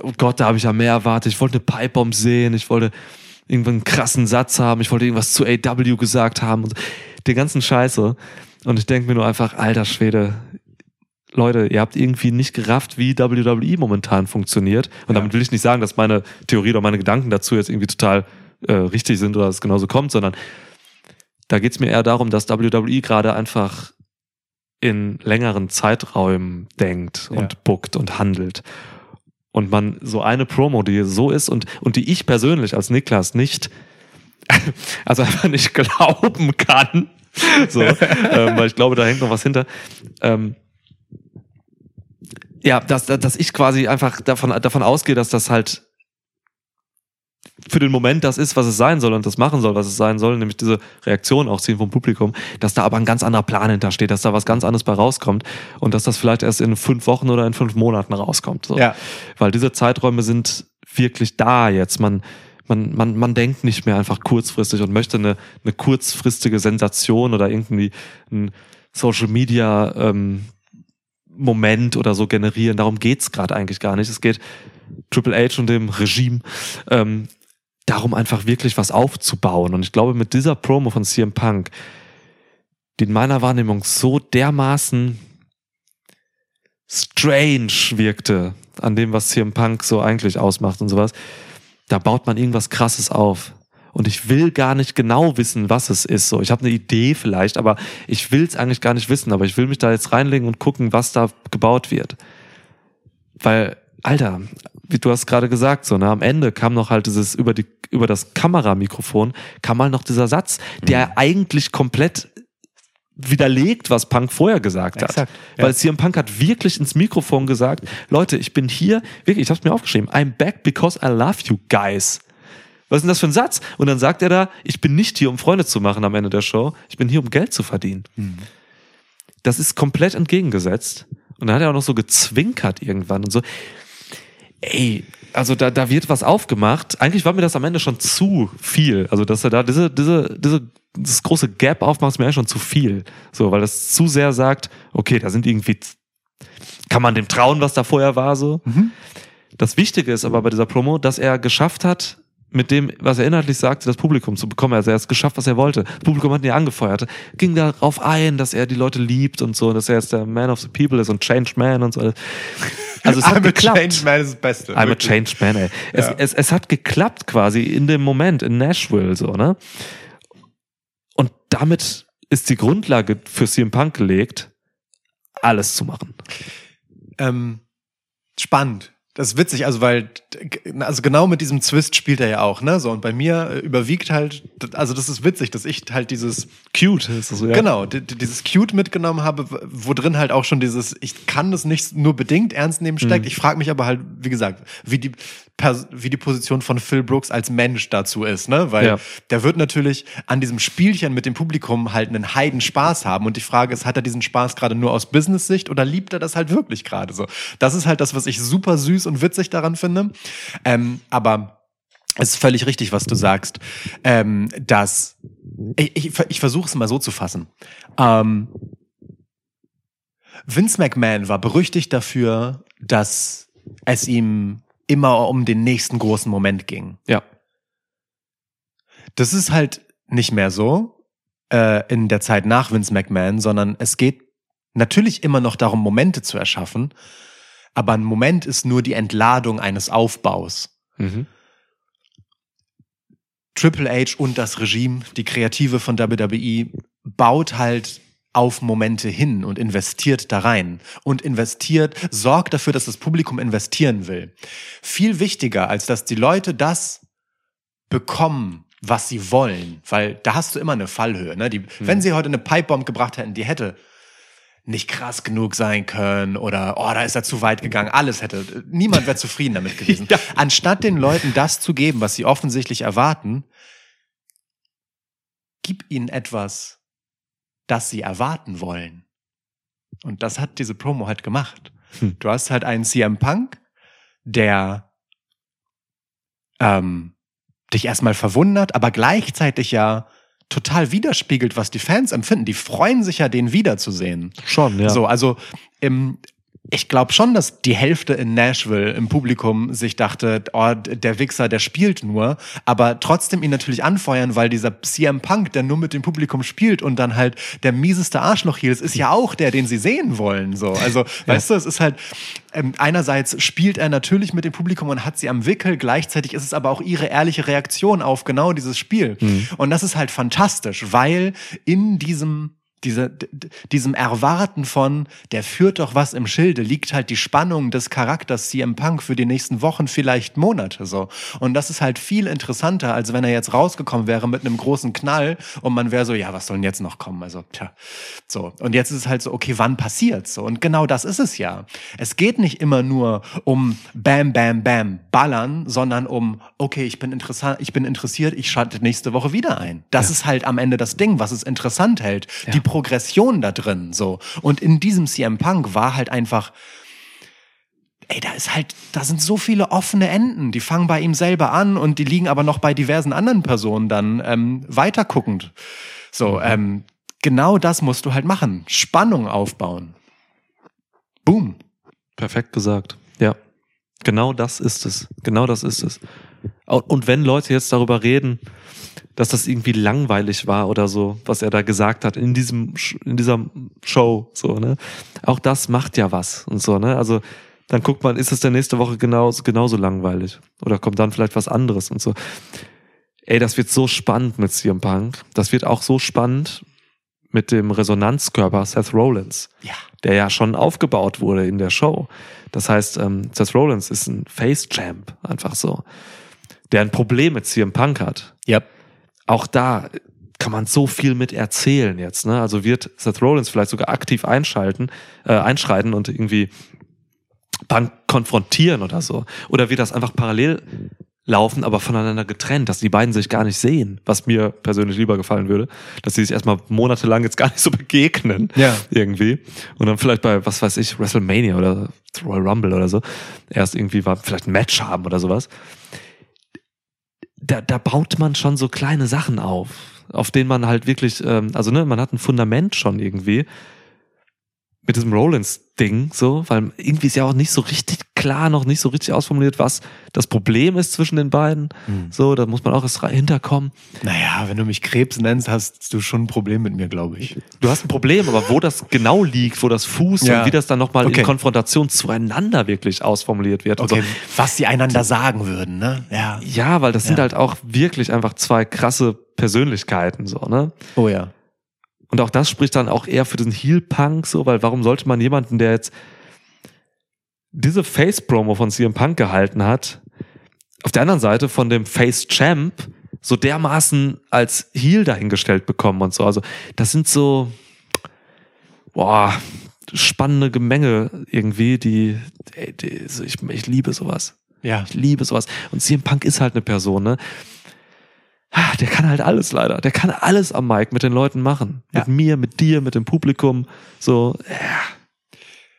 oh Gott, da habe ich ja mehr erwartet. Ich wollte eine Pipebomb sehen, ich wollte irgendwann einen krassen Satz haben, ich wollte irgendwas zu AW gesagt haben und den ganzen Scheiße. Und ich denke mir nur einfach, alter Schwede, Leute, ihr habt irgendwie nicht gerafft, wie WWE momentan funktioniert. Und Ja. damit will ich nicht sagen, dass meine Theorie oder meine Gedanken dazu jetzt irgendwie total äh, richtig sind oder dass es genauso kommt, sondern da geht's mir eher darum, dass WWE gerade einfach in längeren Zeiträumen denkt und Ja. bookt und handelt. und man so eine Promo, die so ist und, und die ich persönlich als Niklas nicht, <laughs> also einfach nicht <laughs> glauben kann, so, <laughs> ähm, weil ich glaube, da hängt noch was hinter. Ähm, ja, dass, dass ich quasi einfach davon, davon ausgehe, dass das halt für den Moment das ist, was es sein soll und das machen soll, was es sein soll, nämlich diese Reaktion auch ziehen vom Publikum, dass da aber ein ganz anderer Plan hintersteht, dass da was ganz anderes bei rauskommt und dass das vielleicht erst in fünf Wochen oder in fünf Monaten rauskommt. So. Ja. Weil diese Zeiträume sind wirklich da jetzt. Man, man, man, man denkt nicht mehr einfach kurzfristig und möchte eine, eine kurzfristige Sensation oder irgendwie ein Social Media ähm, Moment oder so generieren. Darum geht's gerade eigentlich gar nicht. Es geht Triple H und dem Regime ähm, darum, einfach wirklich was aufzubauen. Und ich glaube, mit dieser Promo von CM Punk, die in meiner Wahrnehmung so dermaßen strange wirkte an dem, was CM Punk so eigentlich ausmacht und sowas, da baut man irgendwas Krasses auf. Und ich will gar nicht genau wissen, was es ist. So, ich habe eine Idee vielleicht, aber ich will es eigentlich gar nicht wissen. Aber ich will mich da jetzt reinlegen und gucken, was da gebaut wird. Weil, Alter, wie du hast gerade gesagt, so, ne, am Ende kam noch halt dieses über die über das Kameramikrofon kam mal noch dieser Satz, der eigentlich komplett widerlegt, was Punk vorher gesagt hat. Exakt, ja. Weil CM Punk hat wirklich ins Mikrofon gesagt, Leute, ich bin hier, wirklich, ich hab's mir aufgeschrieben, I'm back because I love you guys. Was ist denn das für ein Satz? Und dann sagt er da, ich bin nicht hier, um Freunde zu machen am Ende der Show, ich bin hier, um Geld zu verdienen. Das ist komplett entgegengesetzt. Und dann hat er auch noch so gezwinkert irgendwann und so. Ey, also da, da wird was aufgemacht. Eigentlich war mir das am Ende schon zu viel. Also, dass er da diese, diese, diese, dieses große Gap aufmacht, ist mir eigentlich schon zu viel. So, weil das zu sehr sagt, okay, da sind irgendwie, kann man dem trauen, was da vorher war, so. Das Wichtige ist aber bei dieser Promo, dass er geschafft hat, mit dem, was er inhaltlich sagte, das Publikum zu bekommen. Also er hat es geschafft, was er wollte. Das Publikum hat ihn ja angefeuert. Ging darauf ein, dass er die Leute liebt und so, dass er jetzt der Man of the People ist und Changed Man und so. Also es hat I'm a geklappt. changed man ist das Beste. I'm a Wirklich. changed man, ey. Es, Ja. es, es hat geklappt quasi in dem Moment in Nashville, so, ne? Und damit ist die Grundlage für CM Punk gelegt, alles zu machen. Ähm, spannend. Das ist witzig, also weil, also genau mit diesem Twist spielt er ja auch, ne? So, und bei mir äh, überwiegt halt, also das ist witzig, dass ich halt dieses, Cute ist das so, ja. genau, di- di- dieses Cute mitgenommen habe, wo drin halt auch schon dieses, ich kann das nicht nur bedingt ernst nehmen steckt. Ich frage mich aber halt, wie gesagt, wie die, wie die Position von Phil Brooks als Mensch dazu ist, ne? Weil Ja. der wird natürlich an diesem Spielchen mit dem Publikum halt einen Heiden Spaß haben. Und die Frage ist, hat er diesen Spaß gerade nur aus Business-Sicht oder liebt er das halt wirklich gerade so? Das ist halt das, was ich super süß und witzig daran finde. Ähm, aber es ist völlig richtig, was du sagst, ähm, dass ich, ich, ich versuche es mal so zu fassen. Ähm, Vince McMahon war berüchtigt dafür, dass es ihm immer um den nächsten großen Moment ging. Ja. Das ist halt nicht mehr so äh, in der Zeit nach Vince McMahon, sondern es geht natürlich immer noch darum, Momente zu erschaffen, aber ein Moment ist nur die Entladung eines Aufbaus. Mhm. Triple H und das Regime, die Kreative von WWE, baut halt auf Momente hin und investiert da rein und investiert, sorgt dafür, dass das Publikum investieren will. Viel wichtiger, als dass die Leute das bekommen, was sie wollen, weil da hast du immer eine Fallhöhe. Ne? Die, Wenn sie heute eine Pipebomb gebracht hätten, die hätte nicht krass genug sein können oder oh, da ist er zu weit gegangen. Alles hätte. Niemand wäre zufrieden damit <laughs> gewesen. Anstatt den Leuten das zu geben, was sie offensichtlich erwarten, gib ihnen etwas, das sie erwarten wollen. Und das hat diese Promo halt gemacht. Hm. Du hast halt einen CM Punk, der ähm, dich erstmal verwundert, aber gleichzeitig ja total widerspiegelt, was die Fans empfinden. Die freuen sich ja, den wiederzusehen. Schon, ja. So, also im, ich glaube schon, dass die Hälfte in Nashville im Publikum sich dachte, oh, der Wichser, der spielt nur, aber trotzdem ihn natürlich anfeuern, weil dieser CM Punk, der nur mit dem Publikum spielt und dann halt der mieseste Arschloch hier ist, ist ja auch der, den sie sehen wollen. So, also, <laughs> weißt du, es ist halt, ähm, einerseits spielt er natürlich mit dem Publikum und hat sie am Wickel, gleichzeitig ist es aber auch ihre ehrliche Reaktion auf genau dieses Spiel. Und das ist halt fantastisch, weil in diesem diese, d- d- diesem Erwarten von, der führt doch was im Schilde, liegt halt die Spannung des Charakters CM Punk für die nächsten Wochen, vielleicht Monate so. Und das ist halt viel interessanter, als wenn er jetzt rausgekommen wäre mit einem großen Knall und man wäre so, ja, was soll denn jetzt noch kommen? Also, tja, so. Und jetzt ist es halt so, okay, wann passiert's? So. Und genau das ist es ja. Es geht nicht immer nur um Bam, Bam, Bam, ballern, sondern um, okay, ich bin interessant, ich bin interessiert, ich schalte nächste Woche wieder ein. Das ist halt am Ende das Ding, was es interessant hält. Die Progression da drin, so. Und in diesem CM Punk war halt einfach, ey, da ist halt, da sind so viele offene Enden. Die fangen bei ihm selber an und die liegen aber noch bei diversen anderen Personen dann ähm, weiterguckend. So, ähm, genau das musst du halt machen. Spannung aufbauen. Boom. Perfekt gesagt. Ja. Genau das ist es. Genau das ist es. Und wenn Leute jetzt darüber reden, dass das irgendwie langweilig war oder so, was er da gesagt hat in diesem, in dieser Show, so, ne? Auch das macht ja was und so, ne? Also, dann guckt man, ist es der nächste Woche genauso, genauso langweilig? Oder kommt dann vielleicht was anderes und so? Ey, das wird so spannend mit CM Punk. Das wird auch so spannend mit dem Resonanzkörper Seth Rollins Ja. der ja schon aufgebaut wurde in der Show. Das heißt, ähm, Seth Rollins ist ein Face-Champ, einfach so, der ein Problem mit CM Punk hat. Yep. Auch da kann man so viel mit erzählen jetzt. Ne? Also wird Seth Rollins vielleicht sogar aktiv einschalten, äh, einschreiten und irgendwie Punk konfrontieren oder so. Oder wird das einfach parallel laufen, aber voneinander getrennt, dass die beiden sich gar nicht sehen, was mir persönlich lieber gefallen würde, dass sie sich erstmal monatelang jetzt gar nicht so begegnen, Ja. irgendwie. Und dann vielleicht bei, was weiß ich, WrestleMania oder Royal Rumble oder so, erst irgendwie war vielleicht ein Match haben oder sowas. Da, da baut man schon so kleine Sachen auf, auf denen man halt wirklich, ähm, also ne, man hat ein Fundament schon irgendwie mit diesem Rollins-Ding, so, weil irgendwie ist ja auch nicht so richtig klar, noch nicht so richtig ausformuliert, was das Problem ist zwischen den beiden. So, da muss man auch erst hinterkommen. Naja, wenn du mich Krebs nennst, hast du schon ein Problem mit mir, glaube ich. Du hast ein Problem, aber wo das genau liegt, wo das fußt Ja. und wie das dann nochmal Okay. in Konfrontation zueinander wirklich ausformuliert wird. Okay, So. was die einander sagen würden, ne? Ja. Ja, weil das sind Ja. halt auch wirklich einfach zwei krasse Persönlichkeiten, so, ne? Oh ja. Und auch das spricht dann auch eher für diesen Heel-Punk, so, weil warum sollte man jemanden, der jetzt diese Face-Promo von CM Punk gehalten hat, auf der anderen Seite von dem Face-Champ so dermaßen als Heel dahingestellt bekommen und so. Also, das sind so, boah, spannende Gemenge irgendwie, die, die so, ich, ich liebe sowas. Ja. Ich liebe sowas. Und CM Punk ist halt eine Person, ne? Der kann halt alles leider. Der kann alles am Mic mit den Leuten machen. Ja. Mit mir, mit dir, mit dem Publikum. So,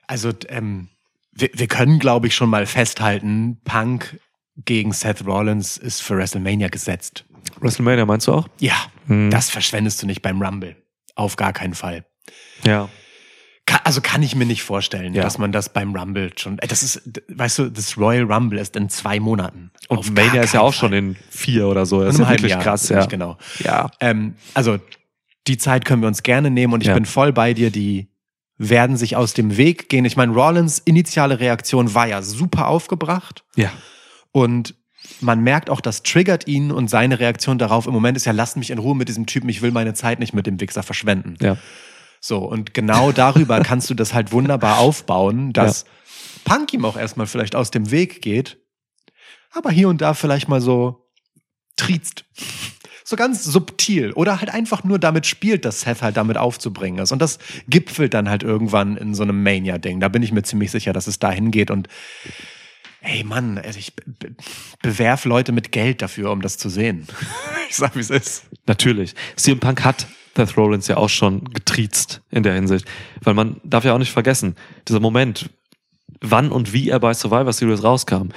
Also, ähm, wir, wir können, glaube ich, schon mal festhalten, Punk gegen Seth Rollins ist für WrestleMania gesetzt. WrestleMania meinst du auch? Ja, Hm. das verschwendest du nicht beim Rumble. Auf gar keinen Fall. Ja. Ka- Also kann ich mir nicht vorstellen, Ja. dass man das beim Rumble schon. äh, Das ist, weißt du, das Royal Rumble ist in zwei Monaten. Und Auf Mania ist ja auch schon Fall. in vier oder so. Das ist ja wirklich Jahr, krass, ja. Genau. Ja. Ähm, also die Zeit können wir uns gerne nehmen und ich Ja. bin voll bei dir. Die werden sich aus dem Weg gehen. Ich meine, Rollins initiale Reaktion war ja super aufgebracht Ja. und man merkt auch, das triggert ihn und seine Reaktion darauf im Moment ist ja, lasst mich in Ruhe mit diesem Typen, ich will meine Zeit nicht mit dem Wichser verschwenden. Ja. So, und genau darüber <laughs> kannst du das halt wunderbar aufbauen, dass Punk ihm auch erstmal vielleicht aus dem Weg geht, aber hier und da vielleicht mal so triezt. So ganz subtil oder halt einfach nur damit spielt, dass Seth halt damit aufzubringen ist. Und das gipfelt dann halt irgendwann in so einem Mania-Ding. Da bin ich mir ziemlich sicher, dass es dahin geht und Ey Mann, also ich be bewerf Leute mit Geld dafür, um das zu sehen. <laughs> ich sag, wie es ist. Natürlich. CM Punk hat Seth Rollins ja auch schon getriezt in der Hinsicht. Weil man darf ja auch nicht vergessen, dieser Moment, wann und wie er bei Survivor Series rauskam.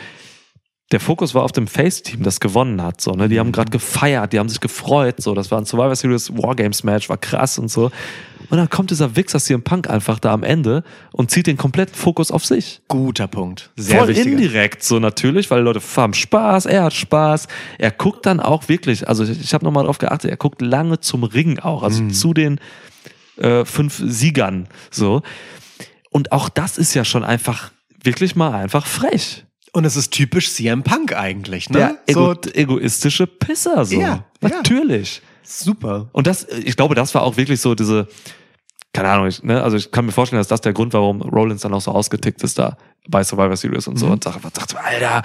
Der Fokus war auf dem Face-Team, das gewonnen hat. So, ne? Die haben gerade gefeiert, die haben sich gefreut. So, das war ein Survivor Series Wargames-Match, war krass und so. Und dann kommt dieser Wichser CM Punk einfach da am Ende und zieht den kompletten Fokus auf sich. Guter Punkt. Sehr Voll wichtiger. indirekt so natürlich, weil Leute haben Spaß, er hat Spaß. Er guckt dann auch wirklich, also ich, ich habe nochmal drauf geachtet, er guckt lange zum Ring auch, also zu den äh, fünf Siegern so. Und auch das ist ja schon einfach wirklich mal einfach frech. Und es ist typisch CM Punk eigentlich, ne? Der ego so, egoistische Pisser so. Ja, ja. Natürlich. super. Und das, ich glaube, das war auch wirklich so diese, keine Ahnung, ich, ne, also ich kann mir vorstellen, dass das der Grund war, warum Rollins dann auch so ausgetickt ist da bei Survivor Series und so Mhm. und sagt, sagt, Alter,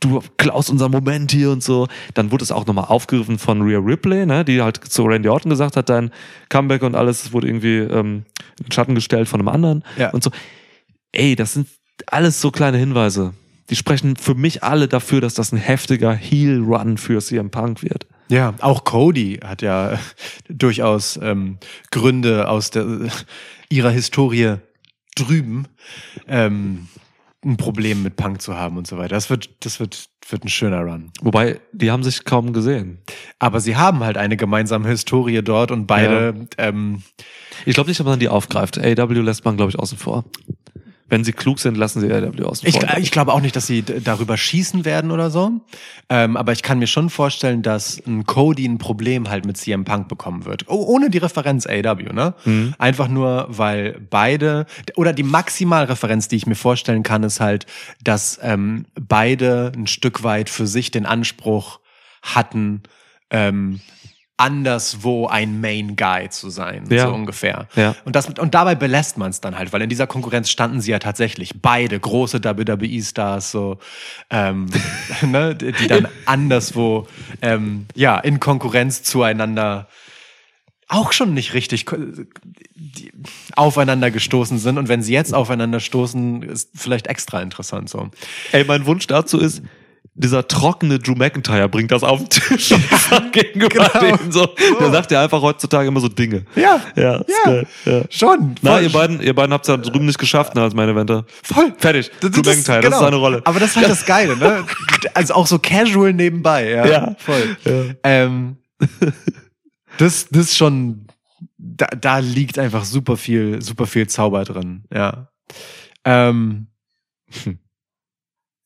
du klaust unseren Moment hier und so. Dann wurde es auch nochmal aufgegriffen von Rhea Ripley, ne, die halt zu Randy Orton gesagt hat, dein Comeback und alles, es wurde irgendwie ähm, in den Schatten gestellt von einem anderen Ja. und so. Ey, das sind alles so kleine Hinweise. Die sprechen für mich alle dafür, dass das ein heftiger Heel-Run für CM Punk wird. Ja, auch Cody hat ja durchaus ähm, Gründe aus der, ihrer Historie drüben, ähm, ein Problem mit Punk zu haben und so weiter. Das wird, das wird, wird ein schöner Run. Wobei, die haben sich kaum gesehen. Aber sie haben halt eine gemeinsame Historie dort und beide, ähm, Ich glaube nicht, dass man die aufgreift. AW lässt man, glaube ich, außen vor. Wenn sie klug sind, lassen sie AW außen ich, vor. glaub ich glaube auch nicht, dass sie darüber schießen werden oder so. Ähm, aber ich kann mir schon vorstellen, dass ein Cody ein Problem halt mit CM Punk bekommen wird. Oh, ohne die Referenz AW, ne? Mhm. Einfach nur, weil beide, oder die Maximalreferenz, die ich mir vorstellen kann, ist halt, dass ähm, beide ein Stück weit für sich den Anspruch hatten, ähm, anderswo ein Main Guy zu sein, Ja. so ungefähr. Ja. Und, das, und dabei belässt man es dann halt, weil in dieser Konkurrenz standen sie ja tatsächlich beide große WWE-Stars, so, ähm, <laughs> ne, die dann anderswo, ähm, ja, in Konkurrenz zueinander auch schon nicht richtig aufeinander gestoßen sind. Und wenn sie jetzt aufeinander stoßen, ist vielleicht extra interessant so. Ey, mein Wunsch dazu ist, dieser trockene Drew McIntyre bringt das auf den Tisch sagt <laughs> gegenüber Genau. dem so. Der sagt ja einfach heutzutage immer so Dinge. Ja, Ja, Ja. Ja. schon. Na, ihr beiden, ihr beiden habt es ja drüben nicht geschafft, ne, als meine Eventer. Voll. Fertig. Das- Drew das- McIntyre, das genau. ist seine Rolle. Aber das ist halt das Geile, ne? <laughs> Also auch so casual nebenbei, ja. Ja. Voll. Ja. Ähm, das, das ist schon, da, da liegt einfach super viel, super viel Zauber drin, ja. Ähm,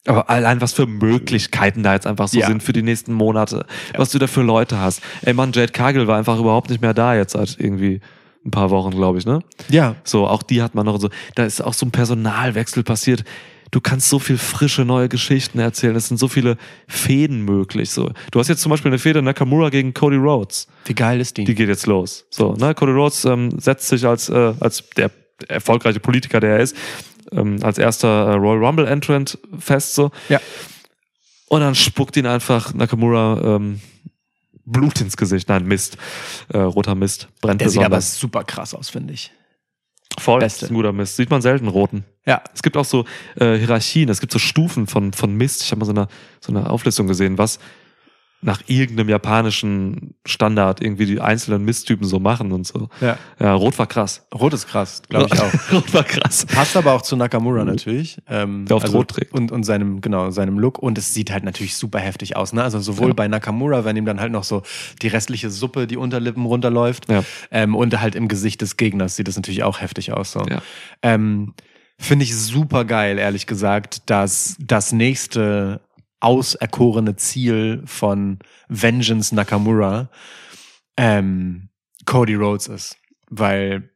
Aber allein was für Möglichkeiten da jetzt einfach so Ja. sind für die nächsten Monate. Was du da für Leute hast. Ey Mann, Jade Cargill war einfach überhaupt nicht mehr da jetzt seit irgendwie ein paar Wochen, glaube ich, ne? ja. So, auch die hat man noch so. Da ist auch so ein Personalwechsel passiert. Du kannst so viel frische neue Geschichten erzählen. Es sind so viele Fäden möglich. So, du hast jetzt zum Beispiel eine Fehde Nakamura gegen Cody Rhodes. Wie geil ist die? Die geht jetzt los. So, ne? Cody Rhodes ähm, setzt sich als äh, als der erfolgreiche Politiker, der er ist, ähm, als erster äh, Royal Rumble Entrant fest. So. Ja. Und dann spuckt ihn einfach Nakamura ähm, Blut ins Gesicht. Nein, Mist. Äh, roter Mist. Brennt Der sieht aber besonders. super krass aus, finde ich. Voll. Beste. Ist ein guter Mist. Sieht man selten roten. Ja. Es gibt auch so äh, Hierarchien, es gibt so Stufen von, von Mist. Ich habe mal so eine, so eine Auflistung gesehen, was nach irgendeinem japanischen Standard irgendwie die einzelnen Misttypen so machen und so. Ja. Ja, Rot war krass. Rot ist krass, glaube ich <laughs> auch. Rot war krass. Passt aber auch zu Nakamura natürlich. Ähm, Der oft rot trägt. Und, und seinem, genau, seinem Look. Und es sieht halt natürlich super heftig aus. Ne? Also sowohl Ja. bei Nakamura, wenn ihm dann halt noch so die restliche Suppe, die Unterlippen runterläuft. Ja. Ähm, und halt im Gesicht des Gegners sieht das natürlich auch heftig aus. So. Ja. Ähm, Finde ich super geil, ehrlich gesagt, dass das nächste auserkorene Ziel von Vengeance Nakamura ähm, Cody Rhodes ist. Weil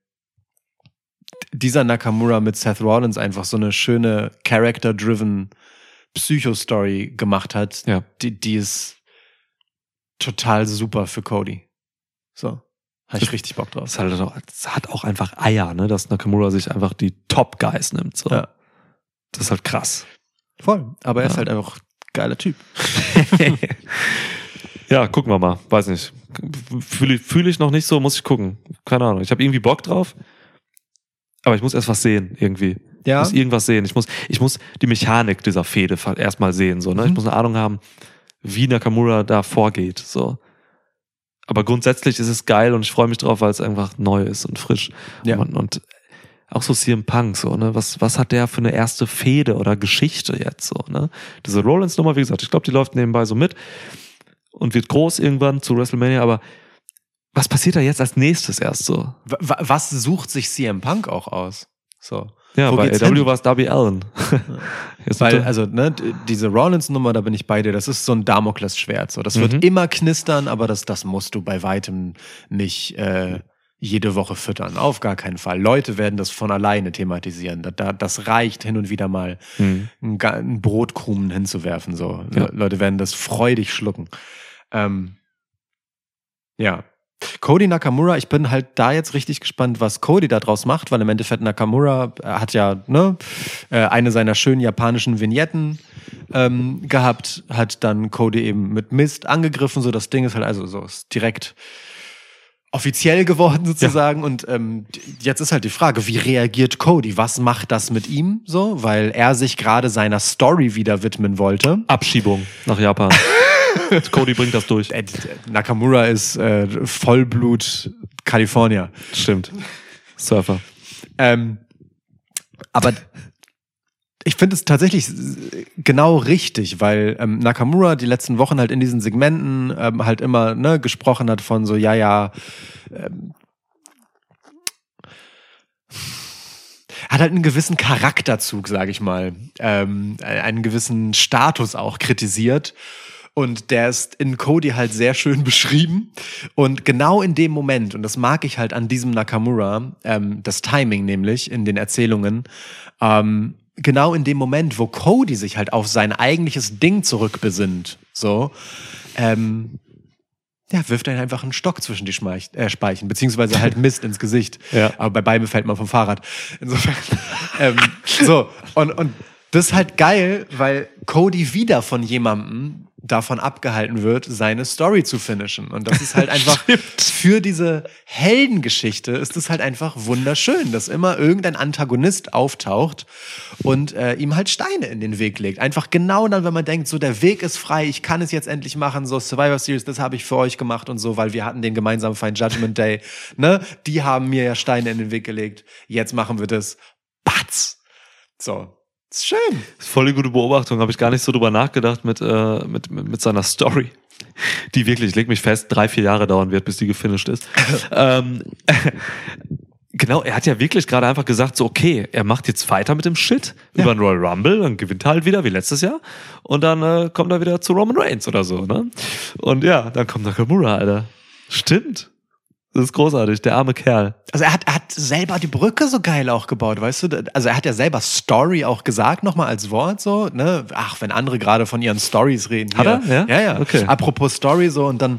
dieser Nakamura mit Seth Rollins einfach so eine schöne Character-driven Psycho-Story gemacht hat, Ja. die, die ist total super für Cody. So. Habe ich richtig Bock drauf. Halt auch, das hat auch einfach Eier, ne, dass Nakamura sich einfach die Top-Guys nimmt. So. Ja. Das ist halt krass. Voll. Aber er ist Ja. halt einfach geiler Typ. <laughs> Ja, gucken wir mal. Weiß nicht. Fühle ich, fühl ich noch nicht so, muss ich gucken. Keine Ahnung. Ich habe irgendwie Bock drauf. Aber ich muss erst was sehen, irgendwie. Ich Ja. muss irgendwas sehen. Ich muss, ich muss die Mechanik dieser Fehde erstmal sehen. So, ne? Ich Mhm. muss eine Ahnung haben, wie Nakamura da vorgeht. So. Aber grundsätzlich ist es geil und ich freue mich drauf, weil es einfach neu ist und frisch. Ja. Und, und auch so CM Punk, so, ne? Was, was hat der für eine erste Fehde oder Geschichte jetzt so, ne? Diese Rollins-Nummer, wie gesagt, ich glaube, die läuft nebenbei so mit und wird groß irgendwann zu WrestleMania, aber was passiert da jetzt als nächstes erst so? Wa- wa- Was sucht sich CM Punk auch aus? So. Ja, Wo bei AW war es Darby Allen. <laughs> Weil, also, ne, diese Rollins-Nummer, da bin ich bei dir, das ist so ein Damoklesschwert. So. Das Mhm. wird immer knistern, aber das, das musst du bei weitem nicht äh, jede Woche füttern. Auf gar keinen Fall. Leute werden das von alleine thematisieren. Da, da, das reicht hin und wieder mal, Hm. einen, Brotkrumen hinzuwerfen. So. Ja. Le- Leute werden das freudig schlucken. Ähm, ja. Cody Nakamura, ich bin halt da jetzt richtig gespannt, was Cody da draus macht, weil im Endeffekt Nakamura äh, hat ja ne, äh, eine seiner schönen japanischen Vignetten ähm, gehabt, hat dann Cody eben mit Mist angegriffen, so das Ding ist halt also so ist direkt offiziell geworden sozusagen und ähm, jetzt ist halt die Frage, wie reagiert Cody? Was macht das mit ihm so? Weil er sich gerade seiner Story wieder widmen wollte. Abschiebung nach Japan. <laughs> Cody bringt das durch. Äh, Nakamura ist äh, Vollblut Kalifornier. Stimmt. Surfer. Ähm, aber ich finde es tatsächlich genau richtig, weil ähm, Nakamura die letzten Wochen halt in diesen Segmenten ähm, halt immer ne, gesprochen hat von so, ja, ja, ähm, hat halt einen gewissen Charakterzug, sage ich mal, ähm, einen gewissen Status auch kritisiert. Und der ist in Cody halt sehr schön <laughs> beschrieben. Und genau in dem Moment, und das mag ich halt an diesem Nakamura, ähm, das Timing nämlich in den Erzählungen, ähm, genau in dem Moment, wo Cody sich halt auf sein eigentliches Ding zurückbesinnt, so, ähm, ja, wirft er einfach einen Stock zwischen die Schmeich äh, Speichen, beziehungsweise halt <laughs> Mist ins Gesicht. Ja. Aber bei beiden fällt man vom Fahrrad. Insofern, <laughs> ähm, so, und, und das ist halt geil, weil Cody wieder von jemandem davon abgehalten wird, seine Story zu finishen. Und das ist halt <laughs> einfach für diese Heldengeschichte ist es halt einfach wunderschön, dass immer irgendein Antagonist auftaucht und äh, ihm halt Steine in den Weg legt. Einfach genau dann, wenn man denkt, so der Weg ist frei, ich kann es jetzt endlich machen, so Survivor Series, das habe ich für euch gemacht und so, weil wir hatten den gemeinsamen Feind Judgment Day, <laughs> ne? Die haben mir ja Steine in den Weg gelegt. Jetzt machen wir das. Batz. So. Ist schön. Das ist voll die gute Beobachtung. Habe ich gar nicht so drüber nachgedacht mit, äh, mit, mit, mit seiner Story. Die wirklich, ich leg mich fest, drei, vier Jahre dauern wird, bis die gefinisht ist. <laughs> ähm, <laughs> genau, er hat ja wirklich gerade einfach gesagt, so, okay, er macht jetzt weiter mit dem Shit über den Royal Rumble, dann gewinnt er halt wieder, wie letztes Jahr. Und dann äh, kommt er wieder zu Roman Reigns oder so, ne? Und ja, dann kommt Nakamura, Alter. Stimmt. Das ist großartig, der arme Kerl. Also er hat, er hat selber die Brücke so geil auch gebaut, weißt du? Also er hat ja selber Story auch gesagt, nochmal als Wort so, ne? Ach, wenn andere gerade von ihren Stories reden. Hat hier. er? Ja? Ja, ja. Okay. Apropos Story so und dann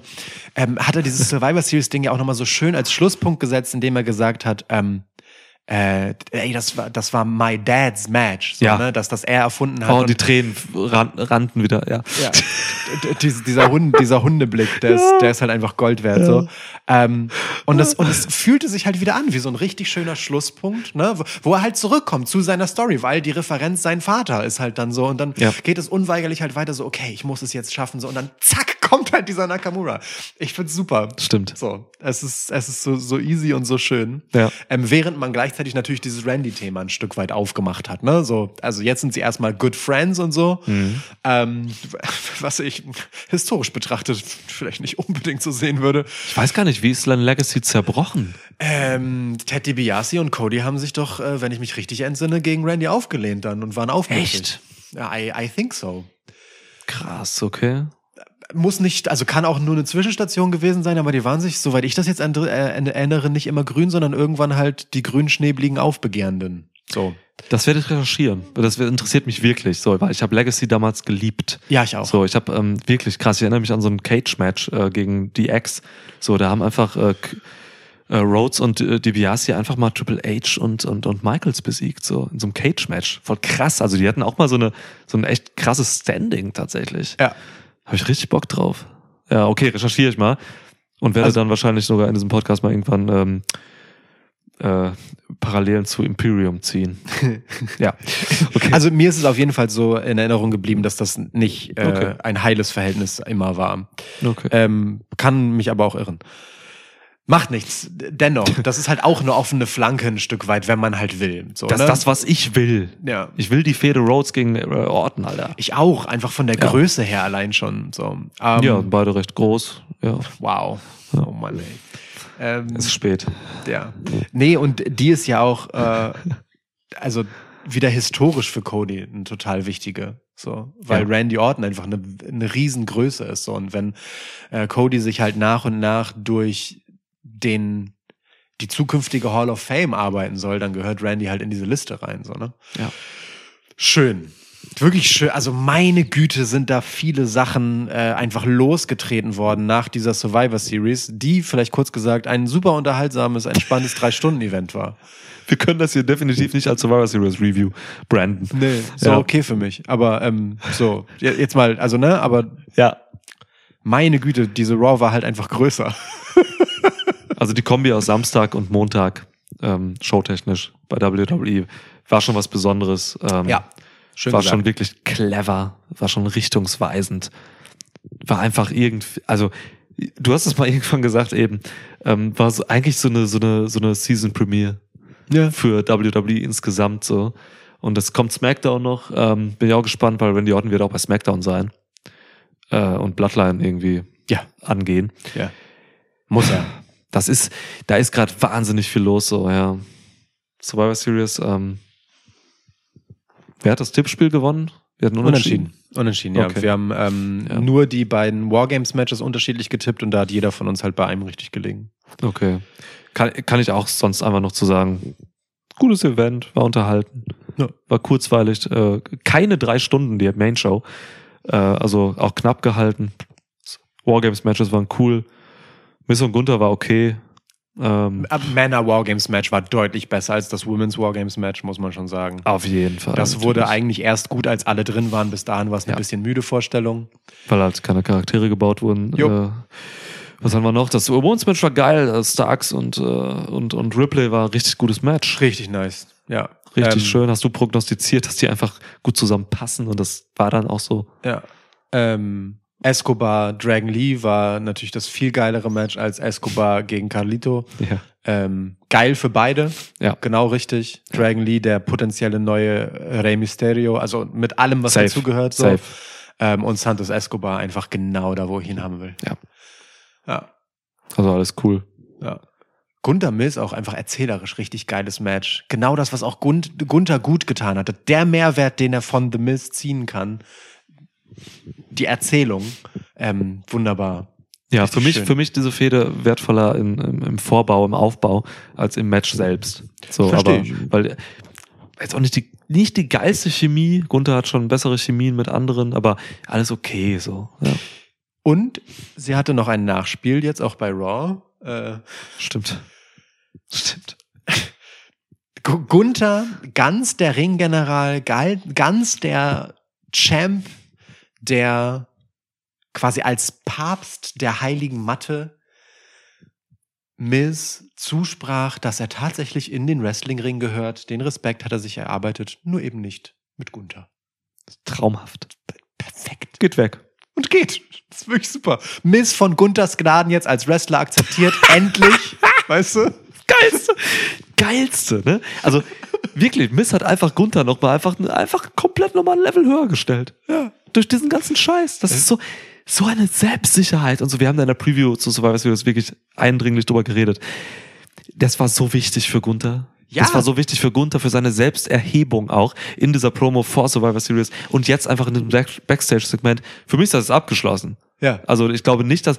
ähm, hat er dieses Survivor Series Ding ja auch nochmal so schön als Schlusspunkt gesetzt, indem er gesagt hat, ähm, äh, ey, das war, das war my dad's match, so, Ja. ne? dass das er erfunden hat. Oh, und- die Tränen ran, rannten wieder, ja. ja. <laughs> Dies- dieser, Hund, dieser Hundeblick, der ist, der ist halt einfach Gold wert. So. Ähm, und, das, und es fühlte sich halt wieder an wie so ein richtig schöner Schlusspunkt, ne? wo, wo er halt zurückkommt zu seiner Story, weil die Referenz sein Vater ist halt dann so. Und dann Ja. geht es unweigerlich halt weiter so, okay, ich muss es jetzt schaffen. So. Und dann zack, kommt halt dieser Nakamura. Ich find's super. Stimmt. So, es ist, es ist so, so easy und so schön. Ja. Ähm, während man gleichzeitig natürlich dieses Randy-Thema ein Stück weit aufgemacht hat. Ne? So, also jetzt sind sie erstmal Good Friends und so. Mhm. Ähm, <laughs> was ich historisch betrachtet vielleicht nicht unbedingt so sehen würde. Ich weiß gar nicht, wie ist Len Legacy zerbrochen? Ähm, Ted DiBiase und Cody haben sich doch, äh, wenn ich mich richtig entsinne, gegen Randy aufgelehnt dann und waren aufmüpfig. Echt? Ja, I, I think so. Krass, okay. Muss nicht, also kann auch nur eine Zwischenstation gewesen sein, aber die waren sich, soweit ich das jetzt äh, erinnere, nicht immer grün, sondern irgendwann halt die grün-schneebligen Aufbegehrenden. So. Das werde ich recherchieren. Das interessiert mich wirklich so, weil ich habe Legacy damals geliebt. Ja, ich auch. So, ich habe ähm, wirklich krass, ich erinnere mich an so ein Cage-Match äh, gegen DX. So, da haben einfach äh, äh, Rhodes und äh, DiBiase einfach mal Triple H und, und, und Michaels besiegt, so in so einem Cage-Match. Voll krass. Also die hatten auch mal so eine so ein echt krasses Standing tatsächlich. Ja. Habe ich richtig Bock drauf. Ja, okay, recherchiere ich mal. Und werde Also- dann wahrscheinlich sogar in diesem Podcast mal irgendwann ähm, äh, Parallelen zu Imperium ziehen. <laughs> ja. Okay. Also mir ist es auf jeden Fall so in Erinnerung geblieben, dass das nicht äh, Okay. ein heiles Verhältnis immer war. okay. Ähm, kann mich aber auch irren. Macht nichts. Dennoch, das ist halt auch eine offene Flanke ein Stück weit, wenn man halt will. So, das ne? ist das, was ich will. Ja. Ich will die Fehde Rhodes gegen äh, Orton, Alter. Ich auch, einfach von der Ja. Größe her allein schon. So. Ähm, ja, beide recht groß. Ja, Wow. Oh Mann, ey. Ähm, es ist spät. Ja. Nee, und die ist ja auch, äh, <laughs> also wieder historisch für Cody eine total wichtige. So, weil Ja. Randy Orton einfach eine, eine Riesengröße ist. So. Und wenn äh, Cody sich halt nach und nach durch den die zukünftige Hall of Fame arbeiten soll, dann gehört Randy halt in diese Liste rein. So, ne? Ja. Schön. Wirklich schön. Also meine Güte sind da viele Sachen äh, einfach losgetreten worden nach dieser Survivor Series, die vielleicht kurz gesagt ein super unterhaltsames, entspanntes <laughs> Drei-Stunden-Event war. Wir können das hier definitiv nicht als Survivor Series Review branden. Nee, so Ja. okay für mich. Aber ähm, so, je- jetzt mal, also ne, aber Ja. meine Güte, diese Raw war halt einfach größer. <laughs> Also die Kombi aus Samstag und Montag, ähm, showtechnisch bei WWE, war schon was Besonderes. Ähm, schön war gesagt. schon wirklich clever, war schon richtungsweisend. War einfach irgendwie, also du hast es mal <laughs> irgendwann gesagt eben, ähm, war so eigentlich so eine, so eine, so eine Season Premiere ja. für WWE insgesamt so. Und es kommt SmackDown noch, ähm, bin ich auch gespannt, weil Randy Orton wird auch bei SmackDown sein äh, und Bloodline irgendwie Ja. angehen. ja. Muss er. Das ist, da ist gerade wahnsinnig viel los, so, ja. Survivor Series, ähm, wer hat das Tippspiel gewonnen? Wir hatten unentschieden. Unentschieden, ja. Okay. Wir haben ähm, Ja. nur die beiden Wargames-Matches unterschiedlich getippt und da hat jeder von uns halt bei einem richtig gelegen. Okay. Kann, kann ich auch sonst einfach noch zu sagen. Gutes Event, war unterhalten, Ja. war kurzweilig, äh, keine drei Stunden, die Main Show. Äh, also auch knapp gehalten. Wargames-Matches waren cool. Miss und Gunther war okay. Ähm, Äh, Männer Wargames Match war deutlich besser als das Women's Wargames Match, muss man schon sagen. auf jeden Fall. Das wurde natürlich. eigentlich erst gut, als alle drin waren. Bis dahin war es eine Ja. bisschen müde Vorstellung. weil halt keine Charaktere gebaut wurden. Äh, was haben wir noch? Das Women's Match war geil. äh, Starks und, äh, und, und Ripley war ein richtig gutes Match. Richtig nice. Ja. Richtig Ähm, schön. Hast du prognostiziert, dass die einfach gut zusammenpassen und das war dann auch so. Ja. Ähm, Escobar, Dragon Lee war natürlich das viel geilere Match als Escobar gegen Carlito. Ja. Ähm, geil für beide. Ja. Genau richtig. Dragon Lee, der potenzielle neue Rey Mysterio, also mit allem, was Safe. dazugehört. So. Safe. Ähm, und Santos Escobar einfach genau da, wo ich ihn haben will. Ja. Ja. Also alles cool. ja. Gunther Mills auch einfach erzählerisch richtig geiles Match. Genau das, was auch Gun Gunther gut getan hatte. Der Mehrwert, den er von The Miz ziehen kann. Die Erzählung. Ähm, wunderbar. Ja, Richtig für mich, schön. für mich diese Fehde wertvoller in, im, im Vorbau, im Aufbau, als im Match selbst. So, Versteh aber, ich. weil jetzt auch nicht die, nicht die geilste Chemie. Gunther hat schon bessere Chemien mit anderen, aber alles okay, so. Ja, Und sie hatte noch ein Nachspiel jetzt auch bei Raw. Äh, stimmt. Stimmt. Gu- Gunther, ganz der Ringgeneral, ganz der Champ, der quasi als Papst der heiligen Matte Miz zusprach, dass er tatsächlich in den Wrestlingring gehört. Den Respekt hat er sich erarbeitet, nur eben nicht mit Gunther. Traumhaft. Perfekt. Geht weg. Und geht. Das ist wirklich super. Miz von Gunthers Gnaden jetzt als Wrestler akzeptiert. <laughs> Endlich. Weißt du? Geilste. Geilste, ne? Also, wirklich, Miss hat einfach Gunther nochmal einfach, einfach komplett nochmal ein Level höher gestellt. Ja. Durch diesen ganzen Scheiß. Das ist so, so eine Selbstsicherheit und so. Wir haben da in der Preview zu Survivor Series wirklich eindringlich drüber geredet. Das war so wichtig für Gunther. Ja. Das war so wichtig für Gunther, für seine Selbsterhebung auch in dieser Promo vor Survivor Series und jetzt einfach in dem Back- Backstage-Segment. Für mich ist das abgeschlossen. Ja. Also ich glaube nicht, dass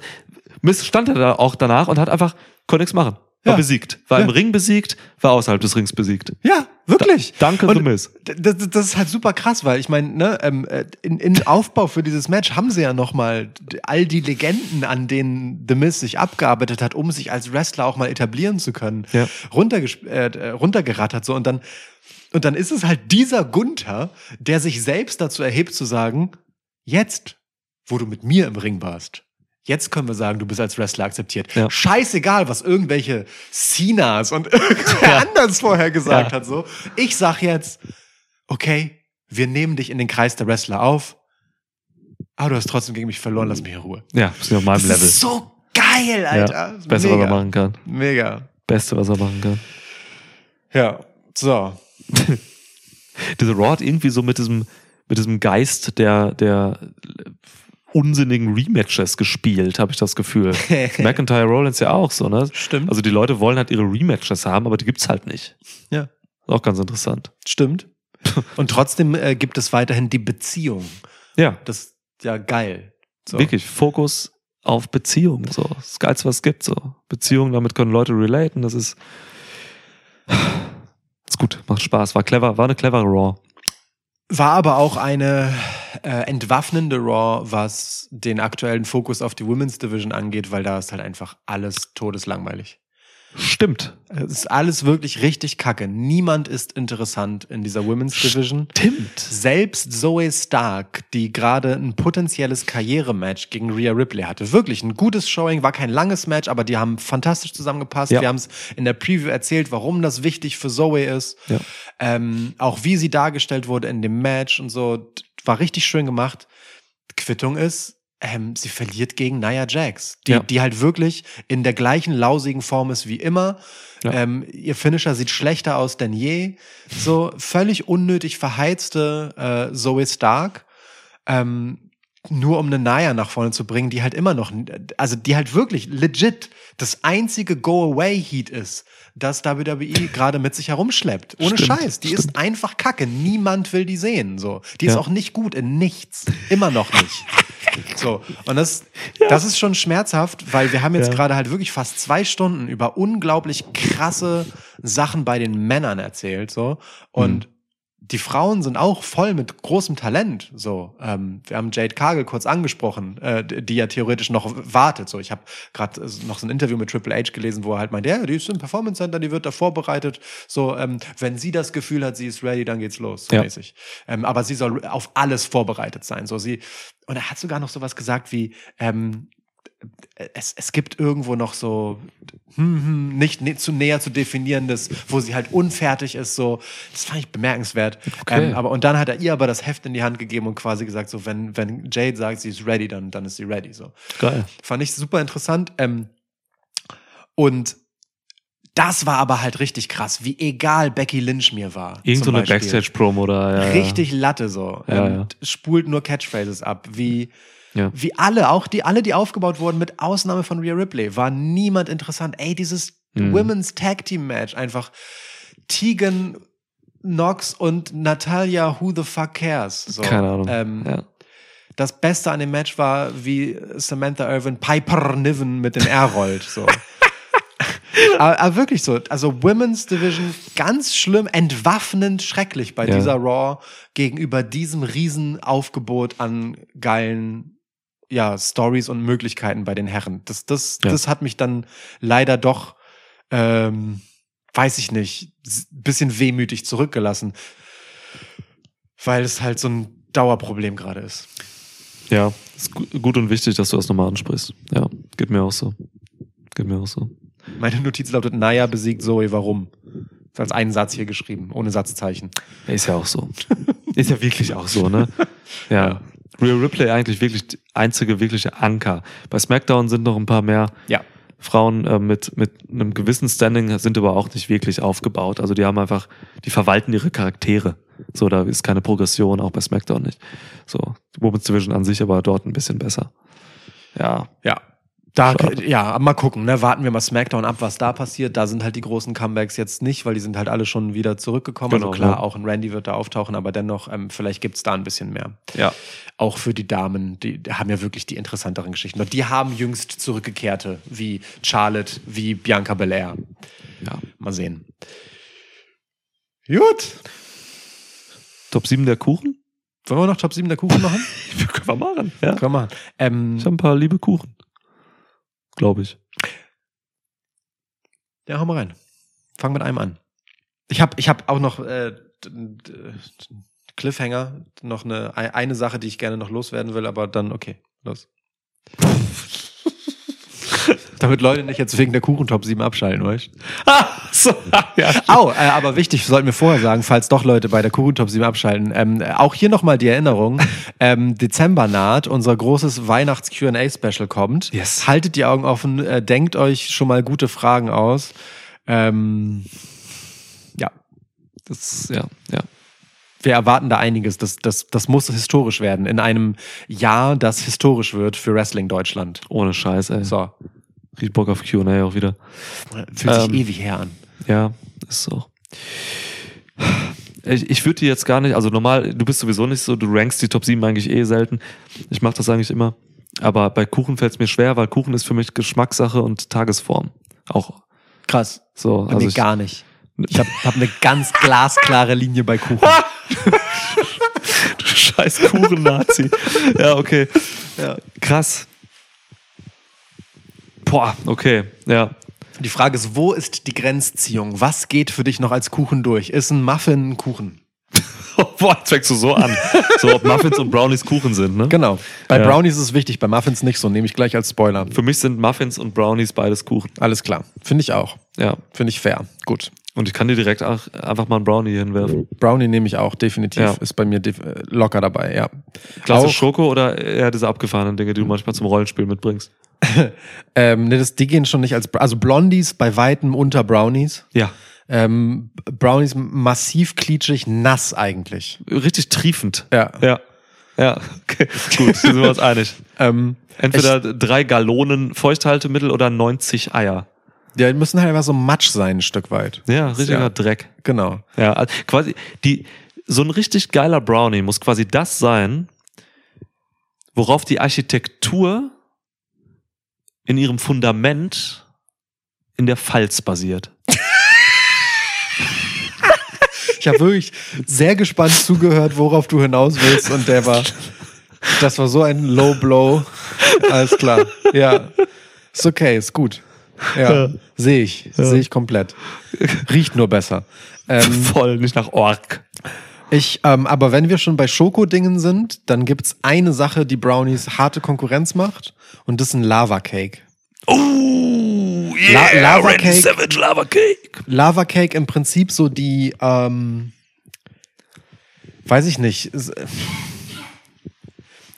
Miss stand er da auch danach und hat einfach konnte nichts machen. War Ja. besiegt. War im Ja. Ring besiegt, war außerhalb des Rings besiegt. Ja, wirklich. Da- danke, Und The Miz. Das, das ist halt super krass, weil ich meine, ne, ähm, äh, in, in Aufbau für dieses Match haben sie ja noch mal d- all die Legenden, an denen The Miz sich abgearbeitet hat, um sich als Wrestler auch mal etablieren zu können, Ja. äh, äh, runtergerattert so und dann und dann ist es halt dieser Gunther, der sich selbst dazu erhebt zu sagen, jetzt, wo du mit mir im Ring warst. Jetzt können wir sagen, du bist als Wrestler akzeptiert. Ja. Scheißegal, was irgendwelche Cenas und <laughs> irgendwer anders vorher gesagt Ja. hat. So, ich sag jetzt, okay, wir nehmen dich in den Kreis der Wrestler auf, aber du hast trotzdem gegen mich verloren, lass mich in Ruhe. Ja, bist du auf meinem Das Level. ist so geil, Alter. ja, das Beste, was er machen kann. Mega. Beste, was er machen kann. Ja, so. <laughs> Diese Raw hat irgendwie so mit diesem, mit diesem Geist der, der unsinnigen Rematches gespielt, habe ich das Gefühl. <laughs> McIntyre Rollins ja auch so, ne? Stimmt. Also die Leute wollen halt ihre Rematches haben, aber die gibt's halt nicht. Ja. Ist auch ganz interessant. Stimmt. <laughs> Und trotzdem äh, gibt es weiterhin die Beziehung. Ja, Das ist ja geil. So. wirklich. Fokus auf Beziehungen. So. Das Geilste, was es gibt. So. Beziehungen, damit können Leute relaten. Das ist, ist gut, macht Spaß. War clever, war eine clevere Raw. War aber auch eine äh, entwaffnende Raw, was den aktuellen Fokus auf die Women's Division angeht, weil da ist halt einfach alles todeslangweilig. Stimmt. Es ist alles wirklich richtig kacke. Niemand ist interessant in dieser Women's Division. Stimmt. Selbst Zoe Stark, die gerade ein potenzielles Karrierematch gegen Rhea Ripley hatte. Wirklich ein gutes Showing, war kein langes Match, aber die haben fantastisch zusammengepasst. Ja. Wir haben es in der Preview erzählt, warum das wichtig für Zoe ist. Ja. Ähm, auch wie sie dargestellt wurde in dem Match und so. War richtig schön gemacht. Quittung ist, ähm, sie verliert gegen Nia Jax, die, Ja. die halt wirklich in der gleichen lausigen Form ist wie immer. Ja. Ähm, ihr Finisher sieht schlechter aus denn je. So völlig unnötig verheizte äh, Zoe Stark. Ähm, nur um eine Naya nach vorne zu bringen, die halt immer noch, also die halt wirklich legit das einzige Go-Away-Heat ist, das WWE gerade mit sich herumschleppt. Ohne Stimmt, Scheiß. Die ist einfach kacke. Niemand will die sehen. So. Die ist Ja. auch nicht gut in nichts. Immer noch nicht. So. Und das, das ist schon schmerzhaft, weil wir haben jetzt Ja. gerade halt wirklich fast zwei Stunden über unglaublich krasse Sachen bei den Männern erzählt. So. Und die Frauen sind auch voll mit großem Talent. So, ähm, wir haben Jade Cargill kurz angesprochen, äh, die ja theoretisch noch wartet. So, ich habe gerade noch so ein Interview mit Triple H gelesen, wo er halt meint, ja, die ist im Performance Center, die wird da vorbereitet. So, ähm, wenn sie das Gefühl hat, sie ist ready, dann geht's los. So Ja. mäßig. Ähm, aber sie soll auf alles vorbereitet sein. So, sie und er hat sogar noch sowas gesagt wie ähm, es, es gibt irgendwo noch so hm, hm, nicht ne, zu näher zu definierendes, wo sie halt unfertig ist. So, das fand ich bemerkenswert. Okay. Ähm, aber und dann hat er ihr aber das Heft in die Hand gegeben und quasi gesagt, so wenn wenn Jade sagt, sie ist ready, dann dann ist sie ready. So, Geil. fand ich super interessant. Ähm, und das war aber halt richtig krass, wie egal Becky Lynch mir war. Irgend so eine. Backstage-Promo. Ja, ja. Richtig Latte so. Ja, ähm, ja. Spult nur Catchphrases ab. Wie, Ja. wie alle, auch die, alle, die aufgebaut wurden, mit Ausnahme von Rhea Ripley, war niemand interessant. Ey, dieses Mhm. Women's Tag Team Match, einfach Tegan Knox und Natalia Who the fuck cares? So, Keine Ahnung. Ähm, ja. Das Beste an dem Match war, wie Samantha Irvin Piper Niven mit dem R rollt. So. <laughs> aber, aber wirklich so. Also Women's Division ganz schlimm, entwaffnend schrecklich bei Ja. dieser Raw gegenüber diesem Riesenaufgebot an geilen ja, Stories und Möglichkeiten bei den Herren. Das, das, Ja. das hat mich dann leider doch, ähm, weiß ich nicht, bisschen wehmütig zurückgelassen. Weil es halt so ein Dauerproblem gerade ist. Ja, ist gu- gut und wichtig, dass du das nochmal ansprichst. Ja, geht mir auch so. Geht mir auch so. Meine Notiz lautet, Naya besiegt Zoe, warum? Ist als einen Satz hier geschrieben, ohne Satzzeichen. Ist ja auch so. ist ja wirklich auch so, ne? <laughs> Ja. Real Ripley eigentlich wirklich die einzige wirkliche Anker. Bei SmackDown sind noch ein paar mehr Ja. Frauen äh, mit, mit einem gewissen Standing, sind aber auch nicht wirklich aufgebaut. Also die haben einfach, die verwalten ihre Charaktere. So, da ist keine Progression, auch bei SmackDown nicht. So, Women's Division an sich aber dort ein bisschen besser. Ja, Ja. Da, Schade. ja, mal gucken, ne? Warten wir mal Smackdown ab, was da passiert. Da sind halt die großen Comebacks jetzt nicht, weil die sind halt alle schon wieder zurückgekommen. Genau, also klar, ja. auch ein Randy wird da auftauchen, aber dennoch, ähm, vielleicht gibt's da ein bisschen mehr. ja. Auch für die Damen, die haben ja wirklich die interessanteren Geschichten. Und die haben jüngst Zurückgekehrte, wie Charlotte, wie Bianca Belair. ja. Mal sehen. Gut. Top 7 der Kuchen? Wollen wir noch Top 7 der Kuchen machen? <laughs> Können wir machen. Ja. Können wir machen. Ähm, Ich habe ein paar liebe Kuchen. Glaube ich. Ja, hau mal rein. Fang mit einem an. Ich habe ich hab auch noch äh, Cliffhanger, noch eine, ei- eine Sache, die ich gerne noch loswerden will, aber dann, okay, los. <laughs> <laughs> Damit Leute nicht jetzt wegen der Kuchentop 7 abschalten, weißt du? so, <laughs> ja. Au, äh, aber wichtig, sollten wir vorher sagen, falls doch Leute bei der Kuchentop 7 abschalten. Ähm, äh, auch hier nochmal die Erinnerung, <laughs> ähm, Dezember naht, unser großes Weihnachts-Q&A-Special kommt. Yes. Haltet die Augen offen, äh, denkt euch schon mal gute Fragen aus. Ähm, ja, Das, ja, ja. wir erwarten da einiges. Das, das, das muss historisch werden in einem Jahr, das historisch wird für Wrestling Deutschland. Ohne Scheiß, ey. So, Richtig Bock auf Q&A auch wieder. fühlt sich Ähm, ewig her an. Ja, ist so. Ich, ich würde die jetzt gar nicht, also normal, du bist sowieso nicht so, du rankst die Top 7 eigentlich eh selten. Ich mache das eigentlich immer. Aber bei Kuchen fällt es mir schwer, weil Kuchen ist für mich Geschmackssache und Tagesform. Auch Krass. so. Bei Also mir gar nicht. Ich habe hab eine ganz glasklare Linie bei Kuchen. <laughs> du scheiß Kuchen-Nazi. ja, okay. Ja. Krass. Boah, okay. Ja. Die Frage ist, wo ist die Grenzziehung? Was geht für dich noch als Kuchen durch? Ist ein Muffin ein Kuchen? <laughs> Boah, jetzt fängst du so an. So, ob Muffins und Brownies Kuchen sind, ne? Genau. Bei Ja. Brownies ist es wichtig, bei Muffins nicht so, nehme ich gleich als Spoiler. Für mich sind Muffins und Brownies beides Kuchen. Alles klar. Finde ich auch. Ja. Finde ich fair. Gut. Und ich kann dir direkt auch einfach mal einen Brownie hinwerfen. Brownie nehme ich auch, definitiv. Ja. Ist bei mir locker dabei, ja. Klasse Auch- Schoko oder eher diese abgefahrenen Dinge, die du manchmal zum Rollenspiel mitbringst? <laughs> Ähm, ne, das, die gehen schon nicht als, also Blondies bei Weitem unter Brownies. Ja. Ähm, Brownies massiv klitschig, nass eigentlich. Richtig triefend. Ja. Ja. Ja, okay. <laughs> Gut, sind wir uns einig. Ähm, Entweder drei Gallonen Feuchthaltemittel oder 90 Eier. Die müssen halt einfach so matsch sein, ein Stück weit. Ja, richtiger Ja. Dreck. Genau. Ja, also quasi die so ein richtig geiler Brownie muss quasi das sein, worauf die Architektur in ihrem Fundament in der Pfalz basiert. Ich habe wirklich sehr gespannt zugehört, worauf du hinaus willst und der war, das war so ein Low Blow. Alles klar. Ja. Ist okay, ist gut. Ja. Sehe ich. Sehe ich komplett. Riecht nur besser. Ähm, <laughs> Voll, nicht nach Ork. ich, ähm, aber wenn wir schon bei Schokodingen sind, dann gibt's eine Sache, die Brownies harte Konkurrenz macht und das ist ein Lava Cake. Oh, La- Lava Randy Cake. Savage Lava Cake. Lava Cake im Prinzip so die, ähm, weiß ich nicht. ist-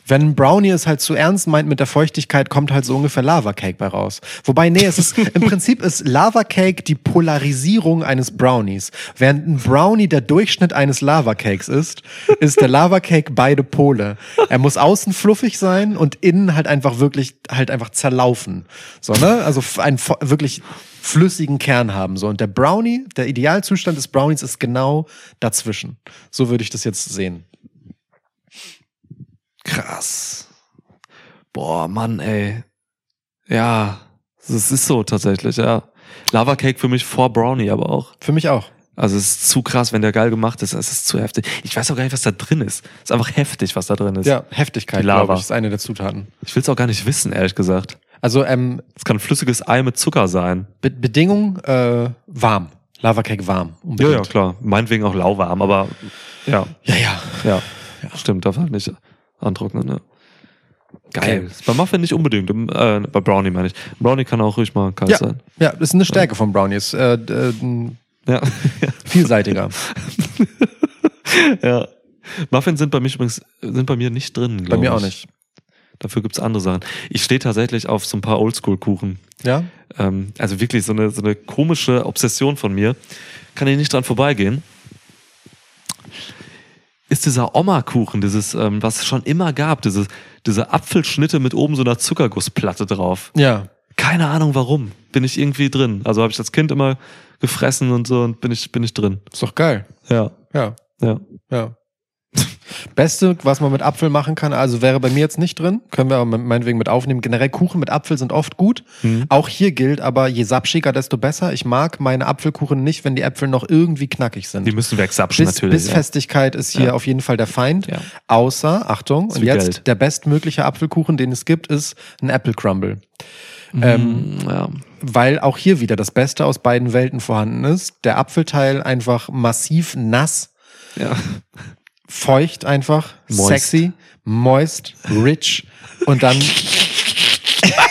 Wenn ein Brownie es halt zu ernst meint mit der Feuchtigkeit, kommt halt so ungefähr Lava Cake bei raus. Wobei, nee, es ist, <laughs> im Prinzip ist Lava Cake die Polarisierung eines Brownies. Während ein Brownie der Durchschnitt eines Lava Cakes ist, ist der Lava Cake beide Pole. Er muss außen fluffig sein und innen halt einfach wirklich, halt einfach zerlaufen. So, ne? Also einen wirklich flüssigen Kern haben. So. Und der Brownie, der Idealzustand des Brownies ist genau dazwischen. So würde ich das jetzt sehen. Krass. Boah, Mann, ey. Ja, das ist so tatsächlich, ja. Lava Cake für mich vor Brownie aber auch. Für mich auch. Also es ist zu krass, wenn der geil gemacht ist. Es ist zu heftig. Ich weiß auch gar nicht, was da drin ist. Es ist einfach heftig, was da drin ist. Ja, Heftigkeit, Die Lava. glaube ich, ist eine der Zutaten. Ich will es auch gar nicht wissen, ehrlich gesagt. Also ähm, Es kann flüssiges Ei mit Zucker sein. Be Bedingung äh, warm. Lava Cake warm. Ja, Unbedingt. ja, klar. Meinetwegen auch lauwarm, aber ja, Ja, ja. ja. Stimmt, darf halt nicht antrocknen, ne? Geil. Okay. Bei Muffin nicht unbedingt. Äh, bei Brownie meine ich. Brownie kann auch ruhig mal kalt Ja, sein. ja, das ist eine Stärke von Brownies. Äh, äh, Ja. <laughs> vielseitiger. <laughs> ja. Muffins sind bei mir übrigens sind bei mir nicht drin, Bei glaube ich. mir auch nicht. Dafür gibt's andere Sachen. Ich stehe tatsächlich auf so ein paar Oldschool-Kuchen. Ja? Ähm, also wirklich so eine, so eine komische Obsession von mir. Kann ich nicht dran vorbeigehen. Ist dieser Oma-Kuchen, dieses, ähm, was es schon immer gab, dieses, diese Apfelschnitte mit oben so einer Zuckergussplatte drauf. Ja. Keine Ahnung warum. Bin ich irgendwie drin. Also habe ich als Kind immer gefressen und so und bin ich, bin ich drin. Ist doch geil. Ja. Ja. Ja. Ja. Beste, was man mit Apfel machen kann, also wäre bei mir jetzt nicht drin, können wir aber meinetwegen mit aufnehmen. Generell Kuchen mit Apfel sind oft gut. Mhm. Auch hier gilt aber, je sapschiger, desto besser. Ich mag meine Apfelkuchen nicht, wenn die Äpfel noch irgendwie knackig sind. Die müssen wegsapschen Bis, natürlich. Bissfestigkeit ist hier Ja. auf jeden Fall der Feind. Ja. Außer, Achtung, und jetzt Geld. der bestmögliche Apfelkuchen, den es gibt, ist ein Apple Crumble. ja. Mhm, ja. Weil auch hier wieder das Beste aus beiden Welten vorhanden ist. Der Apfelteil einfach massiv nass, ja. Feucht einfach, Moist. sexy, moist, rich und dann. dann <laughs>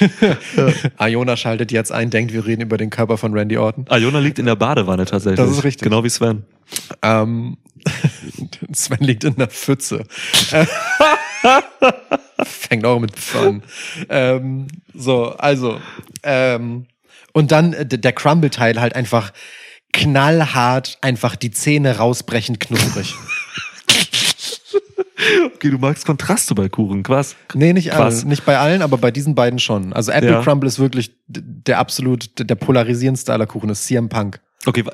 <laughs> Iona schaltet jetzt ein, denkt, wir reden über den Körper von Randy Orton. Iona liegt in der Badewanne tatsächlich. Das ist richtig. Genau wie Sven. Ähm, <laughs> Sven liegt in der Pfütze. Fängt auch mit Pf an. Ähm, so, also. Ähm, und dann äh, der Crumble-Teil halt einfach knallhart, einfach die Zähne rausbrechend knusprig. <laughs> Okay, du magst Kontraste bei Kuchen, krass. Nee, nicht Krass. allen, nicht bei allen, aber bei diesen beiden schon. Also Apple Ja. Crumble ist wirklich der absolut, der polarisierendste aller Kuchen, ist CM Punk. Okay, wa-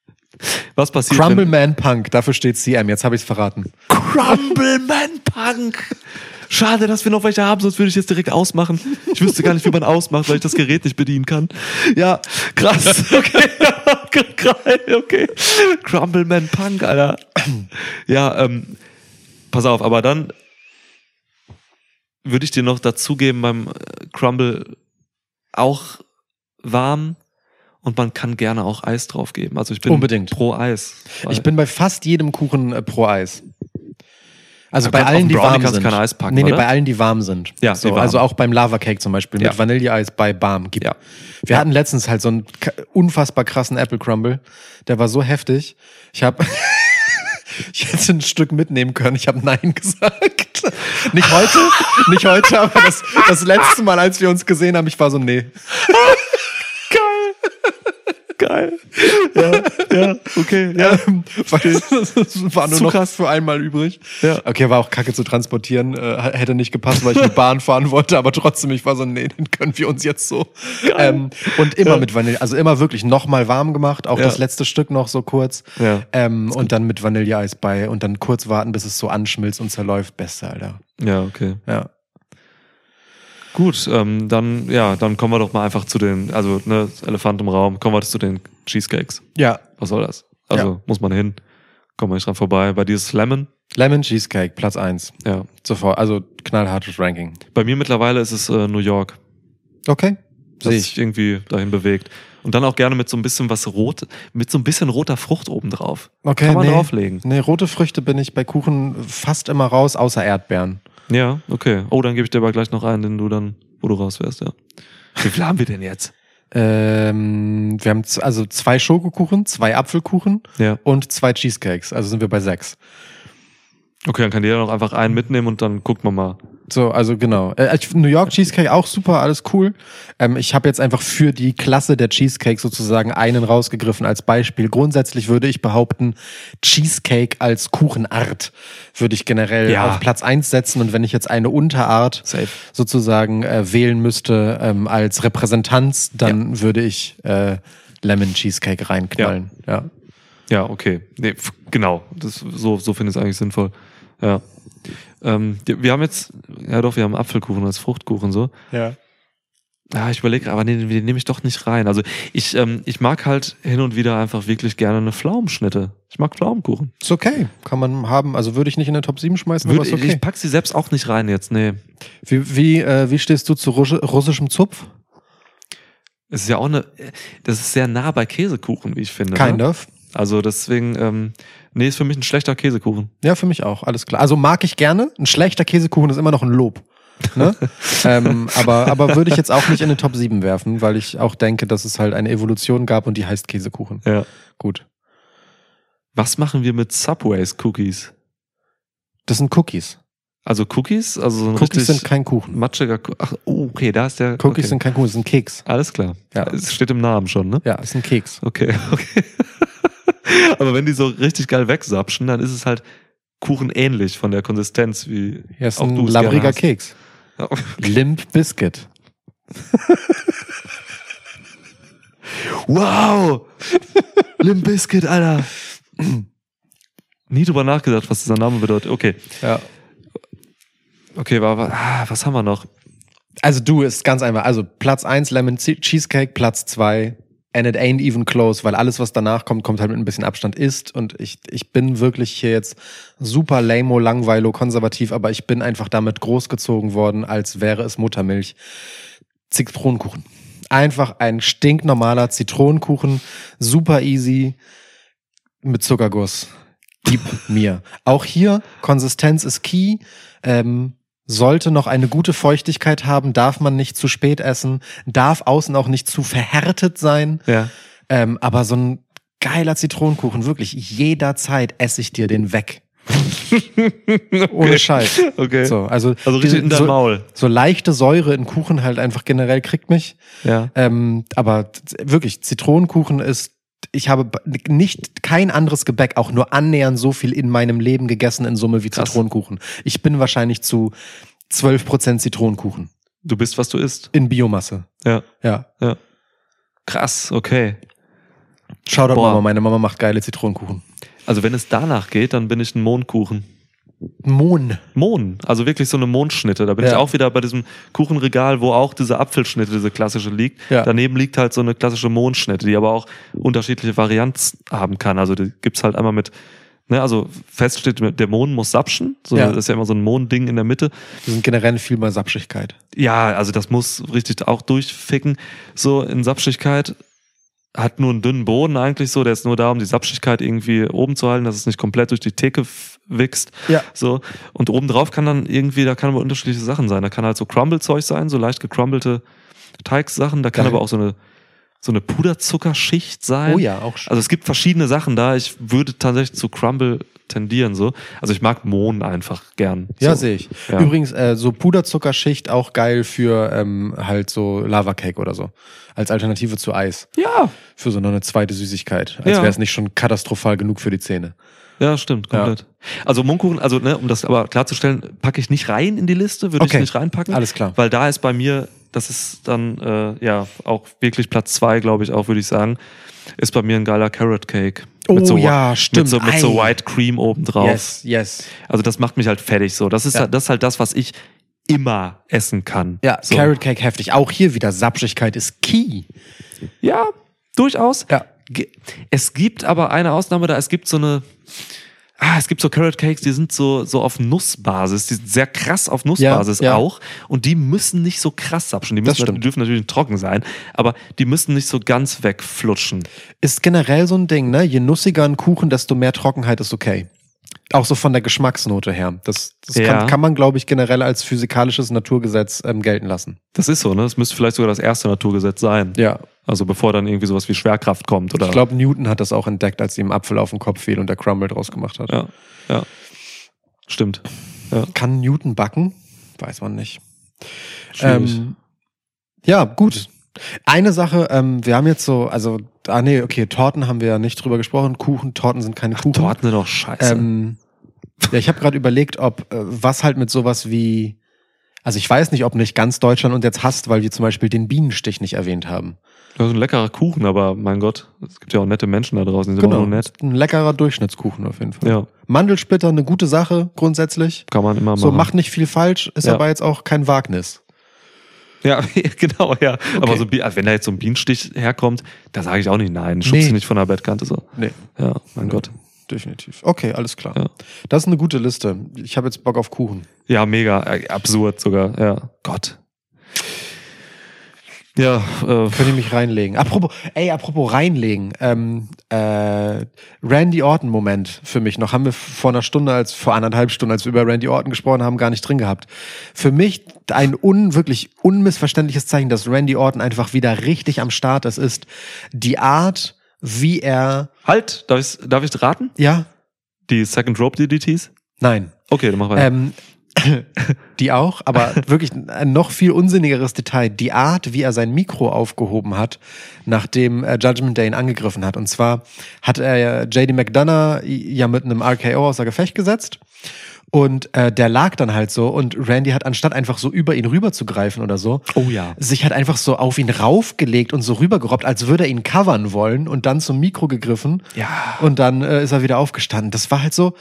<laughs> was passiert, Crumble. Man Punk, dafür steht CM, jetzt habe ich es verraten. Crumble Man Punk! Schade, dass wir noch welche haben, sonst würde ich jetzt direkt ausmachen. Ich wüsste gar nicht, wie man ausmacht, weil ich das Gerät nicht bedienen kann. Ja, krass. <laughs> Okay, okay. Crumbleman Punk, Alter. Ja, ähm, pass auf, aber dann würde ich dir noch dazugeben beim äh, Crumble auch warm und man kann gerne auch Eis drauf geben. Also ich bin Unbedingt. pro Eis. Ich bin bei fast jedem Kuchen äh, pro Eis. Also Ja, bei allen, die warm sind. kein Eis packen, nee, nee, oder? bei allen, die warm sind. Ja, so, warm. Also auch beim Lava Cake zum Beispiel Ja. mit Vanilleeis bei Barm. Ja. Wir hatten letztens halt so einen unfassbar krassen Apple Crumble. Der war so heftig. Ich habe <laughs> Ich hätte ein Stück mitnehmen können. Ich habe Nein <laughs> gesagt. Nicht heute, nicht heute, aber das, das letzte Mal, als wir uns gesehen haben, ich war so, nee. <laughs> Geil. Ja, ja, okay, ja. Ähm, weil <laughs> das war nur Zu noch krass. für einmal übrig. Ja. Okay, war auch kacke zu transportieren. Äh, hätte nicht gepasst, weil ich mit <laughs> Bahn fahren wollte, aber trotzdem, ich war so, nee, den können wir uns jetzt so. Ähm, und immer mit Vanille, also immer wirklich nochmal warm gemacht, auch Ja. das letzte Stück noch so kurz. Ja. Ähm, und dann mit Vanilleeis bei und dann kurz warten, bis es so anschmilzt und zerläuft. Beste, Alter. Ja, okay. Ja. Gut, ähm, dann, ja, dann kommen wir doch mal einfach zu den, also, ne, Elefant im Raum, kommen wir zu den Cheesecakes. Ja. Was soll das? Also, Ja. muss man hin. Kommen wir nicht dran vorbei. Bei dir ist Lemon. Lemon Cheesecake, Platz eins Ja. Sofort, also knallhartes Ranking. Bei mir mittlerweile ist es äh, New York. Okay. Das Sehe sich ich. irgendwie dahin bewegt. Und dann auch gerne mit so ein bisschen was rot, mit so ein bisschen roter Frucht oben drauf. Okay, Kann man nee. drauflegen. Nee, rote Früchte bin ich bei Kuchen fast immer raus, außer Erdbeeren. Ja, okay. Oh, dann gebe ich dir aber gleich noch einen, den du dann, wo du raus wärst, ja. Wie viel haben wir denn jetzt? Ähm, wir haben also zwei Schokokuchen, zwei Apfelkuchen Ja. und zwei Cheesecakes. Also sind wir bei sechs. Okay, dann kann jeder noch einfach einen mitnehmen und dann guckt man mal. So, also genau. Äh, New York Cheesecake auch super, alles cool. Ähm, ich habe jetzt einfach für die Klasse der Cheesecake sozusagen einen rausgegriffen als Beispiel. Grundsätzlich würde ich behaupten, Cheesecake als Kuchenart würde ich generell Ja. auf Platz eins setzen. Und wenn ich jetzt eine Unterart Safe. sozusagen äh, wählen müsste ähm, als Repräsentanz, dann würde ich äh, Lemon Cheesecake reinknallen. Ja. Ja, okay. Nee, genau. Das, so so finde ich es eigentlich sinnvoll. Ja. Ähm, wir haben jetzt, ja doch, wir haben Apfelkuchen als Fruchtkuchen so. ja. Ja, ich überlege, aber den, den nehme ich doch nicht rein. Also ich, ähm, ich mag halt hin und wieder einfach wirklich gerne eine Pflaumenschnitte. Ich mag Pflaumenkuchen. Ist okay. Kann man haben. Also würde ich nicht in den Top 7 schmeißen, aber Würde, ist okay. Ich pack sie selbst auch nicht rein jetzt, nee. Wie, wie, äh, wie stehst du zu russischem Zupf? Es ist ja auch eine, das ist sehr nah bei Käsekuchen, wie ich finde. Kind ne? of. Also deswegen, ähm, nee, ist für mich ein schlechter Käsekuchen. Ja, für mich auch, alles klar. Also mag ich gerne. Ein schlechter Käsekuchen ist immer noch ein Lob. Ne? <laughs> ähm, aber, aber würde ich jetzt auch nicht in den Top 7 werfen, weil ich auch denke, dass es halt eine Evolution gab und die heißt Käsekuchen. Ja. Gut. Was machen wir mit Subways Cookies? Das sind Cookies. Also Cookies? Also so ein Cookies sind kein Kuchen. matschiger Ku- Ach, oh, okay, da ist der. Cookies okay. sind kein Kuchen, das ein Keks. Alles klar. Ja. Es steht im Namen schon, ne? Ja, ist ein Keks. Okay, <laughs> okay. <laughs> Aber wenn die so richtig geil wegsapschen, dann ist es halt kuchenähnlich von der Konsistenz, wie Ja, ist auch ein du labriger. Keks. Ja. Limp Biscuit. Wow! Limp Bizkit, Alter. Nie drüber nachgedacht, was dieser Name bedeutet. Okay, Ja. okay, aber, aber ah, was haben wir noch? Also du ist ganz einfach. Also Platz 1 Lemon Cheesecake, Platz 2 and it ain't even close, weil alles, was danach kommt, kommt halt mit ein bisschen Abstand ist. Und ich, ich bin wirklich hier jetzt super lamo, langweilo, konservativ, aber ich bin einfach damit großgezogen worden, als wäre es Muttermilch. Zitronenkuchen. Einfach ein stinknormaler Zitronenkuchen, super easy, mit Zuckerguss. Gib mir. Auch hier, Konsistenz ist key. Ähm, sollte noch eine gute Feuchtigkeit haben, darf man nicht zu spät essen, darf außen auch nicht zu verhärtet sein. Ja. Ähm, aber so ein geiler Zitronenkuchen, wirklich, jederzeit esse ich dir den weg. <laughs> Ohne Scheiß. Okay. So, also, Also richtig diese- in dein so, Maul. so leichte Säure in Kuchen halt einfach generell kriegt mich. Ja. Ähm, aber wirklich, Zitronenkuchen ist, ich habe nicht kein anderes Gebäck auch nur annähernd so viel in meinem Leben gegessen in Summe wie Krass. Zitronenkuchen. Ich bin wahrscheinlich zu 12% Zitronenkuchen Du bist, was du isst. in Biomasse. Ja. Ja. Krass, okay. Shoutout Boah. Mama, meine Mama macht geile Zitronenkuchen. Also wenn es danach geht, dann bin ich ein Mondkuchen. Mohn. Mohn, also wirklich so eine Mohnschnitte. Da bin Ja. ich auch wieder bei diesem Kuchenregal, wo auch diese Apfelschnitte, diese klassische liegt. Ja. Daneben liegt halt so eine klassische Mohnschnitte, die aber auch unterschiedliche Varianten haben kann. Also die gibt's halt einmal mit, ne, also fest steht, der Mohn muss sapschen. So, Ja. Das ist ja immer so ein Mohnding in der Mitte. Wir sind generell viel bei Sapschigkeit. Ja, also das muss richtig auch durchficken. So in Sapschigkeit hat nur einen dünnen Boden eigentlich so, der ist nur da, um die Sapschigkeit irgendwie oben zu halten, dass es nicht komplett durch die Theke wächst. Ja. So. Und obendrauf kann dann irgendwie, da kann aber unterschiedliche Sachen sein. Da kann halt so Crumble-Zeug sein, so leicht gecrumbelte Teigsachen. Da kann Geil. aber auch so eine, so eine Puderzuckerschicht sein. Oh ja, auch schön. Also es gibt verschiedene Sachen da. Ich würde tatsächlich zu Crumble tendieren, so. Also ich mag Mohn einfach gern. Ja, so. sehe ich. Ja. Übrigens, äh, so Puderzuckerschicht auch geil für ähm, halt so Lava-Cake oder so. Als Alternative zu Eis. Ja. Für so noch eine zweite Süßigkeit. Als Ja. wäre es nicht schon katastrophal genug für die Zähne. Ja, stimmt, komplett. Also Mohnkuchen, also ne, um das aber klarzustellen, packe ich nicht rein in die Liste, würde Okay. ich nicht reinpacken. Alles klar. Weil da ist bei mir, das ist dann äh, ja auch wirklich Platz zwei, glaube ich auch, würde ich sagen, ist bei mir ein geiler Carrot Cake. Oh so, ja, stimmt. Mit so, mit so. White Cream obendrauf. Yes, yes. Also das macht mich halt fertig so. Das ist, Ja. halt, das ist halt das, was ich immer essen kann. Ja, so. Carrot Cake heftig. Auch hier wieder Sapschigkeit ist key. Ja, durchaus. Ja. Es gibt aber eine Ausnahme da, es gibt so eine, ah, es gibt so Carrot Cakes, die sind so, so auf Nussbasis, die sind sehr krass auf Nussbasis Ja, ja. auch und die müssen nicht so krass sapschen, die, müssen, die dürfen natürlich trocken sein, aber die müssen nicht so ganz wegflutschen. Ist generell so ein Ding, ne? Je nussiger ein Kuchen, desto mehr Trockenheit ist okay. Auch so von der Geschmacksnote her. Das, das Ja. kann, kann man, glaube ich, generell als physikalisches Naturgesetz ähm, gelten lassen. Das ist so, ne? Das müsste vielleicht sogar das erste Naturgesetz sein. Ja. Also bevor dann irgendwie sowas wie Schwerkraft kommt oder. Ich glaube, Newton hat das auch entdeckt, als ihm Apfel auf den Kopf fiel und der Crumble draus gemacht hat. Ja, ja. Stimmt. Ja. Kann Newton backen? Weiß man nicht. Schwierig. Ähm, ja, gut. Eine Sache, ähm, wir haben jetzt so, also, ah nee, okay, Torten haben wir ja nicht drüber gesprochen. Kuchen, Torten sind keine Kuchen. Torten sind doch scheiße. Ähm, ja, ich habe gerade überlegt, ob äh, was halt mit sowas wie, also ich weiß nicht, ob nicht ganz Deutschland uns jetzt hasst, weil wir zum Beispiel den Bienenstich nicht erwähnt haben. Das ist ein leckerer Kuchen, aber mein Gott, es gibt ja auch nette Menschen da draußen, die sind Genau, auch nur nett. ein leckerer Durchschnittskuchen auf jeden Fall. Ja, Mandelsplitter, eine gute Sache grundsätzlich. kann man immer machen. So macht nicht viel falsch, ist Ja. aber jetzt auch kein Wagnis. <laughs> Ja, genau, ja. Aber Okay. so, Bi- also wenn da jetzt so ein Bienenstich herkommt, da sage ich auch nicht nein. Schubst Nee. nicht von der Bettkante so. Nee, Ja, mein Gott. definitiv. Okay, alles klar. Ja. Das ist eine gute Liste. Ich habe jetzt Bock auf Kuchen. Ja, mega, äh, absurd sogar. Ja, Gott. Ja, äh, Könnte ich mich reinlegen. Apropos, ey, apropos reinlegen. Ähm, äh, Randy Orton Moment für mich noch. Haben wir vor einer Stunde, als vor anderthalb Stunden, als wir über Randy Orton gesprochen haben, gar nicht drin gehabt. Für mich ein un, wirklich unmissverständliches Zeichen, dass Randy Orton einfach wieder richtig am Start ist, ist die Art, wie er, halt, darf ich, darf ich raten? ja, Die Second Rope DDTs? nein, Okay, dann mach weiter. Ähm, <laughs> die auch, aber wirklich ein noch viel unsinnigeres Detail. Die Art, wie er sein Mikro aufgehoben hat, nachdem äh, Judgment Day ihn angegriffen hat. Und zwar hat er JD McDonough ja mit einem RKO außer Gefecht gesetzt. Und äh, der lag dann halt so und Randy hat anstatt einfach so über ihn rüber zu greifen oder so, Oh ja. sich halt einfach so auf ihn raufgelegt und so rübergerobbt, als würde er ihn covern wollen und dann zum Mikro gegriffen. Ja. Und dann äh, ist er wieder aufgestanden. Das war halt so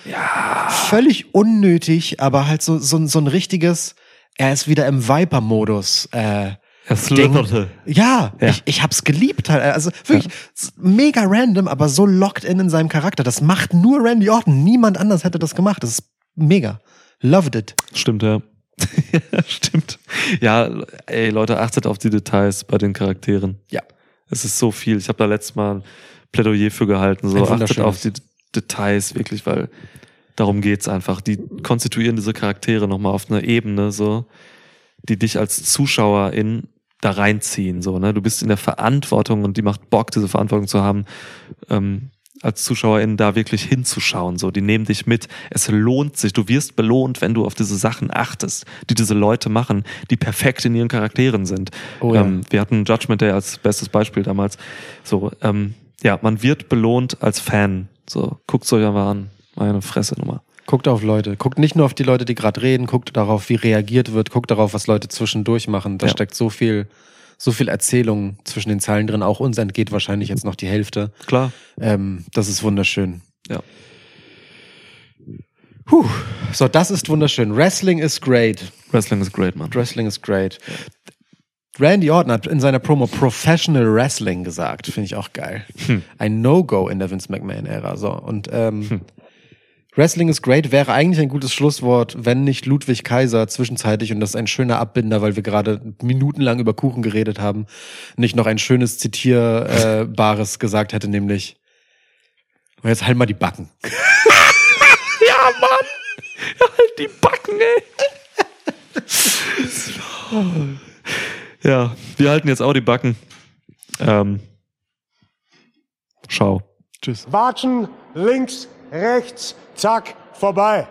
völlig unnötig, aber halt so, so, ein- so ein richtiges, er ist wieder im Viper-Modus. Äh, Er slitherte. ja, Ja. Ich, ich hab's geliebt halt. Also wirklich s- mega random, aber so locked in in seinem Charakter. Das macht nur Randy Orton. Niemand anders hätte das gemacht. Das ist mega. Loved it. Stimmt, ja. ja. <laughs> Stimmt. Ja, ey, Leute, achtet auf die Details bei den Charakteren. Ja. Es ist so viel. Ich habe da letztes Mal ein Plädoyer für gehalten. So, achtet auf die Details, wirklich, weil darum geht's einfach. Die konstituieren diese Charaktere nochmal auf einer Ebene, so, die dich als Zuschauerin da reinziehen. So, ne? Du bist in der Verantwortung und die macht Bock, diese Verantwortung zu haben, ähm, als Zuschauerin da wirklich hinzuschauen. So, die nehmen dich mit. Es lohnt sich. Du wirst belohnt, wenn du auf diese Sachen achtest, die diese Leute machen, die perfekt in ihren Charakteren sind. Oh ja. ähm, wir hatten Judgment Day als bestes Beispiel damals. So, ähm, ja, man wird belohnt als Fan. So, guckt's euch einfach an. Meine Fresse Nummer. Guckt auf Leute. Guckt nicht nur auf die Leute, die gerade reden. Guckt darauf, wie reagiert wird. Guckt darauf, was Leute zwischendurch machen. Da Ja. steckt so viel, so viel Erzählung zwischen den Zeilen drin. Auch uns entgeht wahrscheinlich jetzt noch die Hälfte. Klar. Ähm, das ist wunderschön. Ja. Puh. So, das ist wunderschön. Wrestling is great. Wrestling ist great, man. Wrestling is great. Randy Orton hat in seiner Promo Professional Wrestling gesagt. Finde ich auch geil. Ein No-Go in der Vince McMahon-Ära. So, und ähm, Wrestling is great wäre eigentlich ein gutes Schlusswort, wenn nicht Ludwig Kaiser zwischenzeitlich, und das ist ein schöner Abbinder, weil wir gerade minutenlang über Kuchen geredet haben, nicht noch ein schönes Zitierbares <laughs> gesagt hätte, nämlich und jetzt halt mal die Backen. <laughs> Ja, Mann! halt die Backen, ey! <laughs> ja, wir halten jetzt auch die Backen. Ähm, schau. Tschüss. Watschen, links, rechts, zack, vorbei.